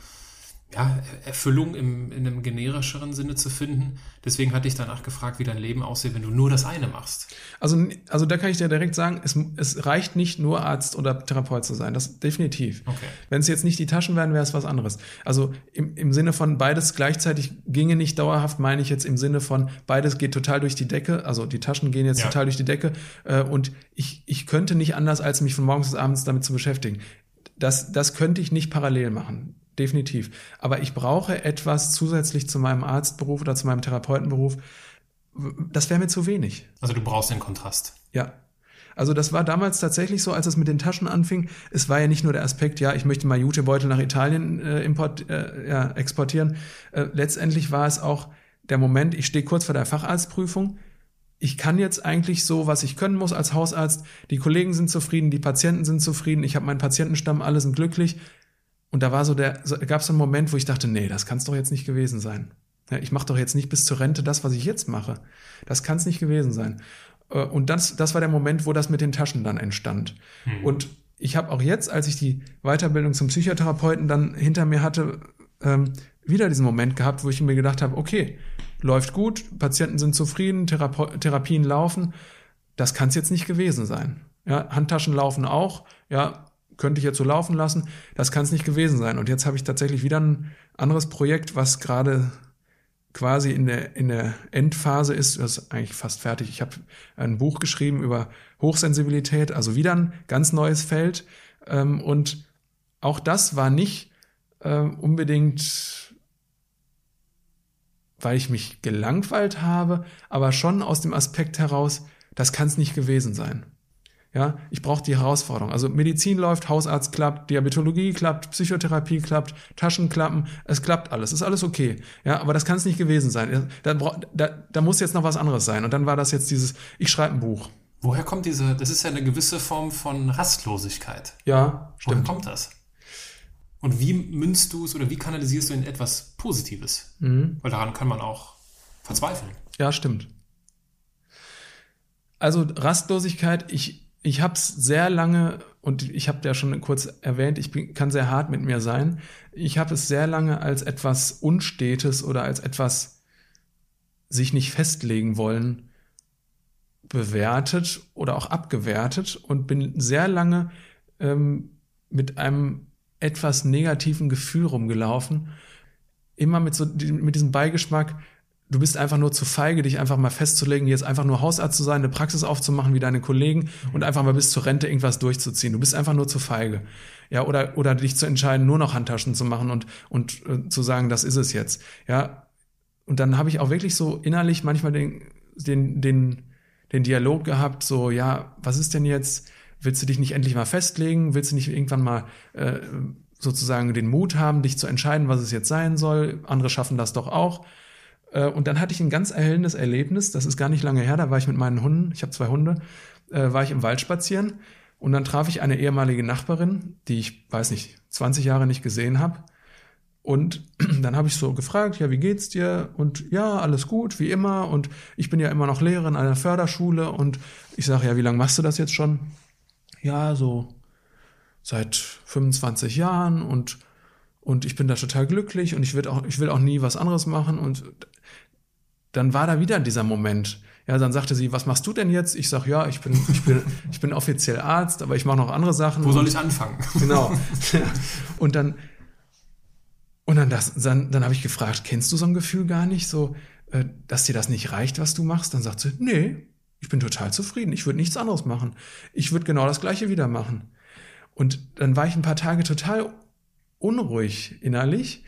ja, Erfüllung im, in einem generischeren Sinne zu finden. Deswegen hatte ich danach gefragt, wie dein Leben aussieht, wenn du nur das eine machst. Also, also da kann ich dir direkt sagen, es, es reicht nicht nur Arzt oder Therapeut zu sein. Das definitiv. Okay. Wenn es jetzt nicht die Taschen wären, wäre es was anderes. Also im, im Sinne von beides gleichzeitig ginge nicht dauerhaft, meine ich jetzt im Sinne von beides geht total durch die Decke. Also die Taschen gehen jetzt ja. total durch die Decke. Äh, und ich, ich könnte nicht anders, als mich von morgens bis abends damit zu beschäftigen. Das, das könnte ich nicht parallel machen definitiv. Aber ich brauche etwas zusätzlich zu meinem Arztberuf oder zu meinem Therapeutenberuf. Das wäre mir zu wenig. Also du brauchst den Kontrast. Ja. Also das war damals tatsächlich so, als es mit den Taschen anfing. Es war ja nicht nur der Aspekt, ja, ich möchte mal Jutebeutel nach Italien äh, import, äh, ja, exportieren. Äh, letztendlich war es auch der Moment, ich stehe kurz vor der Facharztprüfung. Ich kann jetzt eigentlich so, was ich können muss als Hausarzt. Die Kollegen sind zufrieden, die Patienten sind zufrieden, ich habe meinen Patientenstamm, alle sind glücklich. Und da war so der, so, gab es so einen Moment, wo ich dachte, nee, das kann es doch jetzt nicht gewesen sein. Ja, ich mache doch jetzt nicht bis zur Rente das, was ich jetzt mache. Das kann es nicht gewesen sein. Äh, und das, das war der Moment, wo das mit den Taschen dann entstand. Mhm. Und ich habe auch jetzt, als ich die Weiterbildung zum Psychotherapeuten dann hinter mir hatte, ähm, wieder diesen Moment gehabt, wo ich mir gedacht habe, okay, läuft gut, Patienten sind zufrieden, Therape Therapien laufen. Das kann es jetzt nicht gewesen sein. Ja, Handtaschen laufen auch. Ja, könnte ich jetzt so laufen lassen. Das kann es nicht gewesen sein. Und jetzt habe ich tatsächlich wieder ein anderes Projekt, was gerade quasi in der, in der Endphase ist. Das ist eigentlich fast fertig. Ich habe ein Buch geschrieben über Hochsensibilität, also wieder ein ganz neues Feld. Ähm, und auch das war nicht äh, unbedingt, weil ich mich gelangweilt habe, aber schon aus dem Aspekt heraus, das kann es nicht gewesen sein. Ja, ich brauche die Herausforderung. Also Medizin läuft, Hausarzt klappt, Diabetologie klappt, Psychotherapie klappt, Taschen klappen, es klappt alles, ist alles okay. Ja, aber das kann es nicht gewesen sein. Da, da, da muss jetzt noch was anderes sein. Und dann war das jetzt dieses, ich schreibe ein Buch. Woher kommt diese, das ist ja eine gewisse Form von Rastlosigkeit. Ja, stimmt. Woher kommt das? Und wie münzt du es oder wie kanalisierst du in etwas Positives? Mhm. Weil daran kann man auch verzweifeln. Ja, stimmt. Also Rastlosigkeit, ich, ich habe es sehr lange, und ich habe ja schon kurz erwähnt, ich bin, kann sehr hart mit mir sein. Ich habe es sehr lange als etwas Unstetes oder als etwas sich nicht festlegen wollen bewertet oder auch abgewertet und bin sehr lange ähm, mit einem etwas negativen Gefühl rumgelaufen. Immer mit so mit diesem Beigeschmack, du bist einfach nur zu feige, dich einfach mal festzulegen, jetzt einfach nur Hausarzt zu sein, eine Praxis aufzumachen wie deine Kollegen und einfach mal bis zur Rente irgendwas durchzuziehen. Du bist einfach nur zu feige. Ja, oder, oder dich zu entscheiden, nur noch Handtaschen zu machen und, und äh, zu sagen, das ist es jetzt. Ja. Und dann habe ich auch wirklich so innerlich manchmal den, den, den, den Dialog gehabt, so, ja, was ist denn jetzt? Willst du dich nicht endlich mal festlegen? Willst du nicht irgendwann mal äh, sozusagen den Mut haben, dich zu entscheiden, was es jetzt sein soll? Andere schaffen das doch auch. Äh, und dann hatte ich ein ganz erhellendes Erlebnis, das ist gar nicht lange her, da war ich mit meinen Hunden, ich habe zwei Hunde, äh, war ich im Wald spazieren und dann traf ich eine ehemalige Nachbarin, die ich, weiß nicht, 20 Jahre nicht gesehen habe. Und dann habe ich so gefragt, ja, wie geht's dir? Und ja, alles gut, wie immer. Und ich bin ja immer noch Lehrerin an einer Förderschule. Und ich sage, ja, wie lange machst du das jetzt schon? Ja, so seit 25 Jahren und und ich bin da total glücklich und ich will auch ich will auch nie was anderes machen und dann war da wieder dieser Moment. Ja, dann sagte sie, was machst du denn jetzt? Ich sag, ja, ich bin, ich bin, ich bin offiziell Arzt, aber ich mache noch andere Sachen. Wo soll ich anfangen? Genau. Und dann, und dann, das, dann, dann habe ich gefragt, kennst du so ein Gefühl gar nicht, so, äh, dass dir das nicht reicht, was du machst? Dann sagt sie, nee, ich bin total zufrieden. Ich würde nichts anderes machen. Ich würde genau das Gleiche wieder machen. Und dann war ich ein paar Tage total unruhig innerlich,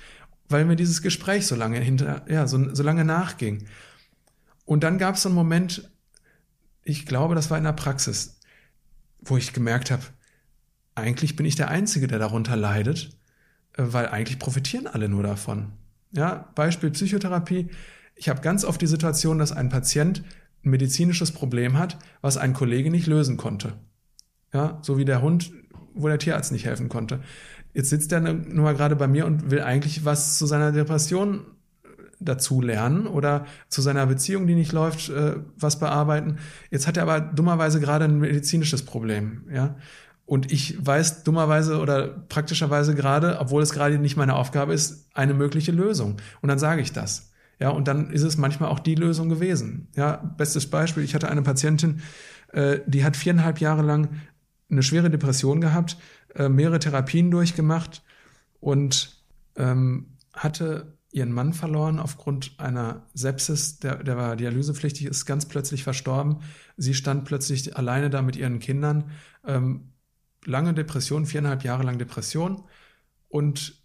weil mir dieses Gespräch so lange hinter, ja, so, so lange nachging. Und dann gab es so einen Moment, ich glaube, das war in der Praxis, wo ich gemerkt habe, eigentlich bin ich der Einzige, der darunter leidet, äh, weil eigentlich profitieren alle nur davon. Ja, Beispiel Psychotherapie. Ich habe ganz oft die Situation, dass ein Patient ein medizinisches Problem hat, was ein Kollege nicht lösen konnte. Ja, so wie der Hund, wo der Tierarzt nicht helfen konnte. Jetzt sitzt er nur mal gerade bei mir und will eigentlich was zu seiner Depression dazu lernen oder zu seiner Beziehung, die nicht läuft, äh, was bearbeiten. Jetzt hat er aber dummerweise gerade ein medizinisches Problem, ja. Und ich weiß dummerweise oder praktischerweise gerade, obwohl es gerade nicht meine Aufgabe ist, eine mögliche Lösung. Und dann sage ich das. Ja, und dann ist es manchmal auch die Lösung gewesen. Ja, bestes Beispiel, ich hatte eine Patientin, äh, die hat viereinhalb Jahre lang eine schwere Depression gehabt, äh, mehrere Therapien durchgemacht und ähm, hatte ihren Mann verloren aufgrund einer Sepsis, der, der war dialysepflichtig, ist ganz plötzlich verstorben. Sie stand plötzlich alleine da mit ihren Kindern. Ähm, lange Depression, viereinhalb Jahre lang Depression. Und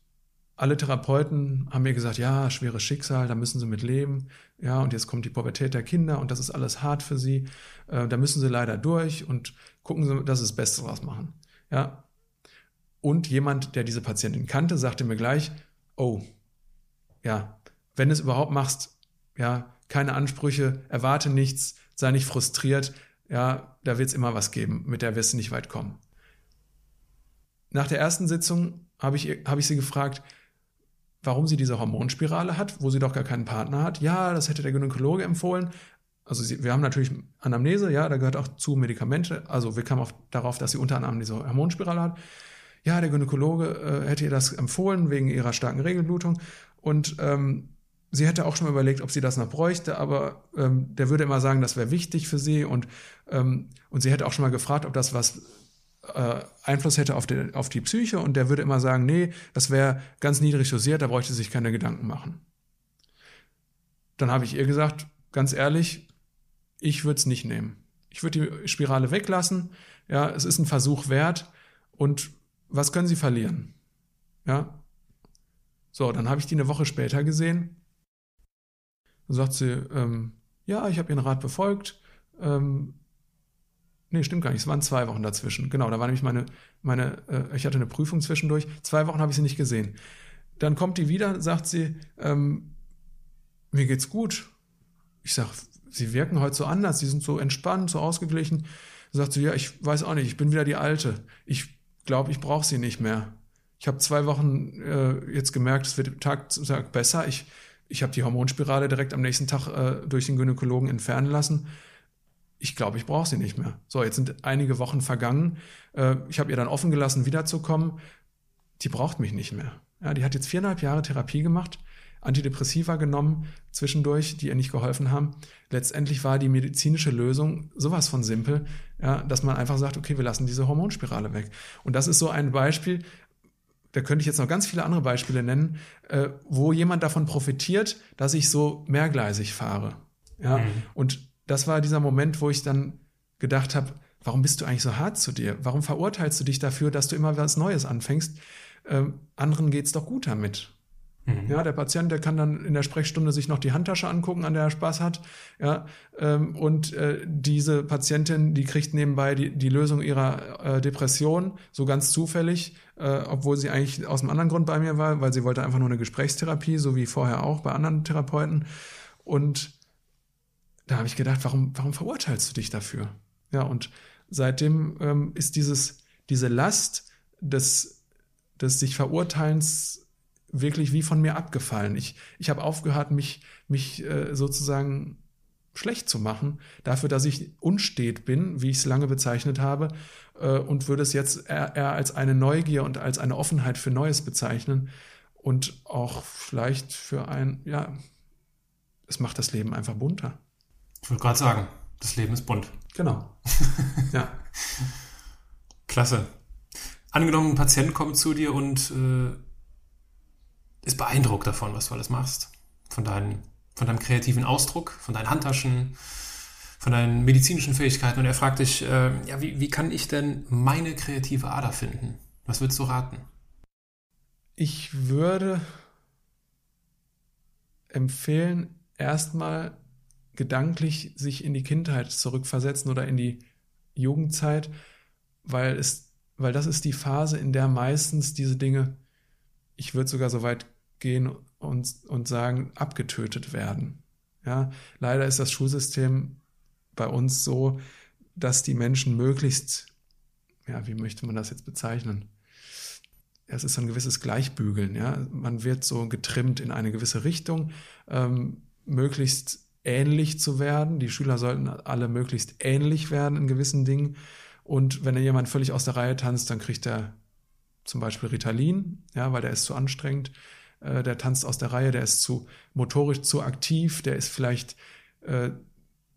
alle Therapeuten haben mir gesagt, ja, schweres Schicksal, da müssen sie mit leben. Ja, und jetzt kommt die Pubertät der Kinder und das ist alles hart für sie. Äh, da müssen sie leider durch und gucken sie, dass sie das Beste draus machen. Ja. Und jemand, der diese Patientin kannte, sagte mir gleich, oh, ja, wenn du es überhaupt machst, ja, keine Ansprüche, erwarte nichts, sei nicht frustriert, ja, da wird es immer was geben, mit der wirst du nicht weit kommen. Nach der ersten Sitzung habe ich, hab ich sie gefragt, warum sie diese Hormonspirale hat, wo sie doch gar keinen Partner hat. Ja, das hätte der Gynäkologe empfohlen. Also sie, wir haben natürlich Anamnese, ja, da gehört auch zu Medikamente. Also wir kamen auch darauf, dass sie unter anderem diese Hormonspirale hat. Ja, der Gynäkologe äh, hätte ihr das empfohlen wegen ihrer starken Regelblutung. Und ähm, sie hätte auch schon mal überlegt, ob sie das noch bräuchte, aber ähm, der würde immer sagen, das wäre wichtig für sie und, ähm, und sie hätte auch schon mal gefragt, ob das was äh, Einfluss hätte auf die, auf die Psyche und der würde immer sagen, nee, das wäre ganz niedrig dosiert, da bräuchte sich keine Gedanken machen. Dann habe ich ihr gesagt, ganz ehrlich, ich würde es nicht nehmen. Ich würde die Spirale weglassen. Ja, es ist ein Versuch wert. Und was können Sie verlieren? Ja, so, dann habe ich die eine Woche später gesehen. Dann sagt sie, ähm, ja, ich habe Ihren Rat befolgt. Ähm, Nee, stimmt gar nicht. Es waren zwei Wochen dazwischen. Genau, da war nämlich meine, meine, äh, ich hatte eine Prüfung zwischendurch. Zwei Wochen habe ich sie nicht gesehen. Dann kommt die wieder, sagt sie, ähm, mir geht's gut. Ich sag, sie wirken heute so anders, sie sind so entspannt, so ausgeglichen. Sagt sie, ja, ich weiß auch nicht, ich bin wieder die Alte. Ich glaube, ich brauche sie nicht mehr. Ich habe zwei Wochen äh, jetzt gemerkt, es wird Tag zu Tag besser. Ich, ich habe die Hormonspirale direkt am nächsten Tag äh, durch den Gynäkologen entfernen lassen. Ich glaube, ich brauche sie nicht mehr. So, jetzt sind einige Wochen vergangen. Äh, ich habe ihr dann offen gelassen, wiederzukommen. Die braucht mich nicht mehr. Ja, die hat jetzt viereinhalb Jahre Therapie gemacht, Antidepressiva genommen zwischendurch, die ihr nicht geholfen haben. Letztendlich war die medizinische Lösung sowas von simpel, ja, dass man einfach sagt, okay, wir lassen diese Hormonspirale weg. Und das ist so ein Beispiel, da könnte ich jetzt noch ganz viele andere Beispiele nennen, äh, wo jemand davon profitiert, dass ich so mehrgleisig fahre. Ja, mhm. und das war dieser Moment, wo ich dann gedacht habe, warum bist du eigentlich so hart zu dir? Warum verurteilst du dich dafür, dass du immer was Neues anfängst? Ähm, anderen geht's doch gut damit. Mhm. Ja, der Patient, der kann dann in der Sprechstunde sich noch die Handtasche angucken, an der er Spaß hat. Ja, ähm, und äh, diese Patientin, die kriegt nebenbei die, die Lösung ihrer äh, Depression, so ganz zufällig, äh, obwohl sie eigentlich aus einem anderen Grund bei mir war, weil sie wollte einfach nur eine Gesprächstherapie, so wie vorher auch bei anderen Therapeuten. Und da habe ich gedacht, warum, warum verurteilst du dich dafür? Ja, und seitdem ähm, ist dieses, diese Last des, des sich Verurteilens wirklich wie von mir abgefallen. Ich, ich habe aufgehört, mich, mich äh, sozusagen schlecht zu machen, dafür, dass ich unstet bin, wie ich es lange bezeichnet habe, äh, und würde es jetzt eher, eher als eine Neugier und als eine Offenheit für Neues bezeichnen und auch vielleicht für ein, ja, es macht das Leben einfach bunter. Ich wollte gerade sagen, das Leben ist bunt. Genau. ja. Klasse. Angenommen, ein Patient kommt zu dir und äh, ist beeindruckt davon, was du alles machst. Von, deinen, von deinem kreativen Ausdruck, von deinen Handtaschen, von deinen medizinischen Fähigkeiten. Und er fragt dich, äh, ja, wie, wie kann ich denn meine kreative Ader finden? Was würdest du raten? Ich würde empfehlen, erstmal gedanklich sich in die Kindheit zurückversetzen oder in die Jugendzeit, weil es, weil das ist die Phase, in der meistens diese Dinge, ich würde sogar so weit gehen und, und sagen, abgetötet werden. Ja, leider ist das Schulsystem bei uns so, dass die Menschen möglichst, ja, wie möchte man das jetzt bezeichnen? Es ist ein gewisses Gleichbügeln, ja. Man wird so getrimmt in eine gewisse Richtung, ähm, möglichst ähnlich zu werden. Die Schüler sollten alle möglichst ähnlich werden in gewissen Dingen. Und wenn jemand völlig aus der Reihe tanzt, dann kriegt er zum Beispiel Ritalin, ja, weil der ist zu anstrengend. Äh, der tanzt aus der Reihe, der ist zu motorisch zu aktiv, der ist vielleicht äh,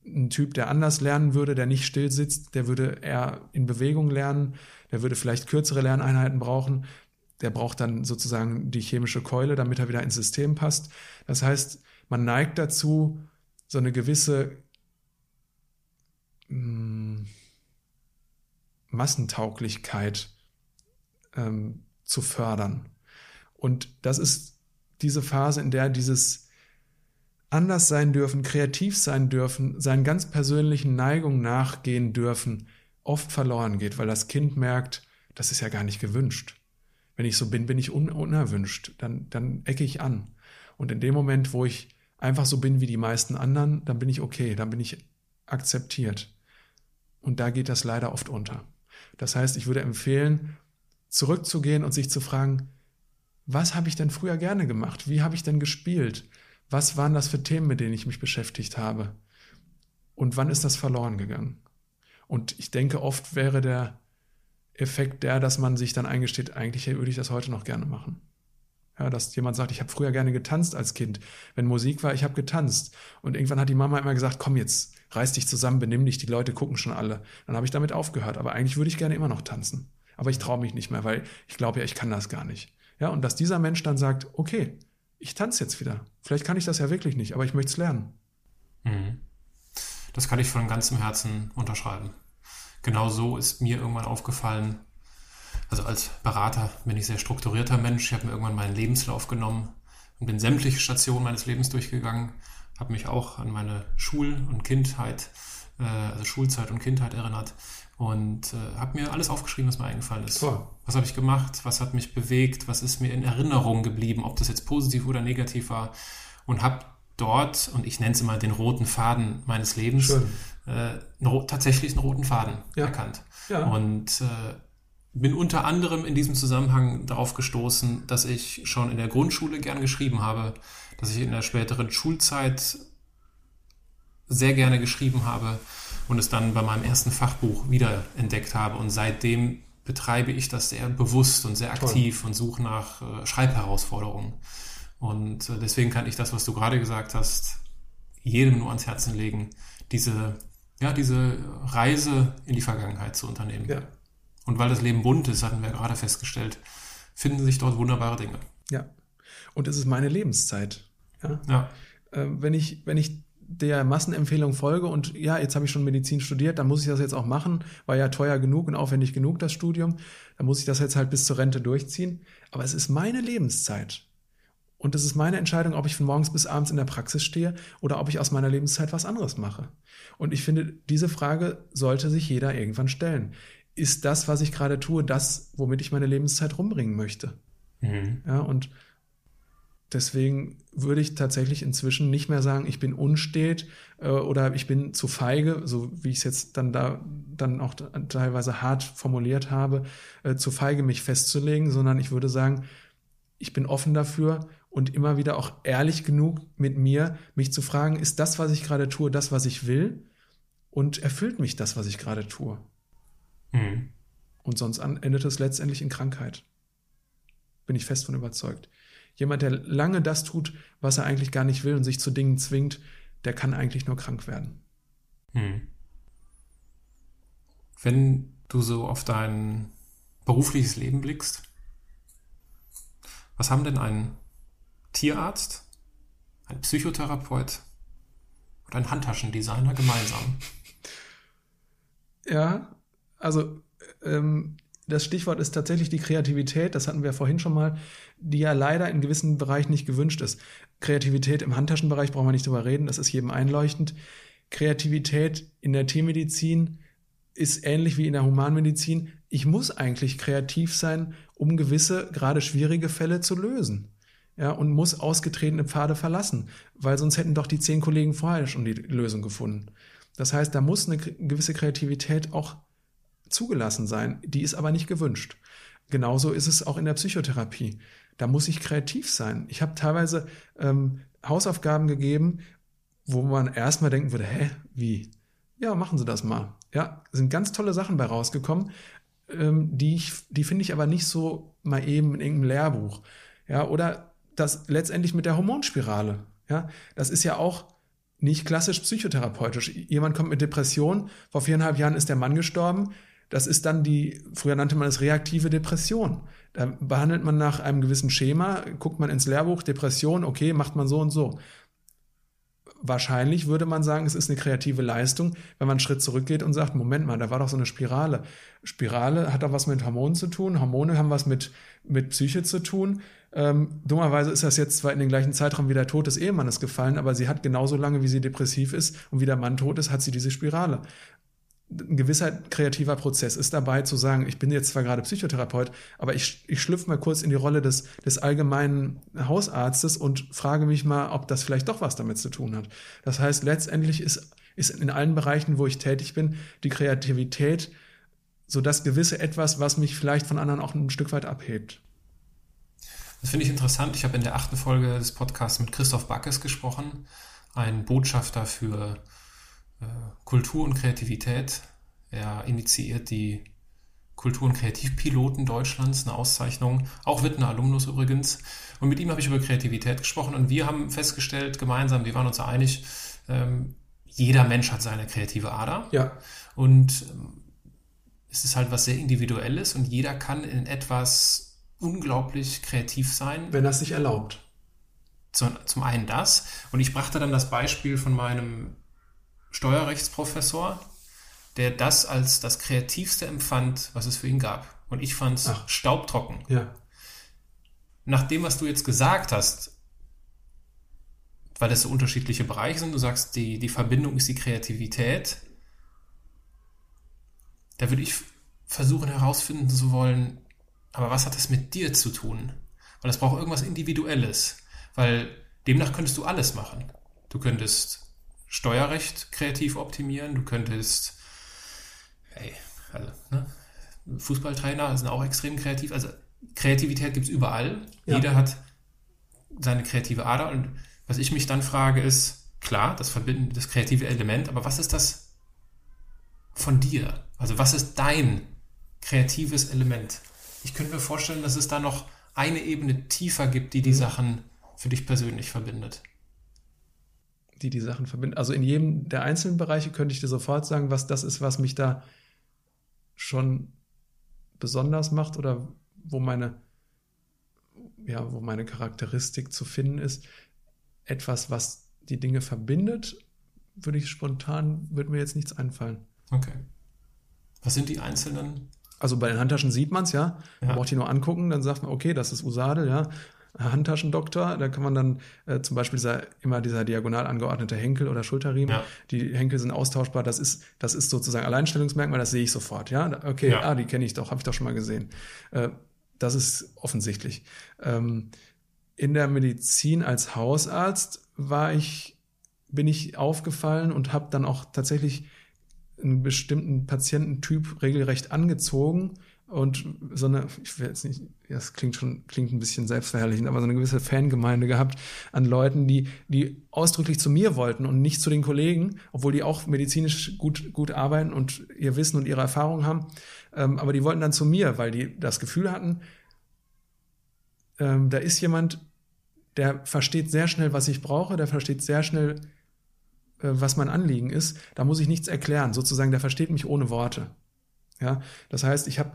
ein Typ, der anders lernen würde, der nicht still sitzt, der würde eher in Bewegung lernen, der würde vielleicht kürzere Lerneinheiten brauchen, der braucht dann sozusagen die chemische Keule, damit er wieder ins System passt. Das heißt, man neigt dazu, so eine gewisse hm, Massentauglichkeit ähm, zu fördern. Und das ist diese Phase, in der dieses anders sein dürfen, kreativ sein dürfen, seinen ganz persönlichen Neigungen nachgehen dürfen, oft verloren geht, weil das Kind merkt, das ist ja gar nicht gewünscht. Wenn ich so bin, bin ich un unerwünscht, dann, dann ecke ich an. Und in dem Moment, wo ich einfach so bin wie die meisten anderen, dann bin ich okay, dann bin ich akzeptiert. Und da geht das leider oft unter. Das heißt, ich würde empfehlen, zurückzugehen und sich zu fragen, was habe ich denn früher gerne gemacht? Wie habe ich denn gespielt? Was waren das für Themen, mit denen ich mich beschäftigt habe? Und wann ist das verloren gegangen? Und ich denke, oft wäre der Effekt der, dass man sich dann eingesteht, eigentlich würde ich das heute noch gerne machen. Ja, dass jemand sagt, ich habe früher gerne getanzt als Kind. Wenn Musik war, ich habe getanzt. Und irgendwann hat die Mama immer gesagt, komm jetzt, reiß dich zusammen, benimm dich, die Leute gucken schon alle. Dann habe ich damit aufgehört. Aber eigentlich würde ich gerne immer noch tanzen. Aber ich traue mich nicht mehr, weil ich glaube ja, ich kann das gar nicht. Ja, und dass dieser Mensch dann sagt, okay, ich tanze jetzt wieder. Vielleicht kann ich das ja wirklich nicht, aber ich möchte es lernen. Mhm. Das kann ich von ganzem Herzen unterschreiben. Genau so ist mir irgendwann aufgefallen, also als Berater bin ich sehr strukturierter Mensch. Ich habe mir irgendwann meinen Lebenslauf genommen und bin sämtliche Stationen meines Lebens durchgegangen. habe mich auch an meine Schul- und Kindheit, äh, also Schulzeit und Kindheit erinnert und äh, habe mir alles aufgeschrieben, was mir eingefallen ist. Toll. Was habe ich gemacht? Was hat mich bewegt? Was ist mir in Erinnerung geblieben? Ob das jetzt positiv oder negativ war? Und habe dort, und ich nenne es immer den roten Faden meines Lebens, äh, tatsächlich einen roten Faden ja. erkannt. Ja. Und äh, bin unter anderem in diesem Zusammenhang darauf gestoßen, dass ich schon in der Grundschule gern geschrieben habe, dass ich in der späteren Schulzeit sehr gerne geschrieben habe und es dann bei meinem ersten Fachbuch wieder entdeckt habe. Und seitdem betreibe ich das sehr bewusst und sehr aktiv Toll. und suche nach äh, Schreibherausforderungen. Und äh, deswegen kann ich das, was du gerade gesagt hast, jedem nur ans Herzen legen, diese, ja, diese Reise in die Vergangenheit zu unternehmen. Ja. Und weil das Leben bunt ist, hatten wir gerade festgestellt, finden sich dort wunderbare Dinge. Ja. Und es ist meine Lebenszeit. Ja. ja. Äh, wenn ich, wenn ich der Massenempfehlung folge und ja, jetzt habe ich schon Medizin studiert, dann muss ich das jetzt auch machen, war ja teuer genug und aufwendig genug das Studium, dann muss ich das jetzt halt bis zur Rente durchziehen. Aber es ist meine Lebenszeit. Und es ist meine Entscheidung, ob ich von morgens bis abends in der Praxis stehe oder ob ich aus meiner Lebenszeit was anderes mache. Und ich finde, diese Frage sollte sich jeder irgendwann stellen. Ist das, was ich gerade tue, das, womit ich meine Lebenszeit rumbringen möchte? Mhm. Ja, und Deswegen würde ich tatsächlich inzwischen nicht mehr sagen, ich bin unstet äh, oder ich bin zu feige, so wie ich es jetzt dann da dann auch teilweise hart formuliert habe, äh, zu feige, mich festzulegen, sondern ich würde sagen, ich bin offen dafür und immer wieder auch ehrlich genug mit mir, mich zu fragen, ist das, was ich gerade tue, das, was ich will? Und erfüllt mich das, was ich gerade tue? Mhm. Und sonst endet es letztendlich in Krankheit. Bin ich fest von überzeugt. Jemand, der lange das tut, was er eigentlich gar nicht will und sich zu Dingen zwingt, der kann eigentlich nur krank werden. Hm. Wenn du so auf dein berufliches Leben blickst, was haben denn ein Tierarzt, ein Psychotherapeut und ein Handtaschendesigner gemeinsam? Ja, also ähm, das Stichwort ist tatsächlich die Kreativität, das hatten wir vorhin schon mal, die ja leider in gewissen Bereichen nicht gewünscht ist. Kreativität im Handtaschenbereich brauchen wir nicht drüber reden, das ist jedem einleuchtend. Kreativität in der Tiermedizin ist ähnlich wie in der Humanmedizin. Ich muss eigentlich kreativ sein, um gewisse, gerade schwierige Fälle zu lösen. Ja, und muss ausgetretene Pfade verlassen, weil sonst hätten doch die zehn Kollegen vorher schon die Lösung gefunden. Das heißt, da muss eine gewisse Kreativität auch zugelassen sein, die ist aber nicht gewünscht. Genauso ist es auch in der Psychotherapie. Da muss ich kreativ sein. Ich habe teilweise ähm, Hausaufgaben gegeben, wo man erstmal denken würde, hä, wie? Ja, machen Sie das mal. Ja, sind ganz tolle Sachen bei rausgekommen, ähm, die die finde ich aber nicht so mal eben in irgendeinem Lehrbuch. Ja, oder das letztendlich mit der Hormonspirale. Ja, das ist ja auch nicht klassisch psychotherapeutisch. Jemand kommt mit Depression, vor viereinhalb Jahren ist der Mann gestorben, das ist dann die, früher nannte man es reaktive Depression. Da behandelt man nach einem gewissen Schema, guckt man ins Lehrbuch, Depression, okay, macht man so und so. Wahrscheinlich würde man sagen, es ist eine kreative Leistung, wenn man einen Schritt zurückgeht und sagt, Moment mal, da war doch so eine Spirale. Spirale hat doch was mit Hormonen zu tun, Hormone haben was mit, mit Psyche zu tun. Ähm, dummerweise ist das jetzt zwar in den gleichen Zeitraum wie der Tod des Ehemannes gefallen, aber sie hat genauso lange, wie sie depressiv ist und wie der Mann tot ist, hat sie diese Spirale ein gewisser kreativer Prozess ist dabei zu sagen, ich bin jetzt zwar gerade Psychotherapeut, aber ich, ich schlüpfe mal kurz in die Rolle des, des allgemeinen Hausarztes und frage mich mal, ob das vielleicht doch was damit zu tun hat. Das heißt, letztendlich ist, ist in allen Bereichen, wo ich tätig bin, die Kreativität so das gewisse etwas, was mich vielleicht von anderen auch ein Stück weit abhebt. Das finde ich interessant. Ich habe in der achten Folge des Podcasts mit Christoph Backes gesprochen, ein Botschafter für Kultur und Kreativität. Er initiiert die Kultur- und Kreativpiloten Deutschlands, eine Auszeichnung, auch Wittner Alumnus übrigens. Und mit ihm habe ich über Kreativität gesprochen und wir haben festgestellt, gemeinsam, wir waren uns einig, ähm, jeder Mensch hat seine kreative Ader. Ja. Und ähm, es ist halt was sehr Individuelles und jeder kann in etwas unglaublich kreativ sein. Wenn es sich erlaubt. Zum, zum einen das. Und ich brachte dann das Beispiel von meinem Steuerrechtsprofessor, der das als das Kreativste empfand, was es für ihn gab. Und ich fand es staubtrocken. Ja. Nach dem, was du jetzt gesagt hast, weil das so unterschiedliche Bereiche sind. Du sagst, die, die Verbindung ist die Kreativität. Da würde ich versuchen herausfinden zu wollen, aber was hat das mit dir zu tun? Weil das braucht irgendwas Individuelles. Weil demnach könntest du alles machen. Du könntest Steuerrecht kreativ optimieren, du könntest, hey, also, ne? Fußballtrainer sind auch extrem kreativ. Also Kreativität gibt es überall. Ja. Jeder hat seine kreative Ader. Und was ich mich dann frage, ist, klar, das Verbinden, das kreative Element, aber was ist das von dir? Also was ist dein kreatives Element? Ich könnte mir vorstellen, dass es da noch eine Ebene tiefer gibt, die die mhm. Sachen für dich persönlich verbindet. Die die Sachen verbindet. Also in jedem der einzelnen Bereiche könnte ich dir sofort sagen, was das ist, was mich da schon besonders macht oder wo meine, ja, wo meine Charakteristik zu finden ist. Etwas, was die Dinge verbindet, würde ich spontan, würde mir jetzt nichts einfallen. Okay. Was sind die einzelnen? Also bei den Handtaschen sieht man es ja. Man braucht die nur angucken, dann sagt man, okay, das ist Usadel, ja. Handtaschendoktor, da kann man dann äh, zum Beispiel dieser, immer dieser diagonal angeordnete Henkel oder Schulterriemen, ja. die Henkel sind austauschbar, das ist, das ist sozusagen Alleinstellungsmerkmal, das sehe ich sofort, ja. Okay, ja. ah, die kenne ich doch, habe ich doch schon mal gesehen. Äh, das ist offensichtlich. Ähm, in der Medizin als Hausarzt war ich, bin ich aufgefallen und habe dann auch tatsächlich einen bestimmten Patiententyp regelrecht angezogen und so eine, ich will jetzt nicht, das klingt schon, klingt ein bisschen selbstverherrlichend, aber so eine gewisse Fangemeinde gehabt an Leuten, die, die ausdrücklich zu mir wollten und nicht zu den Kollegen, obwohl die auch medizinisch gut, gut arbeiten und ihr Wissen und ihre Erfahrung haben. Ähm, aber die wollten dann zu mir, weil die das Gefühl hatten, ähm, da ist jemand, der versteht sehr schnell, was ich brauche, der versteht sehr schnell, äh, was mein Anliegen ist. Da muss ich nichts erklären. Sozusagen, der versteht mich ohne Worte. Ja, das heißt, ich habe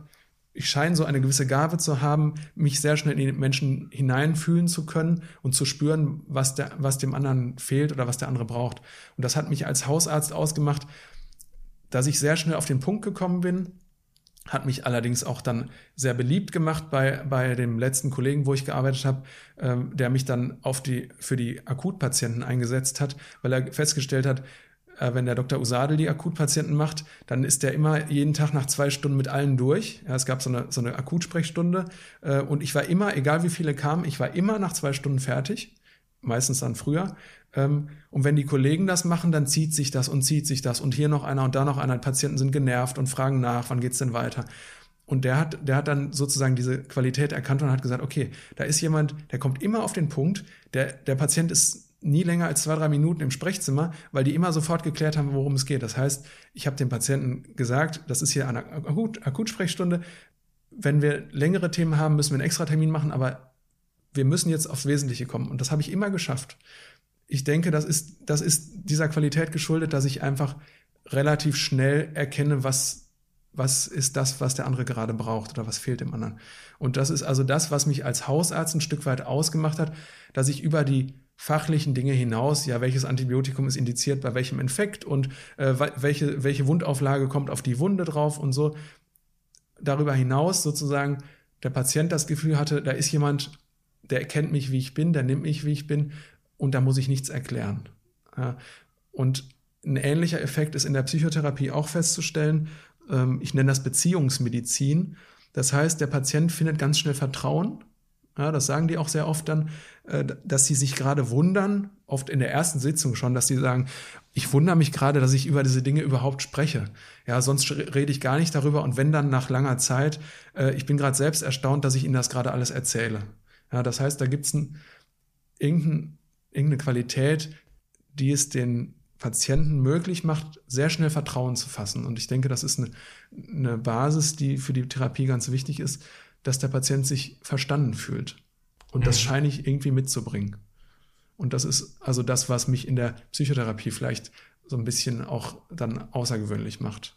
ich scheine so eine gewisse Gabe zu haben, mich sehr schnell in die Menschen hineinfühlen zu können und zu spüren, was, der, was dem anderen fehlt oder was der andere braucht. Und das hat mich als Hausarzt ausgemacht, dass ich sehr schnell auf den Punkt gekommen bin, hat mich allerdings auch dann sehr beliebt gemacht bei, bei dem letzten Kollegen, wo ich gearbeitet habe, ähm, der mich dann auf die, für die Akutpatienten eingesetzt hat, weil er festgestellt hat, wenn der Dr. Usadel die Akutpatienten macht, dann ist der immer jeden Tag nach zwei Stunden mit allen durch. Ja, es gab so eine, so eine Akutsprechstunde äh, und ich war immer, egal wie viele kamen, ich war immer nach zwei Stunden fertig, meistens dann früher. Ähm, und wenn die Kollegen das machen, dann zieht sich das und zieht sich das und hier noch einer und da noch einer. Patienten sind genervt und fragen nach, wann geht's denn weiter? Und der hat, der hat dann sozusagen diese Qualität erkannt und hat gesagt, okay, da ist jemand, der kommt immer auf den Punkt, der, der Patient ist nie länger als zwei, drei Minuten im Sprechzimmer, weil die immer sofort geklärt haben, worum es geht. Das heißt, ich habe dem Patienten gesagt, das ist hier eine Akut Akutsprechstunde. Wenn wir längere Themen haben, müssen wir einen extra Termin machen, aber wir müssen jetzt aufs Wesentliche kommen. Und das habe ich immer geschafft. Ich denke, das ist, das ist dieser Qualität geschuldet, dass ich einfach relativ schnell erkenne, was, was ist das, was der andere gerade braucht oder was fehlt dem anderen. Und das ist also das, was mich als Hausarzt ein Stück weit ausgemacht hat, dass ich über die fachlichen Dinge hinaus, ja, welches Antibiotikum ist indiziert bei welchem Infekt und äh, welche, welche Wundauflage kommt auf die Wunde drauf und so. Darüber hinaus sozusagen der Patient das Gefühl hatte, da ist jemand, der erkennt mich, wie ich bin, der nimmt mich, wie ich bin und da muss ich nichts erklären. Ja, und ein ähnlicher Effekt ist in der Psychotherapie auch festzustellen. Ähm, ich nenne das Beziehungsmedizin. Das heißt, der Patient findet ganz schnell Vertrauen ja, das sagen die auch sehr oft dann, äh, dass sie sich gerade wundern, oft in der ersten Sitzung schon, dass sie sagen, ich wundere mich gerade, dass ich über diese Dinge überhaupt spreche. Ja, sonst rede ich gar nicht darüber und wenn dann nach langer Zeit, äh, ich bin gerade selbst erstaunt, dass ich Ihnen das gerade alles erzähle. Ja, das heißt, da gibt es ein, irgendein, irgendeine Qualität, die es den Patienten möglich macht, sehr schnell Vertrauen zu fassen. Und ich denke, das ist eine, eine Basis, die für die Therapie ganz wichtig ist, dass der Patient sich verstanden fühlt. Und das mhm. scheine ich irgendwie mitzubringen. Und das ist also das, was mich in der Psychotherapie vielleicht so ein bisschen auch dann außergewöhnlich macht.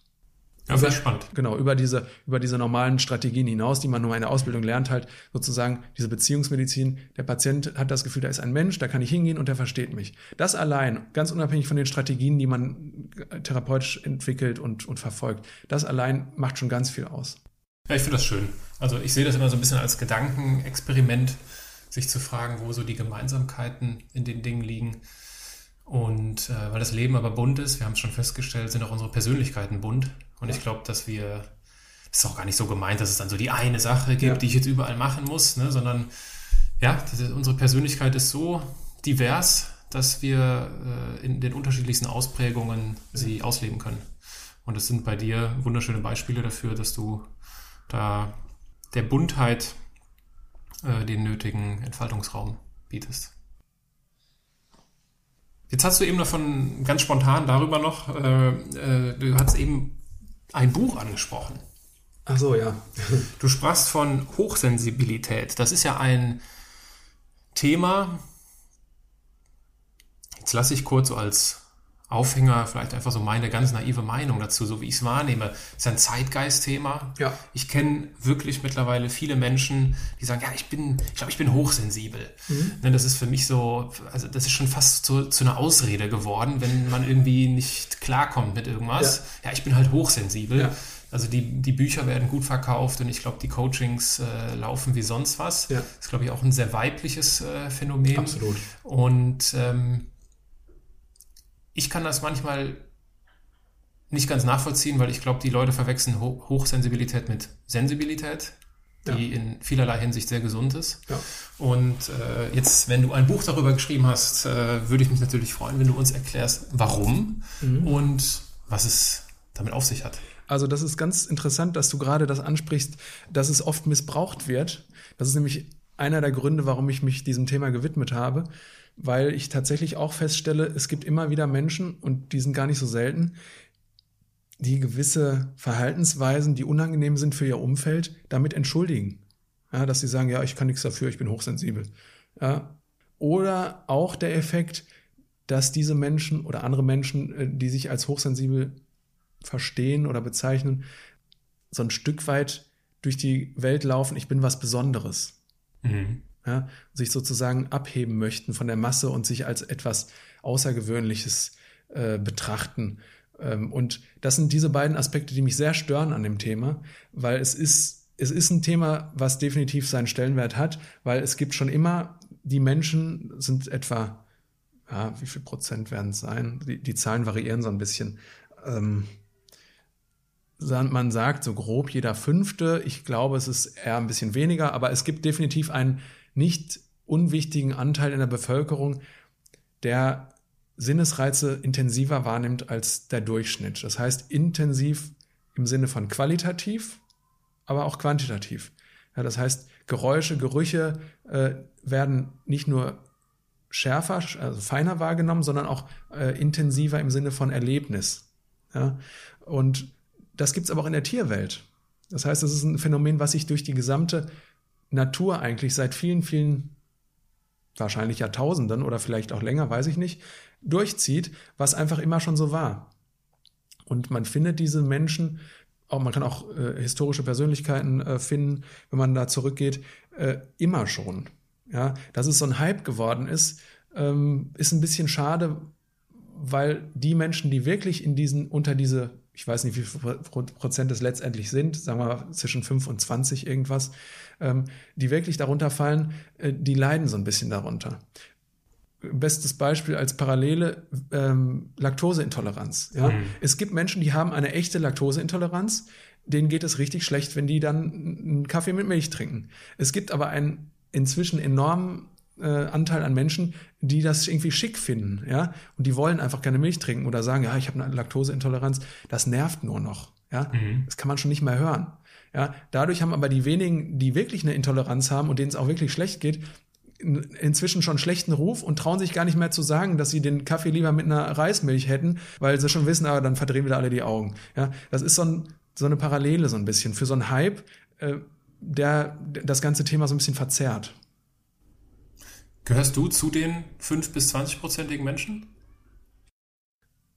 Ja, sehr spannend. Genau, über diese, über diese normalen Strategien hinaus, die man nur in der Ausbildung lernt, halt sozusagen diese Beziehungsmedizin. Der Patient hat das Gefühl, da ist ein Mensch, da kann ich hingehen und der versteht mich. Das allein, ganz unabhängig von den Strategien, die man therapeutisch entwickelt und, und verfolgt, das allein macht schon ganz viel aus. Ja, ich finde das schön. Also ich sehe das immer so ein bisschen als Gedankenexperiment. sich zu fragen, wo so die Gemeinsamkeiten in den Dingen liegen. Und äh, weil das Leben aber bunt ist, wir haben es schon festgestellt, sind auch unsere Persönlichkeiten bunt. Und ich glaube, dass wir, das ist auch gar nicht so gemeint, dass es dann so die eine Sache gibt, ja. die ich jetzt überall machen muss, ne, sondern ja, das, unsere Persönlichkeit ist so divers, dass wir äh, in den unterschiedlichsten Ausprägungen sie ausleben können. Und es sind bei dir wunderschöne Beispiele dafür, dass du da der Buntheit äh, den nötigen Entfaltungsraum bietest. Jetzt hast du eben davon ganz spontan darüber noch, äh, äh, du hast eben ein Buch angesprochen. Ach so, ja. du sprachst von Hochsensibilität. Das ist ja ein Thema. Jetzt lasse ich kurz so als Aufhänger vielleicht einfach so meine ganz naive Meinung dazu, so wie ich es wahrnehme. Ist ein Zeitgeistthema. Ja. Ich kenne wirklich mittlerweile viele Menschen, die sagen, ja, ich bin, ich glaube, ich bin hochsensibel. Mhm. Ne, das ist für mich so, also das ist schon fast zu, zu einer Ausrede geworden, wenn man irgendwie nicht klarkommt mit irgendwas. Ja, ja ich bin halt hochsensibel. Ja. Also die, die Bücher werden gut verkauft und ich glaube, die Coachings äh, laufen wie sonst was. Ja. Das ist, glaube ich, auch ein sehr weibliches äh, Phänomen. Absolut. Und ähm, ich kann das manchmal nicht ganz nachvollziehen, weil ich glaube, die Leute verwechseln Ho Hochsensibilität mit Sensibilität, die ja. in vielerlei Hinsicht sehr gesund ist. Ja. Und äh, jetzt, wenn du ein Buch darüber geschrieben hast, äh, würde ich mich natürlich freuen, wenn du uns erklärst, warum mhm. und was es damit auf sich hat. Also das ist ganz interessant, dass du gerade das ansprichst, dass es oft missbraucht wird. Das ist nämlich einer der Gründe, warum ich mich diesem Thema gewidmet habe weil ich tatsächlich auch feststelle, es gibt immer wieder Menschen, und die sind gar nicht so selten, die gewisse Verhaltensweisen, die unangenehm sind für ihr Umfeld, damit entschuldigen. Ja, dass sie sagen, ja, ich kann nichts dafür, ich bin hochsensibel. Ja. Oder auch der Effekt, dass diese Menschen oder andere Menschen, äh, die sich als hochsensibel verstehen oder bezeichnen, so ein Stück weit durch die Welt laufen, ich bin was Besonderes. Mhm ja, sich sozusagen abheben möchten von der Masse und sich als etwas Außergewöhnliches äh, betrachten. Ähm, und das sind diese beiden Aspekte, die mich sehr stören an dem Thema, weil es ist, es ist ein Thema, was definitiv seinen Stellenwert hat, weil es gibt schon immer, die Menschen sind etwa, ja, wie viel Prozent werden es sein? Die, die Zahlen variieren so ein bisschen. Ähm, man sagt so grob jeder Fünfte. Ich glaube, es ist eher ein bisschen weniger, aber es gibt definitiv einen nicht unwichtigen Anteil in der Bevölkerung, der Sinnesreize intensiver wahrnimmt als der Durchschnitt. Das heißt intensiv im Sinne von qualitativ, aber auch quantitativ. Ja, das heißt, Geräusche, Gerüche äh, werden nicht nur schärfer, also feiner wahrgenommen, sondern auch äh, intensiver im Sinne von Erlebnis. Ja? Und das gibt es aber auch in der Tierwelt. Das heißt, es ist ein Phänomen, was sich durch die gesamte Natur eigentlich seit vielen, vielen, wahrscheinlich Jahrtausenden oder vielleicht auch länger, weiß ich nicht, durchzieht, was einfach immer schon so war. Und man findet diese Menschen, auch, man kann auch äh, historische Persönlichkeiten äh, finden, wenn man da zurückgeht, äh, immer schon. Ja, dass es so ein Hype geworden ist, ähm, ist ein bisschen schade, weil die Menschen, die wirklich in diesen, unter diese ich weiß nicht, wie viel Prozent es letztendlich sind, sagen wir mal zwischen 5 und 20 irgendwas, ähm, die wirklich darunter fallen, äh, die leiden so ein bisschen darunter. Bestes Beispiel als Parallele ähm, Laktoseintoleranz. Ja? Mhm. Es gibt Menschen, die haben eine echte Laktoseintoleranz, denen geht es richtig schlecht, wenn die dann einen Kaffee mit Milch trinken. Es gibt aber einen inzwischen enormen äh, Anteil an Menschen, die das irgendwie schick finden, ja, und die wollen einfach keine Milch trinken oder sagen, ja, ich habe eine Laktoseintoleranz, das nervt nur noch, ja, mhm. das kann man schon nicht mehr hören, ja. Dadurch haben aber die wenigen, die wirklich eine Intoleranz haben und denen es auch wirklich schlecht geht, inzwischen schon schlechten Ruf und trauen sich gar nicht mehr zu sagen, dass sie den Kaffee lieber mit einer Reismilch hätten, weil sie schon wissen, aber ah, dann verdrehen wieder alle die Augen. Ja, das ist so, ein, so eine Parallele so ein bisschen für so einen Hype, äh, der das ganze Thema so ein bisschen verzerrt. Gehörst du zu den 5 bis 20-prozentigen Menschen?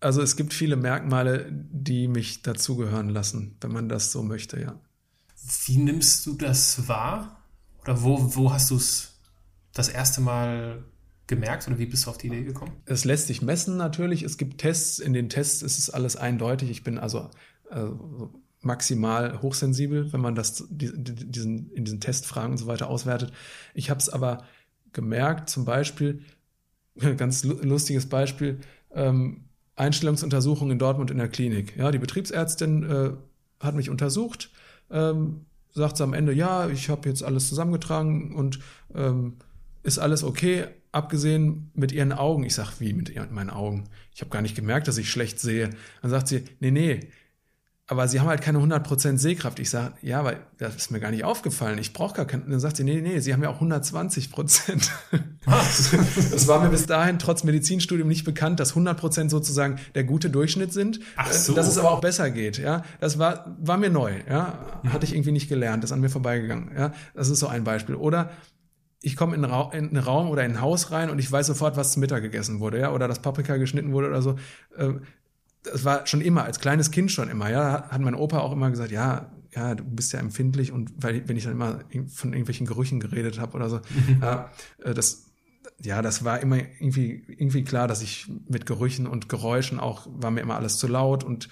Also es gibt viele Merkmale, die mich dazugehören lassen, wenn man das so möchte, ja. Wie nimmst du das wahr? Oder wo, wo hast du es das erste Mal gemerkt oder wie bist du auf die Idee gekommen? Es lässt sich messen natürlich. Es gibt Tests. In den Tests ist es alles eindeutig. Ich bin also äh, maximal hochsensibel, wenn man das diesen, in diesen Testfragen und so weiter auswertet. Ich habe es aber gemerkt, zum Beispiel, ganz lustiges Beispiel, ähm, Einstellungsuntersuchung in Dortmund in der Klinik. Ja, die Betriebsärztin äh, hat mich untersucht, ähm, sagt sie am Ende, ja, ich habe jetzt alles zusammengetragen und ähm, ist alles okay, abgesehen mit ihren Augen. Ich sag, wie mit meinen Augen? Ich habe gar nicht gemerkt, dass ich schlecht sehe. Dann sagt sie, nee, nee, aber sie haben halt keine 100% Sehkraft. Ich sage, ja, weil das ist mir gar nicht aufgefallen. Ich brauche gar keine. Dann sagt sie, nee, nee, sie haben ja auch 120 Prozent. das war mir bis dahin trotz Medizinstudium nicht bekannt, dass 100% sozusagen der gute Durchschnitt sind. Ach so. Dass es aber auch besser geht. Ja, das war war mir neu. Ja, hatte ich irgendwie nicht gelernt. Das ist an mir vorbeigegangen. Ja, das ist so ein Beispiel. Oder ich komme in, in, einen Raum oder in ein Haus rein und ich weiß sofort, was zum Mittag gegessen wurde, ja, oder dass Paprika geschnitten wurde oder so. Das war schon immer, als kleines Kind schon immer, ja, hat mein Opa auch immer gesagt, ja, ja, du bist ja empfindlich und weil, wenn ich dann immer von irgendwelchen Gerüchen geredet habe oder so, ja, äh, das, ja, das war immer irgendwie, irgendwie klar, dass ich mit Gerüchen und Geräuschen auch, war mir immer alles zu laut und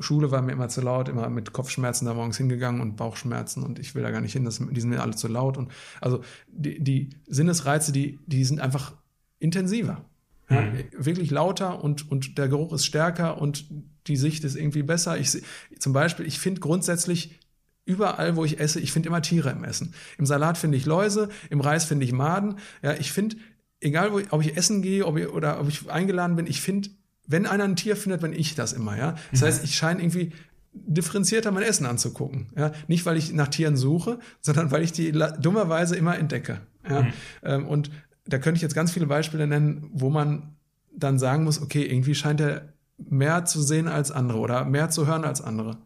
Schule war mir immer zu laut, immer mit Kopfschmerzen da morgens hingegangen und Bauchschmerzen und ich will da gar nicht hin, das, die sind mir alle zu laut und also die, die Sinnesreize, die, die sind einfach intensiver. Ja, mhm. Wirklich lauter und, und der Geruch ist stärker und die Sicht ist irgendwie besser. Ich, zum Beispiel, ich finde grundsätzlich überall, wo ich esse, ich finde immer Tiere im Essen. Im Salat finde ich Läuse, im Reis finde ich Maden. Ja, ich finde, egal wo ob ich essen gehe ob ich, oder ob ich eingeladen bin, ich finde, wenn einer ein Tier findet, bin ich das immer. Ja, das mhm. heißt, ich scheine irgendwie differenzierter mein Essen anzugucken. Ja, nicht weil ich nach Tieren suche, sondern weil ich die dummerweise immer entdecke. Ja, mhm. Ähm, und da könnte ich jetzt ganz viele Beispiele nennen, wo man dann sagen muss, okay, irgendwie scheint er mehr zu sehen als andere oder mehr zu hören als andere.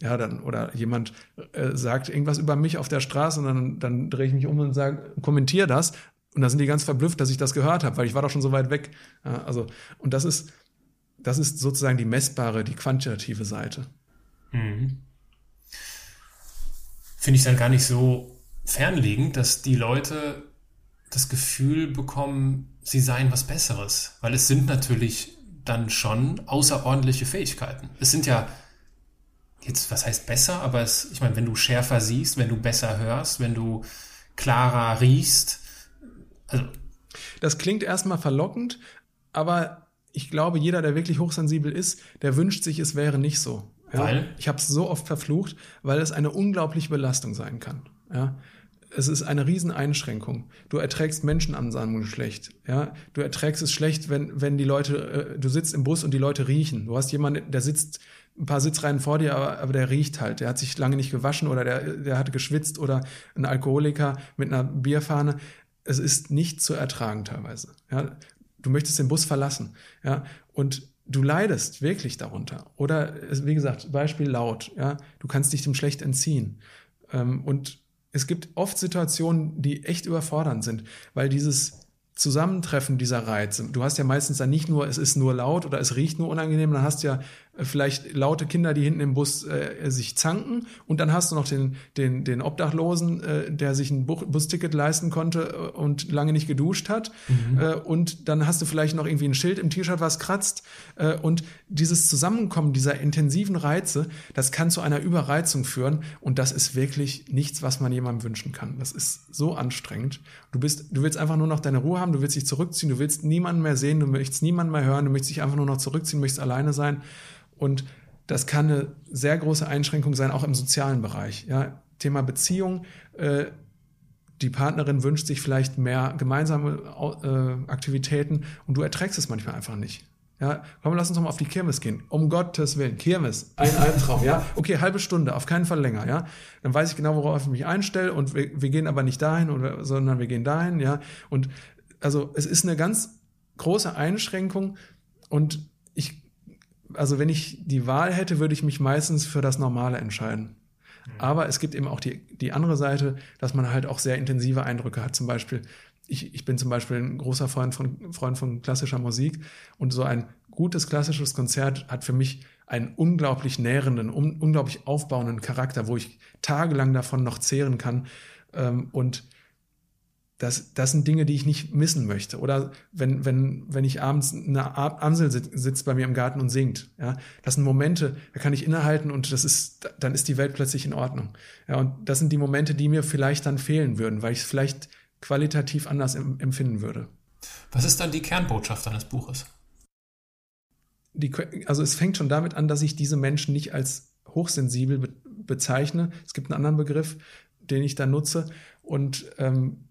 Ja, dann, oder jemand äh, sagt irgendwas über mich auf der Straße und dann, dann drehe ich mich um und sage, kommentiere das. Und da sind die ganz verblüfft, dass ich das gehört habe, weil ich war doch schon so weit weg. Ja, also, und das ist, das ist sozusagen die messbare, die quantitative Seite. Mhm. Finde ich dann gar nicht so fernliegend, dass die Leute das Gefühl bekommen, sie seien was Besseres. Weil es sind natürlich dann schon außerordentliche Fähigkeiten. Es sind ja jetzt, was heißt besser, aber es, ich meine, wenn du schärfer siehst, wenn du besser hörst, wenn du klarer riechst, also. Das klingt erstmal verlockend, aber ich glaube, jeder, der wirklich hochsensibel ist, der wünscht sich, es wäre nicht so. Ja? Weil? Ich habe es so oft verflucht, weil es eine unglaubliche Belastung sein kann. Ja? Es ist eine Rieseneinschränkung. Du erträgst Menschenansammlungen schlecht. Ja, du erträgst es schlecht, wenn wenn die Leute, äh, du sitzt im Bus und die Leute riechen. Du hast jemanden, der sitzt ein paar Sitzreihen vor dir, aber, aber der riecht halt. Der hat sich lange nicht gewaschen oder der der hat geschwitzt oder ein Alkoholiker mit einer Bierfahne. Es ist nicht zu ertragen teilweise. Ja, du möchtest den Bus verlassen. Ja, und du leidest wirklich darunter. Oder wie gesagt, Beispiel laut. Ja, du kannst dich dem schlecht entziehen. Ähm, und es gibt oft Situationen, die echt überfordernd sind, weil dieses Zusammentreffen dieser Reize. Du hast ja meistens dann nicht nur, es ist nur laut oder es riecht nur unangenehm, dann hast du ja vielleicht laute Kinder, die hinten im Bus äh, sich zanken. Und dann hast du noch den, den, den Obdachlosen, äh, der sich ein Busticket leisten konnte äh, und lange nicht geduscht hat. Mhm. äh, und dann hast du vielleicht noch irgendwie ein Schild im T-Shirt, was kratzt. Äh, und dieses Zusammenkommen dieser intensiven Reize, das kann zu einer Überreizung führen. Und das ist wirklich nichts, was man jemandem wünschen kann. Das ist so anstrengend. Du bist, du willst einfach nur noch deine Ruhe haben. Haben, du willst dich zurückziehen, du willst niemanden mehr sehen, du möchtest niemanden mehr hören, du möchtest dich einfach nur noch zurückziehen, möchtest alleine sein. Und das kann eine sehr große Einschränkung sein, auch im sozialen Bereich. Ja, Thema Beziehung. Äh, die Partnerin wünscht sich vielleicht mehr gemeinsame äh, Aktivitäten und du erträgst es manchmal einfach nicht. Ja, komm, lass uns doch mal auf die Kirmes gehen. Um Gottes Willen, Kirmes, ein Albtraum, ja. Okay, halbe Stunde, auf keinen Fall länger, ja. Dann weiß ich genau, worauf ich mich einstelle und wir, wir gehen aber nicht dahin, oder, sondern wir gehen dahin, ja. Und also es ist eine ganz große Einschränkung und ich, also wenn ich die Wahl hätte, würde ich mich meistens für das Normale entscheiden. Mhm. Aber es gibt eben auch die, die andere Seite, dass man halt auch sehr intensive Eindrücke hat. Zum Beispiel, ich, ich bin zum Beispiel ein großer Freund von, Freund von klassischer Musik und so ein gutes klassisches Konzert hat für mich einen unglaublich nährenden, un, unglaublich aufbauenden Charakter, wo ich tagelang davon noch zehren kann. Ähm, und das, das sind Dinge, die ich nicht missen möchte. Oder wenn, wenn, wenn ich abends eine Amsel sitzt bei mir im Garten und singt, ja, das sind Momente, da kann ich innehalten und das ist, dann ist die Welt plötzlich in Ordnung. Ja, und das sind die Momente, die mir vielleicht dann fehlen würden, weil ich es vielleicht qualitativ anders empfinden würde. Was ist dann die Kernbotschaft deines Buches? Die, also es fängt schon damit an, dass ich diese Menschen nicht als hochsensibel be bezeichne. Es gibt einen anderen Begriff, den ich da nutze. Und ähm,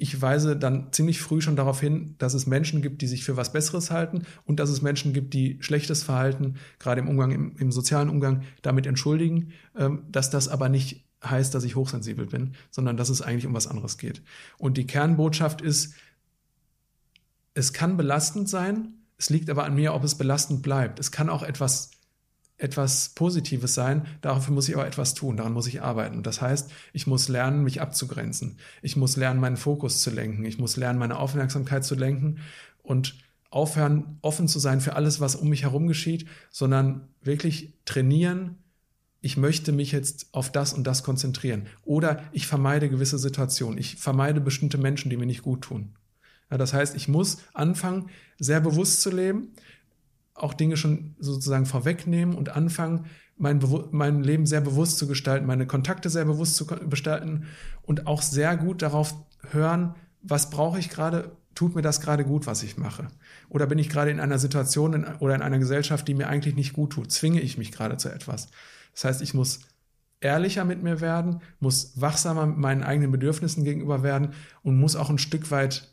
ich weise dann ziemlich früh schon darauf hin, dass es Menschen gibt, die sich für was Besseres halten und dass es Menschen gibt, die schlechtes Verhalten, gerade im Umgang, im, im sozialen Umgang, damit entschuldigen, ähm, dass das aber nicht heißt, dass ich hochsensibel bin, sondern dass es eigentlich um was anderes geht. Und die Kernbotschaft ist, es kann belastend sein, es liegt aber an mir, ob es belastend bleibt. Es kann auch etwas, etwas Positives sein, dafür muss ich aber etwas tun, daran muss ich arbeiten. Das heißt, ich muss lernen, mich abzugrenzen. Ich muss lernen, meinen Fokus zu lenken. Ich muss lernen, meine Aufmerksamkeit zu lenken und aufhören, offen zu sein für alles, was um mich herum geschieht, sondern wirklich trainieren, ich möchte mich jetzt auf das und das konzentrieren. Oder ich vermeide gewisse Situationen. Ich vermeide bestimmte Menschen, die mir nicht gut tun. Ja, das heißt, ich muss anfangen, sehr bewusst zu leben, auch Dinge schon sozusagen vorwegnehmen und anfangen, mein, mein Leben sehr bewusst zu gestalten, meine Kontakte sehr bewusst zu gestalten und auch sehr gut darauf hören, was brauche ich gerade, tut mir das gerade gut, was ich mache? Oder bin ich gerade in einer Situation in, oder in einer Gesellschaft, die mir eigentlich nicht gut tut? Zwinge ich mich gerade zu etwas? Das heißt, ich muss ehrlicher mit mir werden, muss wachsamer mit meinen eigenen Bedürfnissen gegenüber werden und muss auch ein Stück weit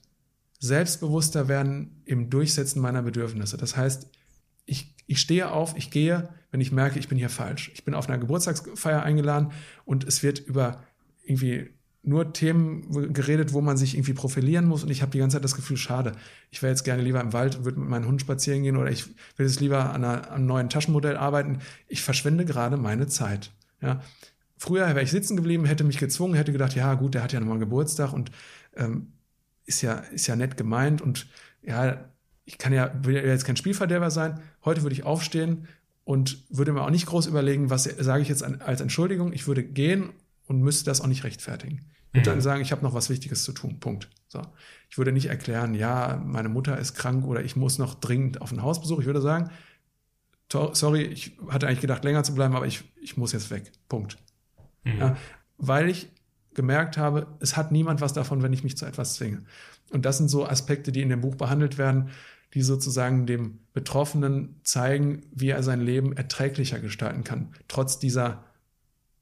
selbstbewusster werden im Durchsetzen meiner Bedürfnisse. Das heißt, ich, stehe auf, ich gehe, wenn ich merke, ich bin hier falsch. Ich bin auf einer Geburtstagsfeier eingeladen und es wird über irgendwie nur Themen geredet, wo man sich irgendwie profilieren muss und ich habe die ganze Zeit das Gefühl, schade, ich wäre jetzt gerne lieber im Wald würde mit meinem Hund spazieren gehen oder ich will jetzt lieber an, einer, einem neuen Taschenmodell arbeiten. Ich verschwende gerade meine Zeit. Ja. Früher wäre ich sitzen geblieben, hätte mich gezwungen, hätte gedacht, ja gut, der hat ja nochmal Geburtstag und ähm, ist ja, ist ja nett gemeint und ja, ich kann ja, will ja jetzt kein Spielverderber sein. Heute würde ich aufstehen und würde mir auch nicht groß überlegen, was sage ich jetzt als Entschuldigung. Ich würde gehen und müsste das auch nicht rechtfertigen. Ich würde mhm. dann sagen, ich habe noch was Wichtiges zu tun. Punkt. So. Ich würde nicht erklären, ja, meine Mutter ist krank oder ich muss noch dringend auf einen Hausbesuch. Ich würde sagen, sorry, ich hatte eigentlich gedacht, länger zu bleiben, aber ich, ich muss jetzt weg. Punkt. Mhm. Ja, weil ich gemerkt habe, es hat niemand was davon, wenn ich mich zu etwas zwinge. Und das sind so Aspekte, die in dem Buch behandelt werden, die sozusagen dem Betroffenen zeigen, wie er sein Leben erträglicher gestalten kann, trotz dieser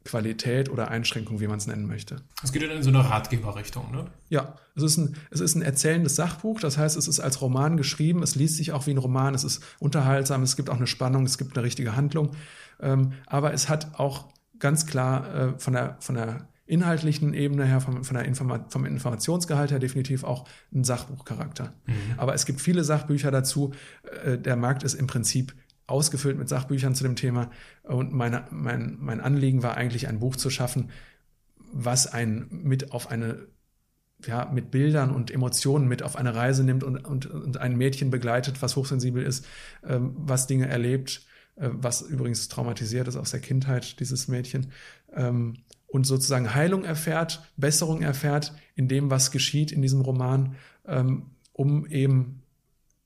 Qualität oder Einschränkung, wie man es nennen möchte. Es geht dann in so eine Ratgeberrichtung, ne? Ja, es ist, ein, es ist ein erzählendes Sachbuch, das heißt, es ist als Roman geschrieben, es liest sich auch wie ein Roman, es ist unterhaltsam, es gibt auch eine Spannung, es gibt eine richtige Handlung, ähm, aber es hat auch ganz klar äh, von, der, von der inhaltlichen Ebene her, vom, von der Informa vom Informationsgehalt her definitiv auch ein Sachbuchcharakter. Mhm. Aber es gibt viele Sachbücher dazu. Äh, der Markt ist im Prinzip ausgefüllt mit Sachbüchern zu dem Thema. Und meine, mein, mein Anliegen war eigentlich, ein Buch zu schaffen, was einen mit auf eine, ja, mit Bildern und Emotionen mit auf eine Reise nimmt und, und, und ein Mädchen begleitet, was hochsensibel ist, ähm, was Dinge erlebt, äh, was übrigens traumatisiert ist aus der Kindheit, dieses Mädchen. Ähm, und sozusagen Heilung erfährt, Besserung erfährt in dem, was geschieht in diesem Roman, ähm, um eben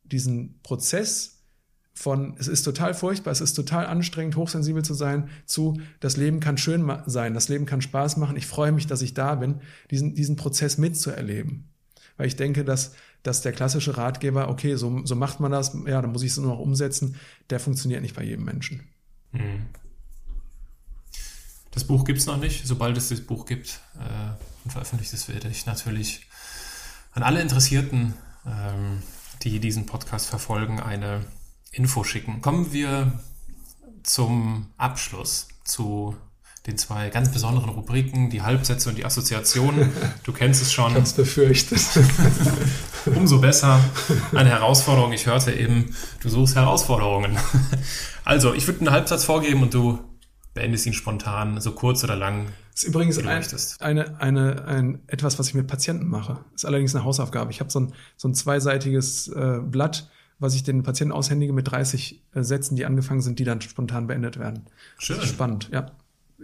diesen Prozess von, es ist total furchtbar, es ist total anstrengend, hochsensibel zu sein, zu, das Leben kann schön sein, das Leben kann Spaß machen, ich freue mich, dass ich da bin, diesen, diesen Prozess mitzuerleben. Weil ich denke, dass, dass der klassische Ratgeber, okay, so, so macht man das, ja, dann muss ich es nur noch umsetzen, der funktioniert nicht bei jedem Menschen. Mhm. Das Buch gibt es noch nicht. Sobald es das Buch gibt äh, und veröffentlicht ist, werde ich natürlich an alle Interessierten, ähm, die diesen Podcast verfolgen, eine Info schicken. Kommen wir zum Abschluss zu den zwei ganz besonderen Rubriken, die Halbsätze und die Assoziationen. Du kennst es schon. Ganz befürchtet. Umso besser. Eine Herausforderung. Ich hörte eben, du suchst Herausforderungen. Also, ich würde einen Halbsatz vorgeben und du beendest ihn spontan, so kurz oder lang. Das ist übrigens ein, eine, eine, ein, etwas, was ich mit Patienten mache. Das ist allerdings eine Hausaufgabe. Ich habe so ein, so ein zweiseitiges äh, Blatt, was ich den Patienten aushändige mit 30 äh, Sätzen, die angefangen sind, die dann spontan beendet werden. Schön. spannend, ja.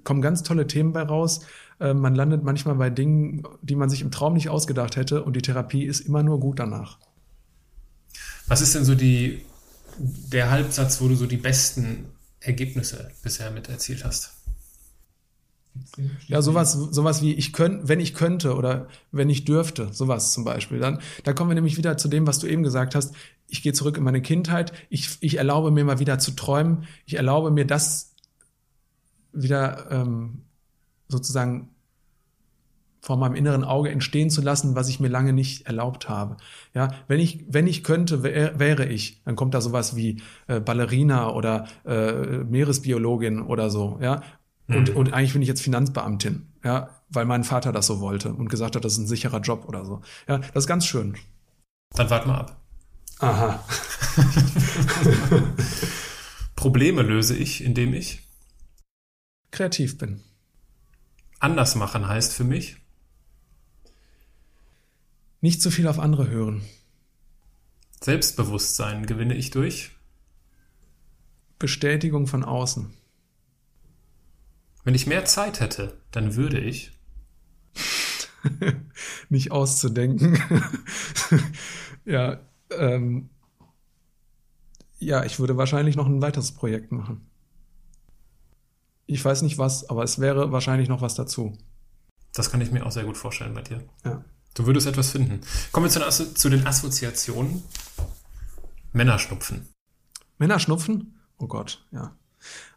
Kommen ganz tolle Themen bei raus. Äh, man landet manchmal bei Dingen, die man sich im Traum nicht ausgedacht hätte und die Therapie ist immer nur gut danach. Was ist denn so die, der Halbsatz, wo du so die besten Ergebnisse bisher mit erzielt hast? Ja, sowas, sowas wie ich könnte, wenn ich könnte oder wenn ich dürfte, sowas zum Beispiel. Dann, da kommen wir nämlich wieder zu dem, was du eben gesagt hast. Ich gehe zurück in meine Kindheit. Ich, ich erlaube mir mal wieder zu träumen. Ich erlaube mir das wieder ähm, sozusagen vor meinem inneren Auge entstehen zu lassen, was ich mir lange nicht erlaubt habe. Ja, wenn ich wenn ich könnte, wär, wäre ich. Dann kommt da sowas wie äh, Ballerina oder äh, Meeresbiologin oder so. Ja, und, mhm. und eigentlich bin ich jetzt Finanzbeamtin, ja, weil mein Vater das so wollte und gesagt hat, das ist ein sicherer Job oder so. Ja, das ist ganz schön. Dann wart mal ab. Aha. Probleme löse ich, indem ich kreativ bin. Anders machen heißt für mich nicht zu viel auf andere hören. Selbstbewusstsein gewinne ich durch Bestätigung von außen. Wenn ich mehr Zeit hätte, dann würde ich. Nicht auszudenken. ja, ähm, ja, ich würde wahrscheinlich noch ein weiteres Projekt machen. Ich weiß nicht was, aber es wäre wahrscheinlich noch was dazu. Das kann ich mir auch sehr gut vorstellen bei dir. Ja. Du würdest etwas finden. Kommen wir zu, den, zu den Assoziationen. Männerschnupfen. Männerschnupfen? Oh Gott, ja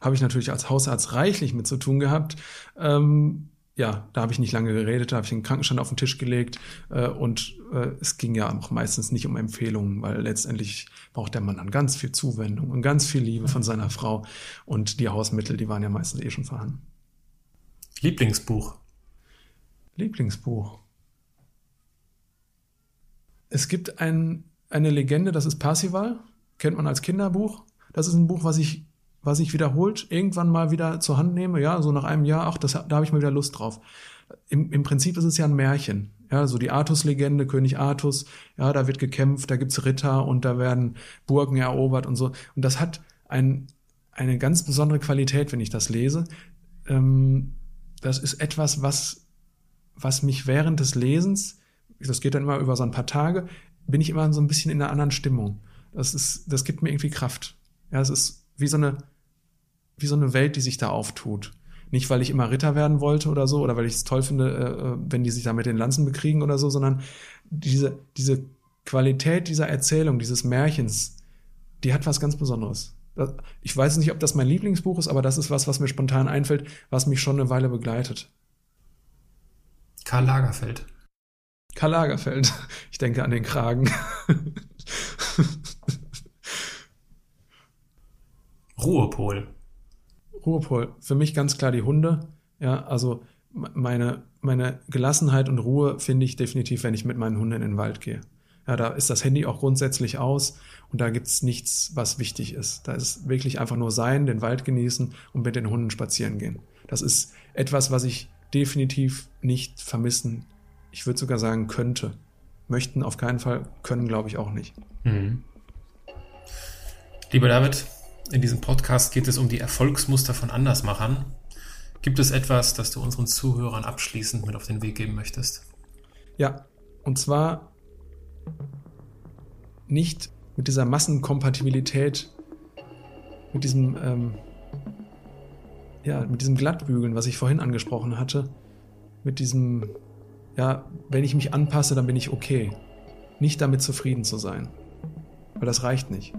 habe ich natürlich als Hausarzt reichlich mit zu tun gehabt. Ähm, ja, da habe ich nicht lange geredet, da habe ich den Krankenstand auf den Tisch gelegt äh, und äh, es ging ja auch meistens nicht um Empfehlungen, weil letztendlich braucht der Mann dann ganz viel Zuwendung und ganz viel Liebe von seiner Frau und die Hausmittel, die waren ja meistens eh schon vorhanden. Lieblingsbuch. Lieblingsbuch. Es gibt ein, eine Legende, das ist Parsival, kennt man als Kinderbuch. Das ist ein Buch, was ich was ich wiederholt irgendwann mal wieder zur Hand nehme, ja, so nach einem Jahr, ach, das, da habe ich mal wieder Lust drauf. Im, Im Prinzip ist es ja ein Märchen. Ja, so die Artus-Legende, König Artus, ja, da wird gekämpft, da gibt's Ritter und da werden Burgen erobert und so. Und das hat ein, eine ganz besondere Qualität, wenn ich das lese. Ähm, das ist etwas, was, was mich während des Lesens, das geht dann immer über so ein paar Tage, bin ich immer so ein bisschen in einer anderen Stimmung. Das ist, das gibt mir irgendwie Kraft. Ja, es ist wie so eine, wie so eine Welt, die sich da auftut. Nicht, weil ich immer Ritter werden wollte oder so, oder weil ich es toll finde, äh, äh, wenn die sich da mit den Lanzen bekriegen oder so, sondern diese, diese Qualität dieser Erzählung, dieses Märchens, die hat was ganz Besonderes. Ich weiß nicht, ob das mein Lieblingsbuch ist, aber das ist was, was mir spontan einfällt, was mich schon eine Weile begleitet. Karl Lagerfeld. Karl Lagerfeld. Ich denke an den Kragen. Ruhepol. Ruhepol. Für mich ganz klar die Hunde. Ja, also meine, meine Gelassenheit und Ruhe finde ich definitiv, wenn ich mit meinen Hunden in den Wald gehe. Ja, da ist das Handy auch grundsätzlich aus und da gibt's nichts, was wichtig ist. Da ist wirklich einfach nur sein, den Wald genießen und mit den Hunden spazieren gehen. Das ist etwas, was ich definitiv nicht vermissen, ich würde sogar sagen, könnte. Möchten auf keinen Fall, können glaube ich auch nicht. Mhm. Lieber David, in diesem Podcast geht es um die Erfolgsmuster von Andersmachern. Gibt es etwas, das du unseren Zuhörern abschließend mit auf den Weg geben möchtest? Ja, und zwar nicht mit dieser Massenkompatibilität, mit diesem, ähm, ja, mit diesem Glattbügeln, was ich vorhin angesprochen hatte, mit diesem, ja, wenn ich mich anpasse, dann bin ich okay. Nicht damit zufrieden zu sein. Weil das reicht nicht.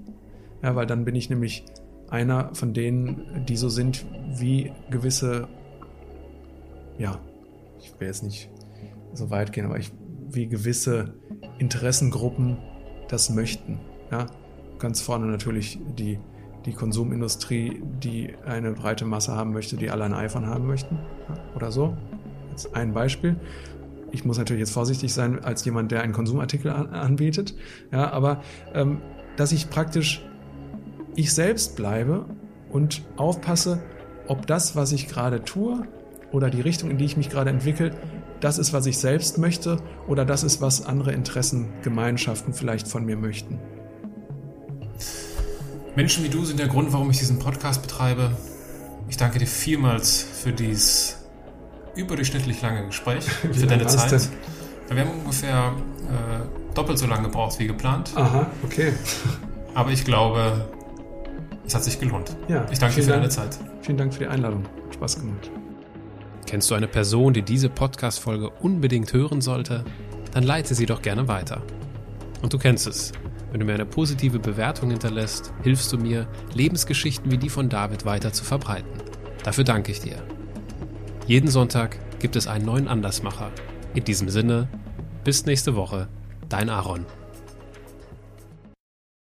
Ja, weil dann bin ich nämlich einer von denen, die so sind wie gewisse, ja, ich will jetzt nicht so weit gehen, aber ich, wie gewisse Interessengruppen das möchten. Ja, ganz vorne natürlich die, die Konsumindustrie, die eine breite Masse haben möchte, die alle ein iPhone haben möchten ja, oder so. Jetzt ein Beispiel. Ich muss natürlich jetzt vorsichtig sein als jemand, der einen Konsumartikel an, anbietet. Ja, aber ähm, dass ich praktisch ich selbst bleibe und aufpasse, ob das, was ich gerade tue oder die Richtung, in die ich mich gerade entwickle, das ist, was ich selbst möchte oder das ist, was andere Interessengemeinschaften vielleicht von mir möchten. Menschen wie du sind der Grund, warum ich diesen Podcast betreibe. Ich danke dir vielmals für dieses überdurchschnittlich lange Gespräch für deine Zeit. Denn? Wir haben ungefähr äh, doppelt so lange gebraucht wie geplant. Aha, okay. Aber ich glaube, es hat sich gelohnt. Ja, ich danke dir für Dank, deine Zeit. Vielen Dank für die Einladung. Hat Spaß gemacht. Kennst du eine Person, die diese Podcast-Folge unbedingt hören sollte? Dann leite sie doch gerne weiter. Und du kennst es. Wenn du mir eine positive Bewertung hinterlässt, hilfst du mir, Lebensgeschichten wie die von David weiter zu verbreiten. Dafür danke ich dir. Jeden Sonntag gibt es einen neuen Andersmacher. In diesem Sinne, bis nächste Woche, dein Aaron.